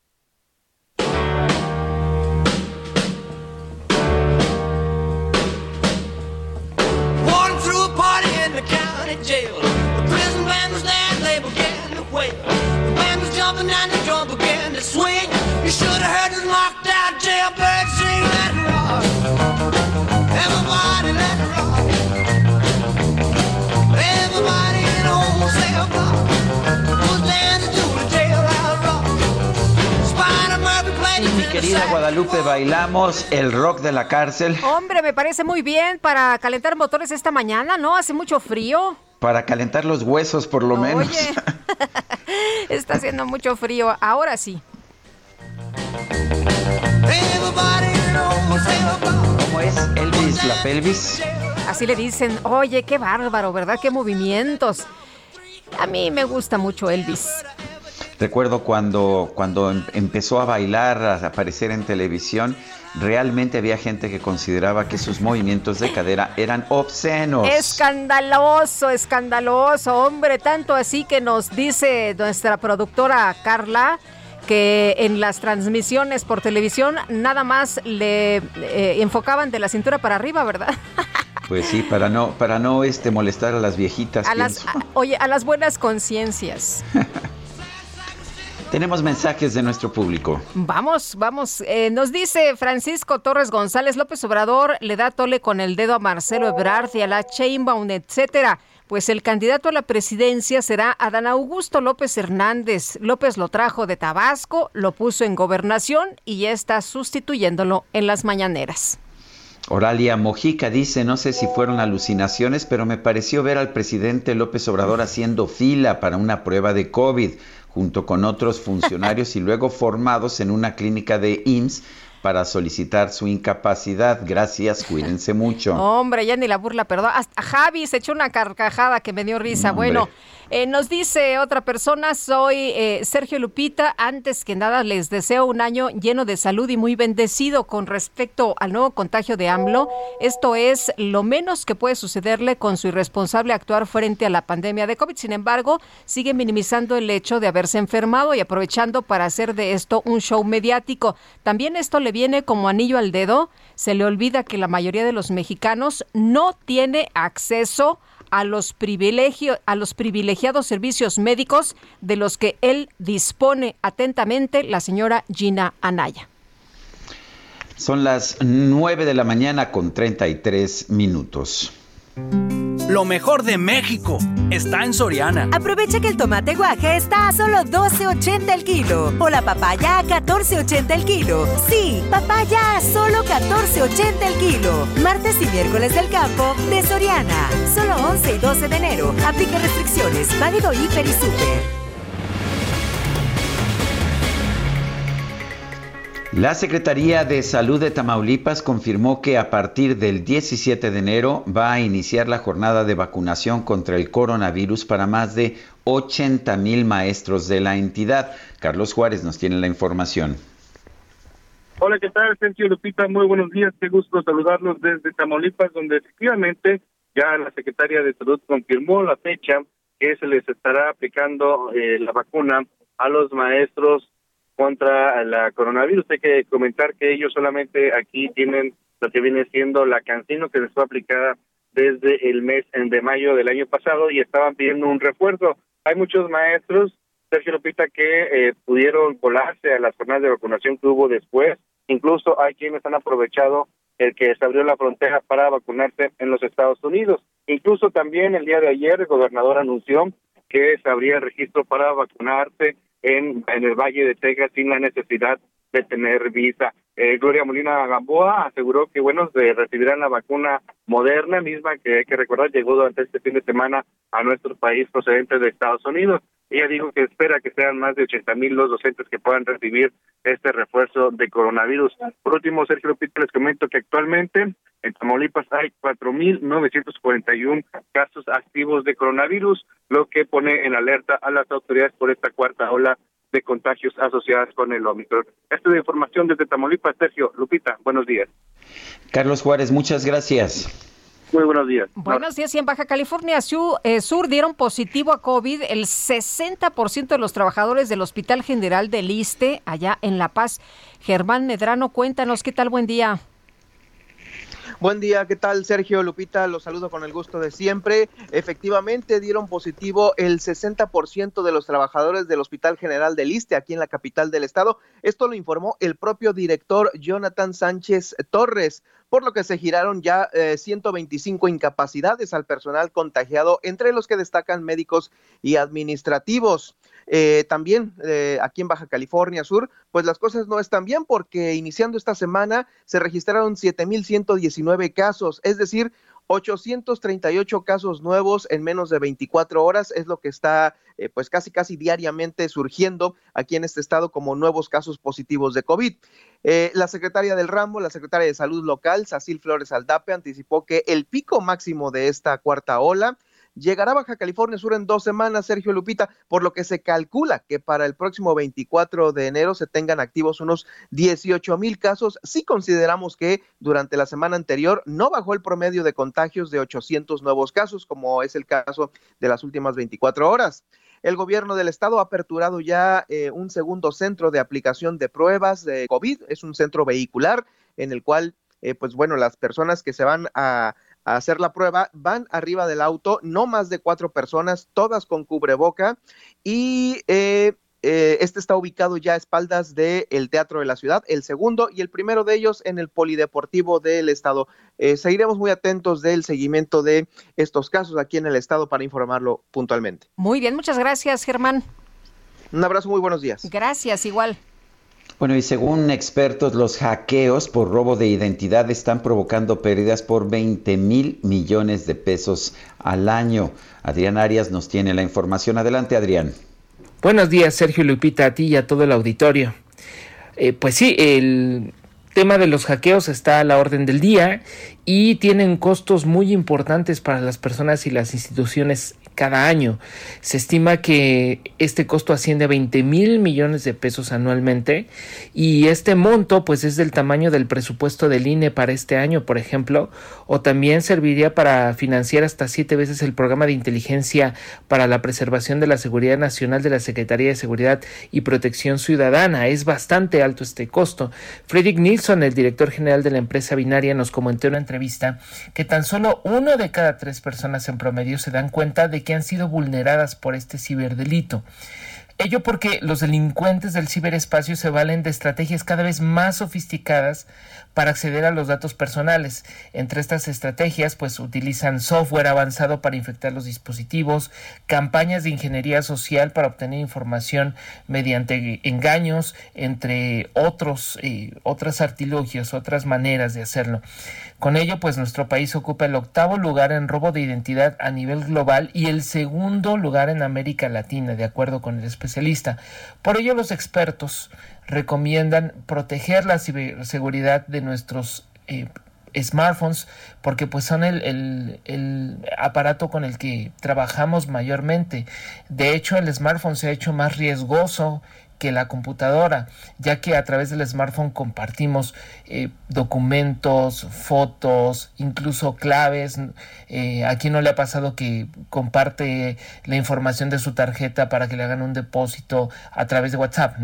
Walking through a party in the county jail. The prison band was there, they began to wail. The band was jumping and the drum began to swing. You should have heard sing, let it rock. Everybody let it rock. It mi querida. Guadalupe, bailamos el rock de la cárcel Hombre, me parece muy bien para calentar motores esta mañana, ¿no? Hace mucho frío. para calentar los huesos por lo menos. Oye, está haciendo mucho frío. Ahora sí. ¿Cómo es Elvis la pelvis? Así le dicen, oye, qué bárbaro, ¿verdad? Qué movimientos. A mí me gusta mucho Elvis. Recuerdo cuando, cuando em- empezó a bailar, a aparecer en televisión, realmente había gente que consideraba que sus movimientos de cadera eran obscenos. Escandaloso, escandaloso, hombre, tanto así que nos dice nuestra productora Carla que en las transmisiones por televisión nada más le eh, enfocaban de la cintura para arriba, ¿verdad? Pues sí, para no, para no este, molestar a las viejitas. A las, a- oye, a las buenas conciencias. Tenemos mensajes de nuestro público. Vamos, vamos. Eh, nos dice Francisco Torres González López Obrador le da tole con el dedo a Marcelo Ebrard y a la Chainbaum, etcétera. Pues el candidato a la presidencia será Adán Augusto López Hernández. López lo trajo de Tabasco, lo puso en gobernación y ya está sustituyéndolo en las mañaneras. Oralia Mojica dice, no sé si fueron alucinaciones, pero me pareció ver al presidente López Obrador haciendo fila para una prueba de COVID junto con otros funcionarios y luego formados en una clínica de IMSS para solicitar su incapacidad. Gracias, cuídense mucho. Hombre, ya ni la burla, perdón. Hasta Javi se echó una carcajada que me dio risa. No, bueno, eh, nos dice otra persona, soy eh, Sergio Lupita. Antes que nada, les deseo un año lleno de salud y muy bendecido con respecto al nuevo contagio de AMLO. Esto es lo menos que puede sucederle con su irresponsable actuar frente a la pandemia de COVID. Sin embargo, sigue minimizando el hecho de haberse enfermado y aprovechando para hacer de esto un show mediático. También esto le viene como anillo al dedo. Se le olvida que la mayoría de los mexicanos no tiene acceso a los privilegios a los privilegiados servicios médicos de los que él dispone atentamente la señora Gina Anaya. Son las 9 de la mañana con 33 minutos. Lo mejor de México está en Soriana. Aprovecha que el tomate guaje está a solo 12.80 el kilo o la papaya a 14.80 el kilo. Sí, papaya a solo 14.80 el kilo. Martes y miércoles del campo de Soriana. Solo 11 y 12 de enero. Aplica restricciones. Válido hiper y super. La Secretaría de Salud de Tamaulipas confirmó que a partir del 17 de enero va a iniciar la jornada de vacunación contra el coronavirus para más de 80 mil maestros de la entidad. Carlos Juárez nos tiene la información. Hola, ¿qué tal? Sergio Lupita, muy buenos días. Qué gusto saludarlos desde Tamaulipas, donde efectivamente ya la Secretaría de Salud confirmó la fecha que se les estará aplicando eh, la vacuna a los maestros contra la coronavirus. Hay que comentar que ellos solamente aquí tienen lo que viene siendo la cancino que les fue aplicada desde el mes de mayo del año pasado y estaban pidiendo un refuerzo. Hay muchos maestros, Sergio Lupita, que eh, pudieron colarse a las jornadas de vacunación que hubo después. Incluso hay quienes han aprovechado el que se abrió la frontera para vacunarse en los Estados Unidos. Incluso también el día de ayer el gobernador anunció que se abría el registro para vacunarse en, el Valle de Texas sin la necesidad de tener visa. eh, Gloria Molina Gamboa aseguró que, bueno, se recibirán la vacuna moderna, misma que hay que recordar llegó durante este fin de semana a nuestro país procedente de Estados Unidos. Ella dijo que espera que sean más de 80 mil los docentes que puedan recibir este refuerzo de coronavirus. Por último, Sergio Lupita, les comento que actualmente en Tamaulipas hay 4.941 casos activos de coronavirus, lo que pone en alerta a las autoridades por esta cuarta ola de contagios asociadas con el Omicron. Esta es la información desde Tamaulipas. Sergio, Lupita, buenos días. Carlos Juárez, muchas gracias. Muy buenos días. Buenos días. Y en Baja California eh, Sur, dieron positivo a COVID el 60% de los trabajadores del Hospital General del Iste, allá en La Paz. Germán Medrano, cuéntanos qué tal, buen día. Buen día, ¿qué tal Sergio Lupita? Los saludo con el gusto de siempre. Efectivamente dieron positivo el 60% de los trabajadores del Hospital General del Iste aquí en la capital del estado. Esto lo informó el propio director Jonathan Sánchez Torres por lo que se giraron ya 125 eh, incapacidades al personal contagiado, entre los que destacan médicos y administrativos. Eh, también eh, aquí en Baja California Sur, pues las cosas no están bien porque iniciando esta semana se registraron 7.119 casos, es decir, 838 casos nuevos en menos de 24 horas es lo que está eh, pues casi casi diariamente surgiendo aquí en este estado como nuevos casos positivos de COVID. la secretaria del ramo, la secretaria de salud local, Sacil Flores Aldape, anticipó que el pico máximo de esta cuarta ola llegará Baja California Sur en dos semanas, Sergio Lupita, por lo que se calcula que para el próximo 24 de enero se tengan activos unos 18 mil casos, si consideramos que durante la semana anterior no bajó el promedio de contagios de 800 nuevos casos, como es el caso de las últimas 24 horas. El gobierno del estado ha aperturado ya eh, un segundo centro de aplicación de pruebas de COVID, es un centro vehicular en el cual, eh, pues bueno, las personas que se van a a hacer la prueba, van arriba del auto, no más de cuatro personas, todas con cubreboca, y eh, eh, este está ubicado ya a espaldas del Teatro de la Ciudad, el segundo y el primero de ellos en el Polideportivo del Estado. Eh, seguiremos muy atentos del seguimiento de estos casos aquí en el Estado para informarlo puntualmente. Muy bien, muchas gracias, Germán. Un abrazo, muy buenos días. Gracias, igual. Bueno, y según expertos, los hackeos por robo de identidad están provocando pérdidas por 20 mil millones de pesos al año. Adrián Arias nos tiene la información. Adelante, Adrián. Buenos días, Sergio Lupita, a ti y a todo el auditorio. Eh, pues sí, el tema de los hackeos está a la orden del día y tienen costos muy importantes para las personas y las instituciones cada año. Se estima que este costo asciende a 20 mil millones de pesos anualmente y este monto pues es del tamaño del presupuesto del INE para este año, por ejemplo, o también serviría para financiar hasta siete veces el programa de inteligencia para la preservación de la seguridad nacional de la Secretaría de Seguridad y Protección Ciudadana. Es bastante alto este costo. Frederick Nilsson, el director general de la empresa binaria, nos comentó en una entrevista que tan solo uno de cada tres personas en promedio se dan cuenta de que han sido vulneradas por este ciberdelito. Ello porque los delincuentes del ciberespacio se valen de estrategias cada vez más sofisticadas para acceder a los datos personales. Entre estas estrategias, pues utilizan software avanzado para infectar los dispositivos, campañas de ingeniería social para obtener información mediante engaños, entre otros, eh, otras artilugios, otras maneras de hacerlo. Con ello, pues nuestro país ocupa el octavo lugar en robo de identidad a nivel global y el segundo lugar en América Latina, de acuerdo con el especialista. Por ello, los expertos recomiendan proteger la ciberseguridad de nuestros eh, smartphones porque pues son el, el, aparato con el que trabajamos mayormente. De hecho, el smartphone se ha hecho más riesgoso que la computadora, ya que a través del smartphone compartimos eh, documentos, fotos, incluso claves. Eh, a quien no le ha pasado que comparte la información de su tarjeta para que le hagan un depósito a través de WhatsApp.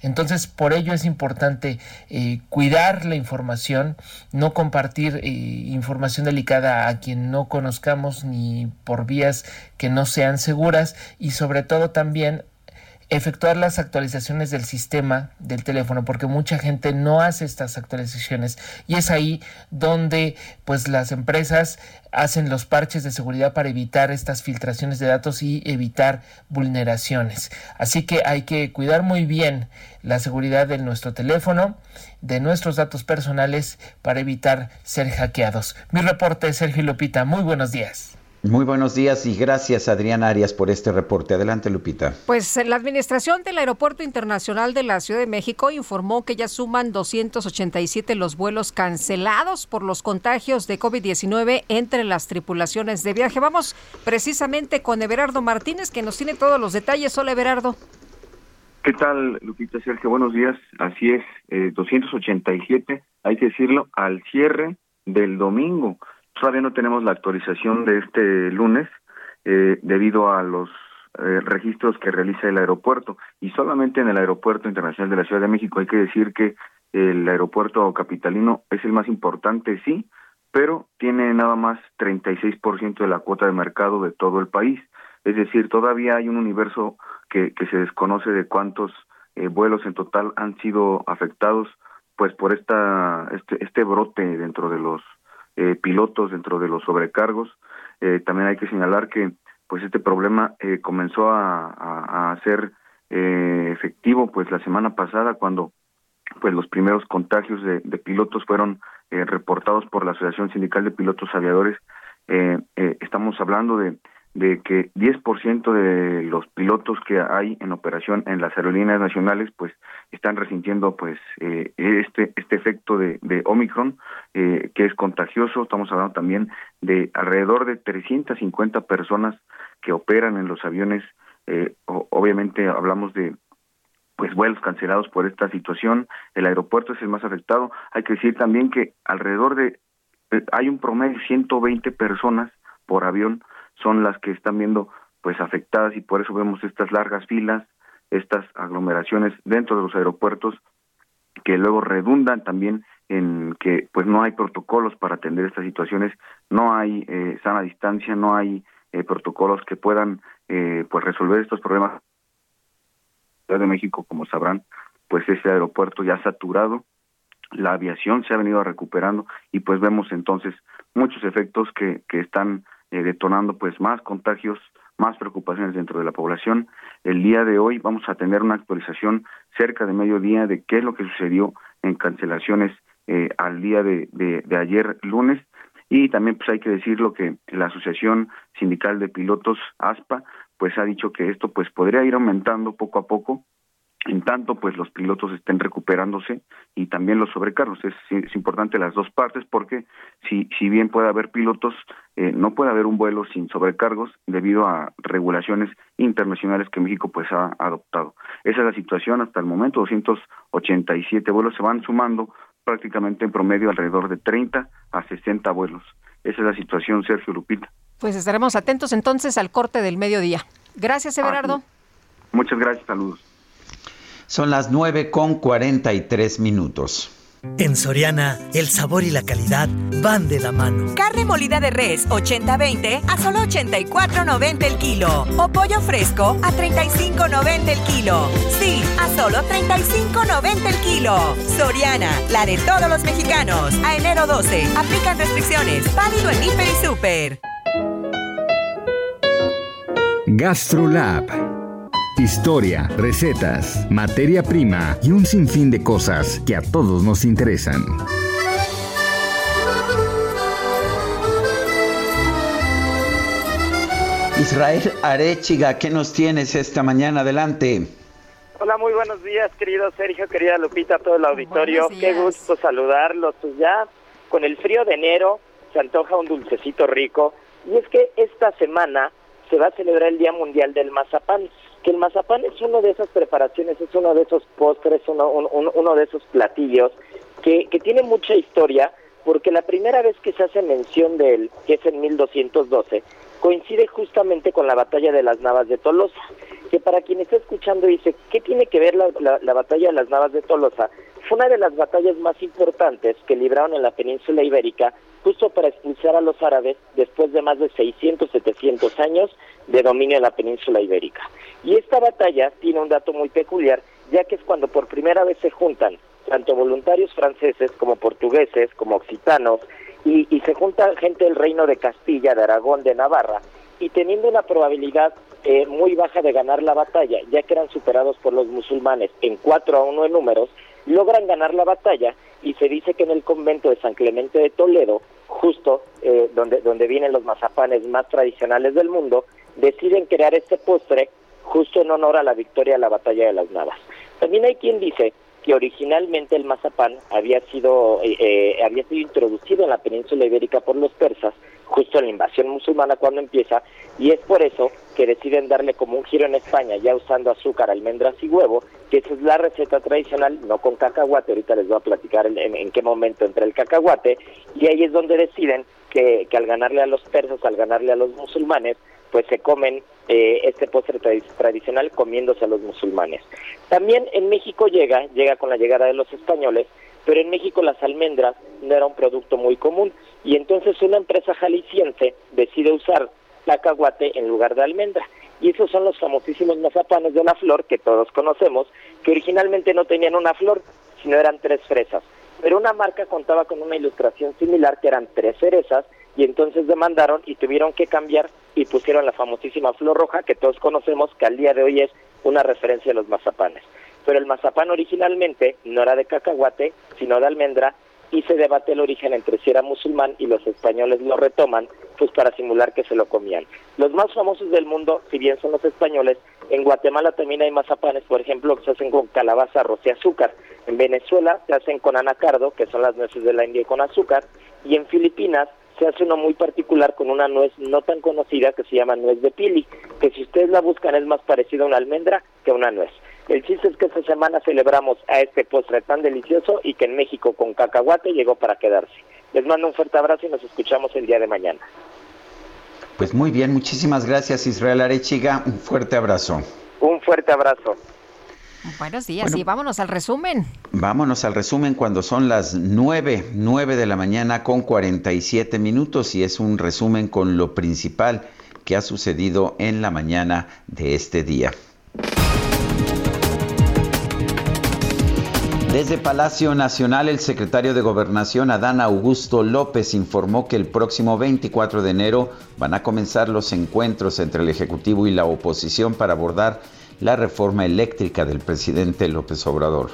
Entonces, por ello es importante eh, cuidar la información, no compartir información delicada a quien no conozcamos ni por vías que no sean seguras y sobre todo también efectuar las actualizaciones del sistema del teléfono porque mucha gente no hace estas actualizaciones y es ahí donde pues las empresas hacen los parches de seguridad para evitar estas filtraciones de datos y evitar vulneraciones. Así que hay que cuidar muy bien la seguridad de nuestro teléfono, de nuestros datos personales para evitar ser hackeados. Mi reporte, Sergio Lupita, muy buenos días. Muy buenos días y gracias Adrián Arias por este reporte. Adelante, Lupita. Pues la Administración del Aeropuerto Internacional de la Ciudad de México informó que ya suman 287 los vuelos cancelados por los contagios de COVID-19 entre las tripulaciones de viaje. Vamos precisamente con Everardo Martínez, que nos tiene todos los detalles. Hola, Everardo. ¿Qué tal, Lupita Sergio? Buenos días. Así es, eh, 287, hay que decirlo, al cierre del domingo. Todavía no tenemos la actualización de este lunes eh, debido a los eh, registros que realiza el aeropuerto y solamente en el aeropuerto internacional de la Ciudad de México hay que decir que el aeropuerto capitalino es el más importante, sí, pero tiene nada más 36% de la cuota de mercado de todo el país. Es decir, todavía hay un universo que, que se desconoce de cuántos eh, vuelos en total han sido afectados pues por esta este, este brote dentro de los eh, pilotos dentro de los sobrecargos. Eh, también hay que señalar que pues este problema eh, comenzó a, a, a ser eh, efectivo pues la semana pasada cuando pues los primeros contagios de, de pilotos fueron eh, reportados por la Asociación Sindical de Pilotos Aviadores. Eh, estamos hablando de de que 10% de los pilotos que hay en operación en las aerolíneas nacionales pues están resintiendo pues eh, este este efecto de, de Omicron eh, que es contagioso. Estamos hablando también de alrededor de 350 personas que operan en los aviones. Eh, obviamente hablamos de pues vuelos cancelados por esta situación. El aeropuerto es el más afectado. Hay que decir también que alrededor de eh, hay un promedio de 120 personas por avión son las que están viendo pues afectadas y por eso vemos estas largas filas, estas aglomeraciones dentro de los aeropuertos que luego redundan también en que pues no hay protocolos para atender estas situaciones, no hay eh, sana distancia, no hay eh, protocolos que puedan eh, pues resolver estos problemas. Ciudad de México, como sabrán, pues ese aeropuerto ya saturado, la aviación se ha venido recuperando y pues vemos entonces muchos efectos que, que están eh, detonando pues más contagios, más preocupaciones dentro de la población. El día de hoy vamos a tener una actualización cerca de mediodía de qué es lo que sucedió en cancelaciones eh, al día de, de, de ayer lunes y también pues hay que decirlo que la Asociación Sindical de Pilotos ASPA pues ha dicho que esto pues podría ir aumentando poco a poco en tanto pues los pilotos estén recuperándose y también los sobrecargos. Es, es importante las dos partes porque si si bien puede haber pilotos eh, no puede haber un vuelo sin sobrecargos debido a regulaciones internacionales que México pues ha adoptado. Esa es la situación hasta el momento 287 vuelos se van sumando prácticamente en promedio alrededor de 30 a 60 vuelos. Esa es la situación Sergio Lupita. Pues estaremos atentos entonces al corte del mediodía. Gracias Everardo. muchas gracias saludos son las 9 con 43 minutos. En Soriana, el sabor y la calidad van de la mano. Carne molida de res 80-20 a solo 84.90 el kilo. O pollo fresco a 35.90 el kilo. Sí, a solo 35.90 el kilo. Soriana, la de todos los mexicanos. A enero 12, aplican restricciones. Válido en Hiper y Super. GastroLab Historia, recetas, materia prima y un sinfín de cosas que a todos nos interesan. Israel Arechiga, ¿qué nos tienes esta mañana? Adelante. Hola, muy buenos días, querido Sergio, querida Lupita, todo el auditorio. Qué gusto saludarlos. Pues ya con el frío de enero se antoja un dulcecito rico. Y es que esta semana se va a celebrar el Día Mundial del Mazapán que el mazapán es uno de esas preparaciones, es uno de esos postres, uno, un, uno de esos platillos que, que tiene mucha historia, porque la primera vez que se hace mención de él, que es en 1212, coincide justamente con la batalla de las Navas de Tolosa, que para quien está escuchando dice, ¿qué tiene que ver la, la, la batalla de las Navas de Tolosa? Fue una de las batallas más importantes que libraron en la península ibérica justo para expulsar a los árabes después de más de 600, 700 años de dominio en la península ibérica. Y esta batalla tiene un dato muy peculiar, ya que es cuando por primera vez se juntan tanto voluntarios franceses como portugueses, como occitanos, y, se junta gente del reino de Castilla, de Aragón, de Navarra, y teniendo una probabilidad eh, muy baja de ganar la batalla, ya que eran superados por los musulmanes en 4 a 1 en números, logran ganar la batalla y se dice que en el convento de San Clemente de Toledo, justo eh, donde, donde vienen los mazapanes más tradicionales del mundo, deciden crear este postre justo en honor a la victoria de la batalla de las Navas. También hay quien dice que originalmente el mazapán había sido, eh, eh, había sido introducido en la península ibérica por los persas, justo en la invasión musulmana cuando empieza, y es por eso que deciden darle como un giro en España, ya usando azúcar, almendras y huevo, que esa es la receta tradicional, no con cacahuate, ahorita les voy a platicar en, en qué momento entra el cacahuate, y ahí es donde deciden que, que al ganarle a los persas, al ganarle a los musulmanes, pues se comen eh, este postre tradicional comiéndose a los musulmanes. También en México llega, llega con la llegada de los españoles, pero en México las almendras no era un producto muy común y entonces una empresa jalisciense decide usar cacahuate en lugar de almendra. Y esos son los famosísimos mazapanes de la flor que todos conocemos, que originalmente no tenían una flor, sino eran tres fresas. Pero una marca contaba con una ilustración similar que eran tres cerezas y entonces demandaron y tuvieron que cambiar y pusieron la famosísima flor roja que todos conocemos que al día de hoy es una referencia a los mazapanes. Pero el mazapán originalmente no era de cacahuate, sino de almendra y se debate el origen entre si era musulmán y los españoles lo retoman pues para simular que se lo comían. Los más famosos del mundo, si bien son los españoles, en Guatemala también hay mazapanes, por ejemplo, que se hacen con calabaza, arroz y azúcar. En Venezuela se hacen con anacardo, que son las nueces de la India con azúcar, y en Filipinas se hace uno muy particular con una nuez no tan conocida que se llama nuez de pili, que si ustedes la buscan es más parecida a una almendra que a una nuez. El chiste es que esta semana celebramos a este postre tan delicioso y que en México con cacahuate llegó para quedarse. Les mando un fuerte abrazo y nos escuchamos el día de mañana. Pues muy bien, muchísimas gracias Israel Arechiga, un fuerte abrazo. Un fuerte abrazo. Buenos días y vámonos al resumen. Vámonos al resumen cuando son las 9, 9 de la mañana con 47 minutos y es un resumen con lo principal que ha sucedido en la mañana de este día. Desde Palacio Nacional, el secretario de Gobernación, Adán Augusto López, informó que el próximo 24 de enero van a comenzar los encuentros entre el Ejecutivo y la oposición para abordar la reforma eléctrica del presidente López Obrador.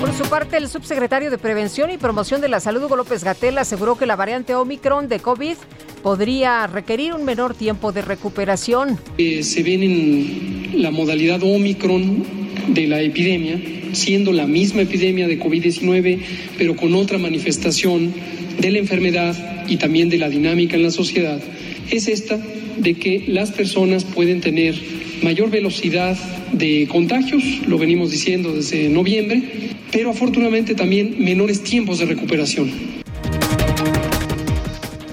Por su parte, el subsecretario de Prevención y Promoción de la Salud, Hugo López Gatel, aseguró que la variante Omicron de COVID podría requerir un menor tiempo de recuperación. Eh, se ven en la modalidad Omicron de la epidemia, siendo la misma epidemia de COVID-19, pero con otra manifestación de la enfermedad y también de la dinámica en la sociedad, es esta de que las personas pueden tener mayor velocidad de contagios, lo venimos diciendo desde noviembre, pero afortunadamente también menores tiempos de recuperación.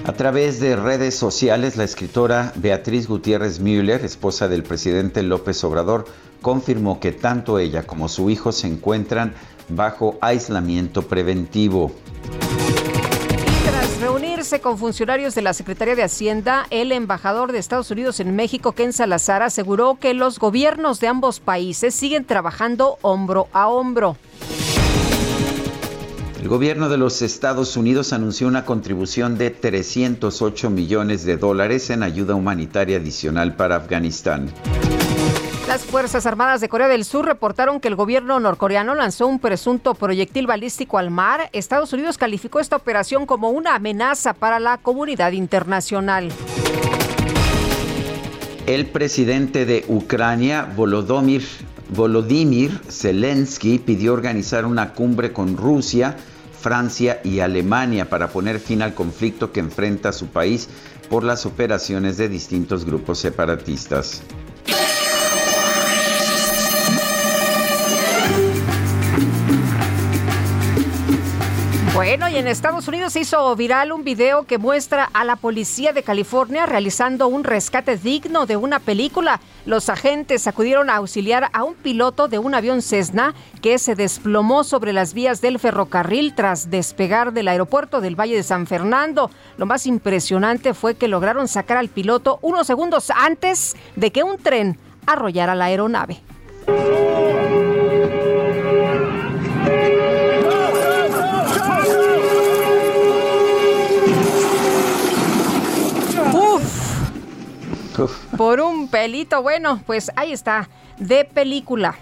A través de redes sociales, la escritora Beatriz Gutiérrez Müller, esposa del presidente López Obrador, confirmó que tanto ella como su hijo se encuentran bajo aislamiento preventivo con funcionarios de la Secretaría de Hacienda, el embajador de Estados Unidos en México, Ken Salazar, aseguró que los gobiernos de ambos países siguen trabajando hombro a hombro. El gobierno de los Estados Unidos anunció una contribución de 308 millones de dólares en ayuda humanitaria adicional para Afganistán. Las Fuerzas Armadas de Corea del Sur reportaron que el gobierno norcoreano lanzó un presunto proyectil balístico al mar. Estados Unidos calificó esta operación como una amenaza para la comunidad internacional. El presidente de Ucrania, Volodymyr, Zelensky, pidió organizar una cumbre con Rusia, Francia y Alemania para poner fin al conflicto que enfrenta su país por las operaciones de distintos grupos separatistas. Bueno, y en Estados Unidos se hizo viral un video que muestra a la policía de California realizando un rescate digno de una película. Los agentes acudieron a auxiliar a un piloto de un avión Cessna que se desplomó sobre las vías del ferrocarril tras despegar del aeropuerto del Valle de San Fernando. Lo más impresionante fue que lograron sacar al piloto unos segundos antes de que un tren arrollara la aeronave. Por un pelito, bueno, pues ahí está, de película.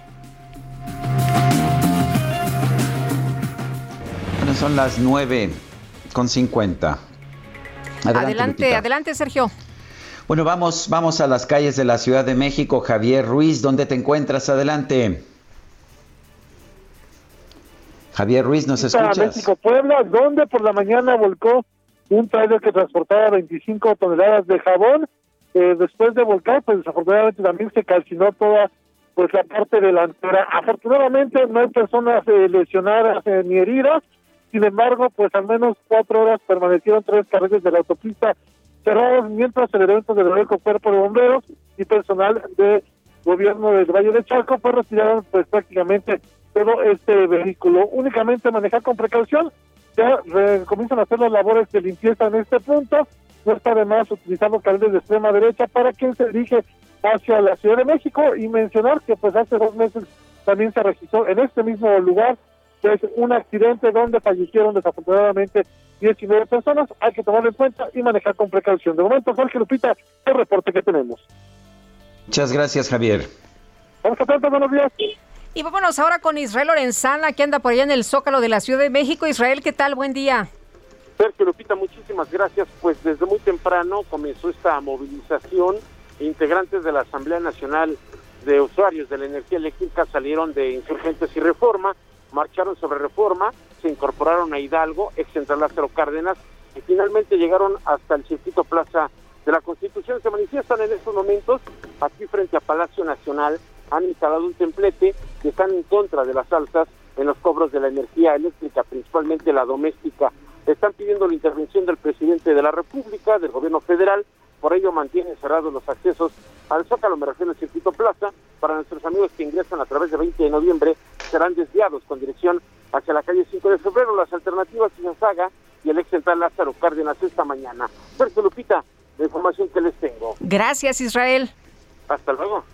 Bueno, son las 9 con 50. Adelante, adelante, adelante, Sergio. Bueno, vamos, vamos a las calles de la Ciudad de México. Javier Ruiz, ¿dónde te encuentras? Adelante. Javier Ruiz, ¿nos escuchas? México, Puebla, donde por la mañana volcó un trailer que transportaba 25 toneladas de jabón eh, después de volcar, pues desafortunadamente también se calcinó toda pues la parte delantera. Afortunadamente no hay personas eh, lesionadas eh, ni heridas, sin embargo, pues al menos cuatro horas permanecieron tres carriles de la autopista cerrados mientras el evento del Reco Cuerpo de Bomberos y personal de gobierno del Valle de Chalco pues retiraron pues prácticamente todo este vehículo. Únicamente manejar con precaución, ya comienzan a hacer las labores de limpieza en este punto no está de más utilizar los carriles de extrema derecha para quien se dirige hacia la Ciudad de México y mencionar que pues hace dos meses también se registró en este mismo lugar pues un accidente donde fallecieron desafortunadamente 19 personas, hay que tomarlo en cuenta y manejar con precaución. De momento, Jorge Lupita, el reporte que tenemos. Muchas gracias, Javier. Vamos a tanto, buenos días. Y vámonos ahora con Israel Lorenzana, que anda por allá en el Zócalo de la Ciudad de México. Israel, ¿qué tal? Buen día. Sergio Lupita, muchísimas gracias. Pues desde muy temprano comenzó esta movilización. Integrantes de la Asamblea Nacional de Usuarios de la Energía Eléctrica salieron de Insurgentes y Reforma, marcharon sobre Reforma, se incorporaron a Hidalgo, ex Central Cárdenas, y finalmente llegaron hasta el circuito Plaza de la Constitución. Se manifiestan en estos momentos aquí frente a Palacio Nacional. Han instalado un templete que están en contra de las altas en los cobros de la energía eléctrica, principalmente la doméstica están pidiendo la intervención del presidente de la República, del gobierno federal, por ello mantienen cerrados los accesos al Zócalo, me refiero al Circuito Plaza, para nuestros amigos que ingresan a través de 20 de noviembre serán desviados con dirección hacia la calle 5 de febrero, las alternativas Saga y el ex central Lázaro Cárdenas esta mañana. Sergio Lupita, la información que les tengo. Gracias Israel. Hasta luego.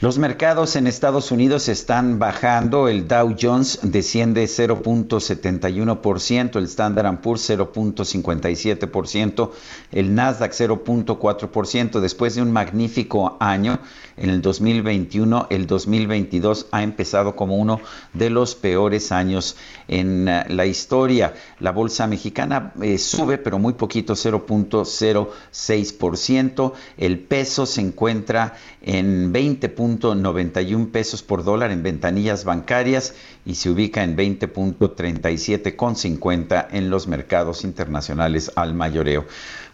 Los mercados en Estados Unidos están bajando. El Dow Jones desciende 0.71%, el Standard Poor's 0.57%, el Nasdaq 0.4%. Después de un magnífico año en el 2021, el 2022 ha empezado como uno de los peores años en eh, la historia. La bolsa mexicana eh, sube, pero muy poquito, 0.06%. El peso se encuentra en 20.91 pesos por dólar en ventanillas bancarias y se ubica en 20.37,50 en los mercados internacionales al mayoreo.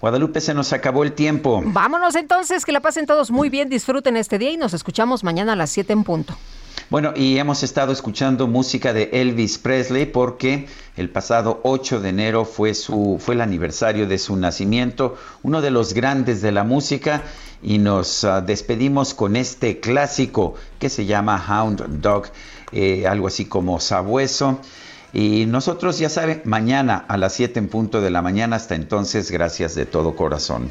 Guadalupe, se nos acabó el tiempo. Vámonos entonces, que la pasen todos muy bien, disfruten este día y nos escuchamos mañana a las 7 en punto. Bueno, y hemos estado escuchando música de Elvis Presley porque el pasado 8 de enero fue, su, fue el aniversario de su nacimiento, uno de los grandes de la música y nos ah, despedimos con este clásico que se llama Hound Dog, eh, algo así como sabueso. Y nosotros, ya saben, mañana a las 7 en punto de la mañana. Hasta entonces, gracias de todo corazón.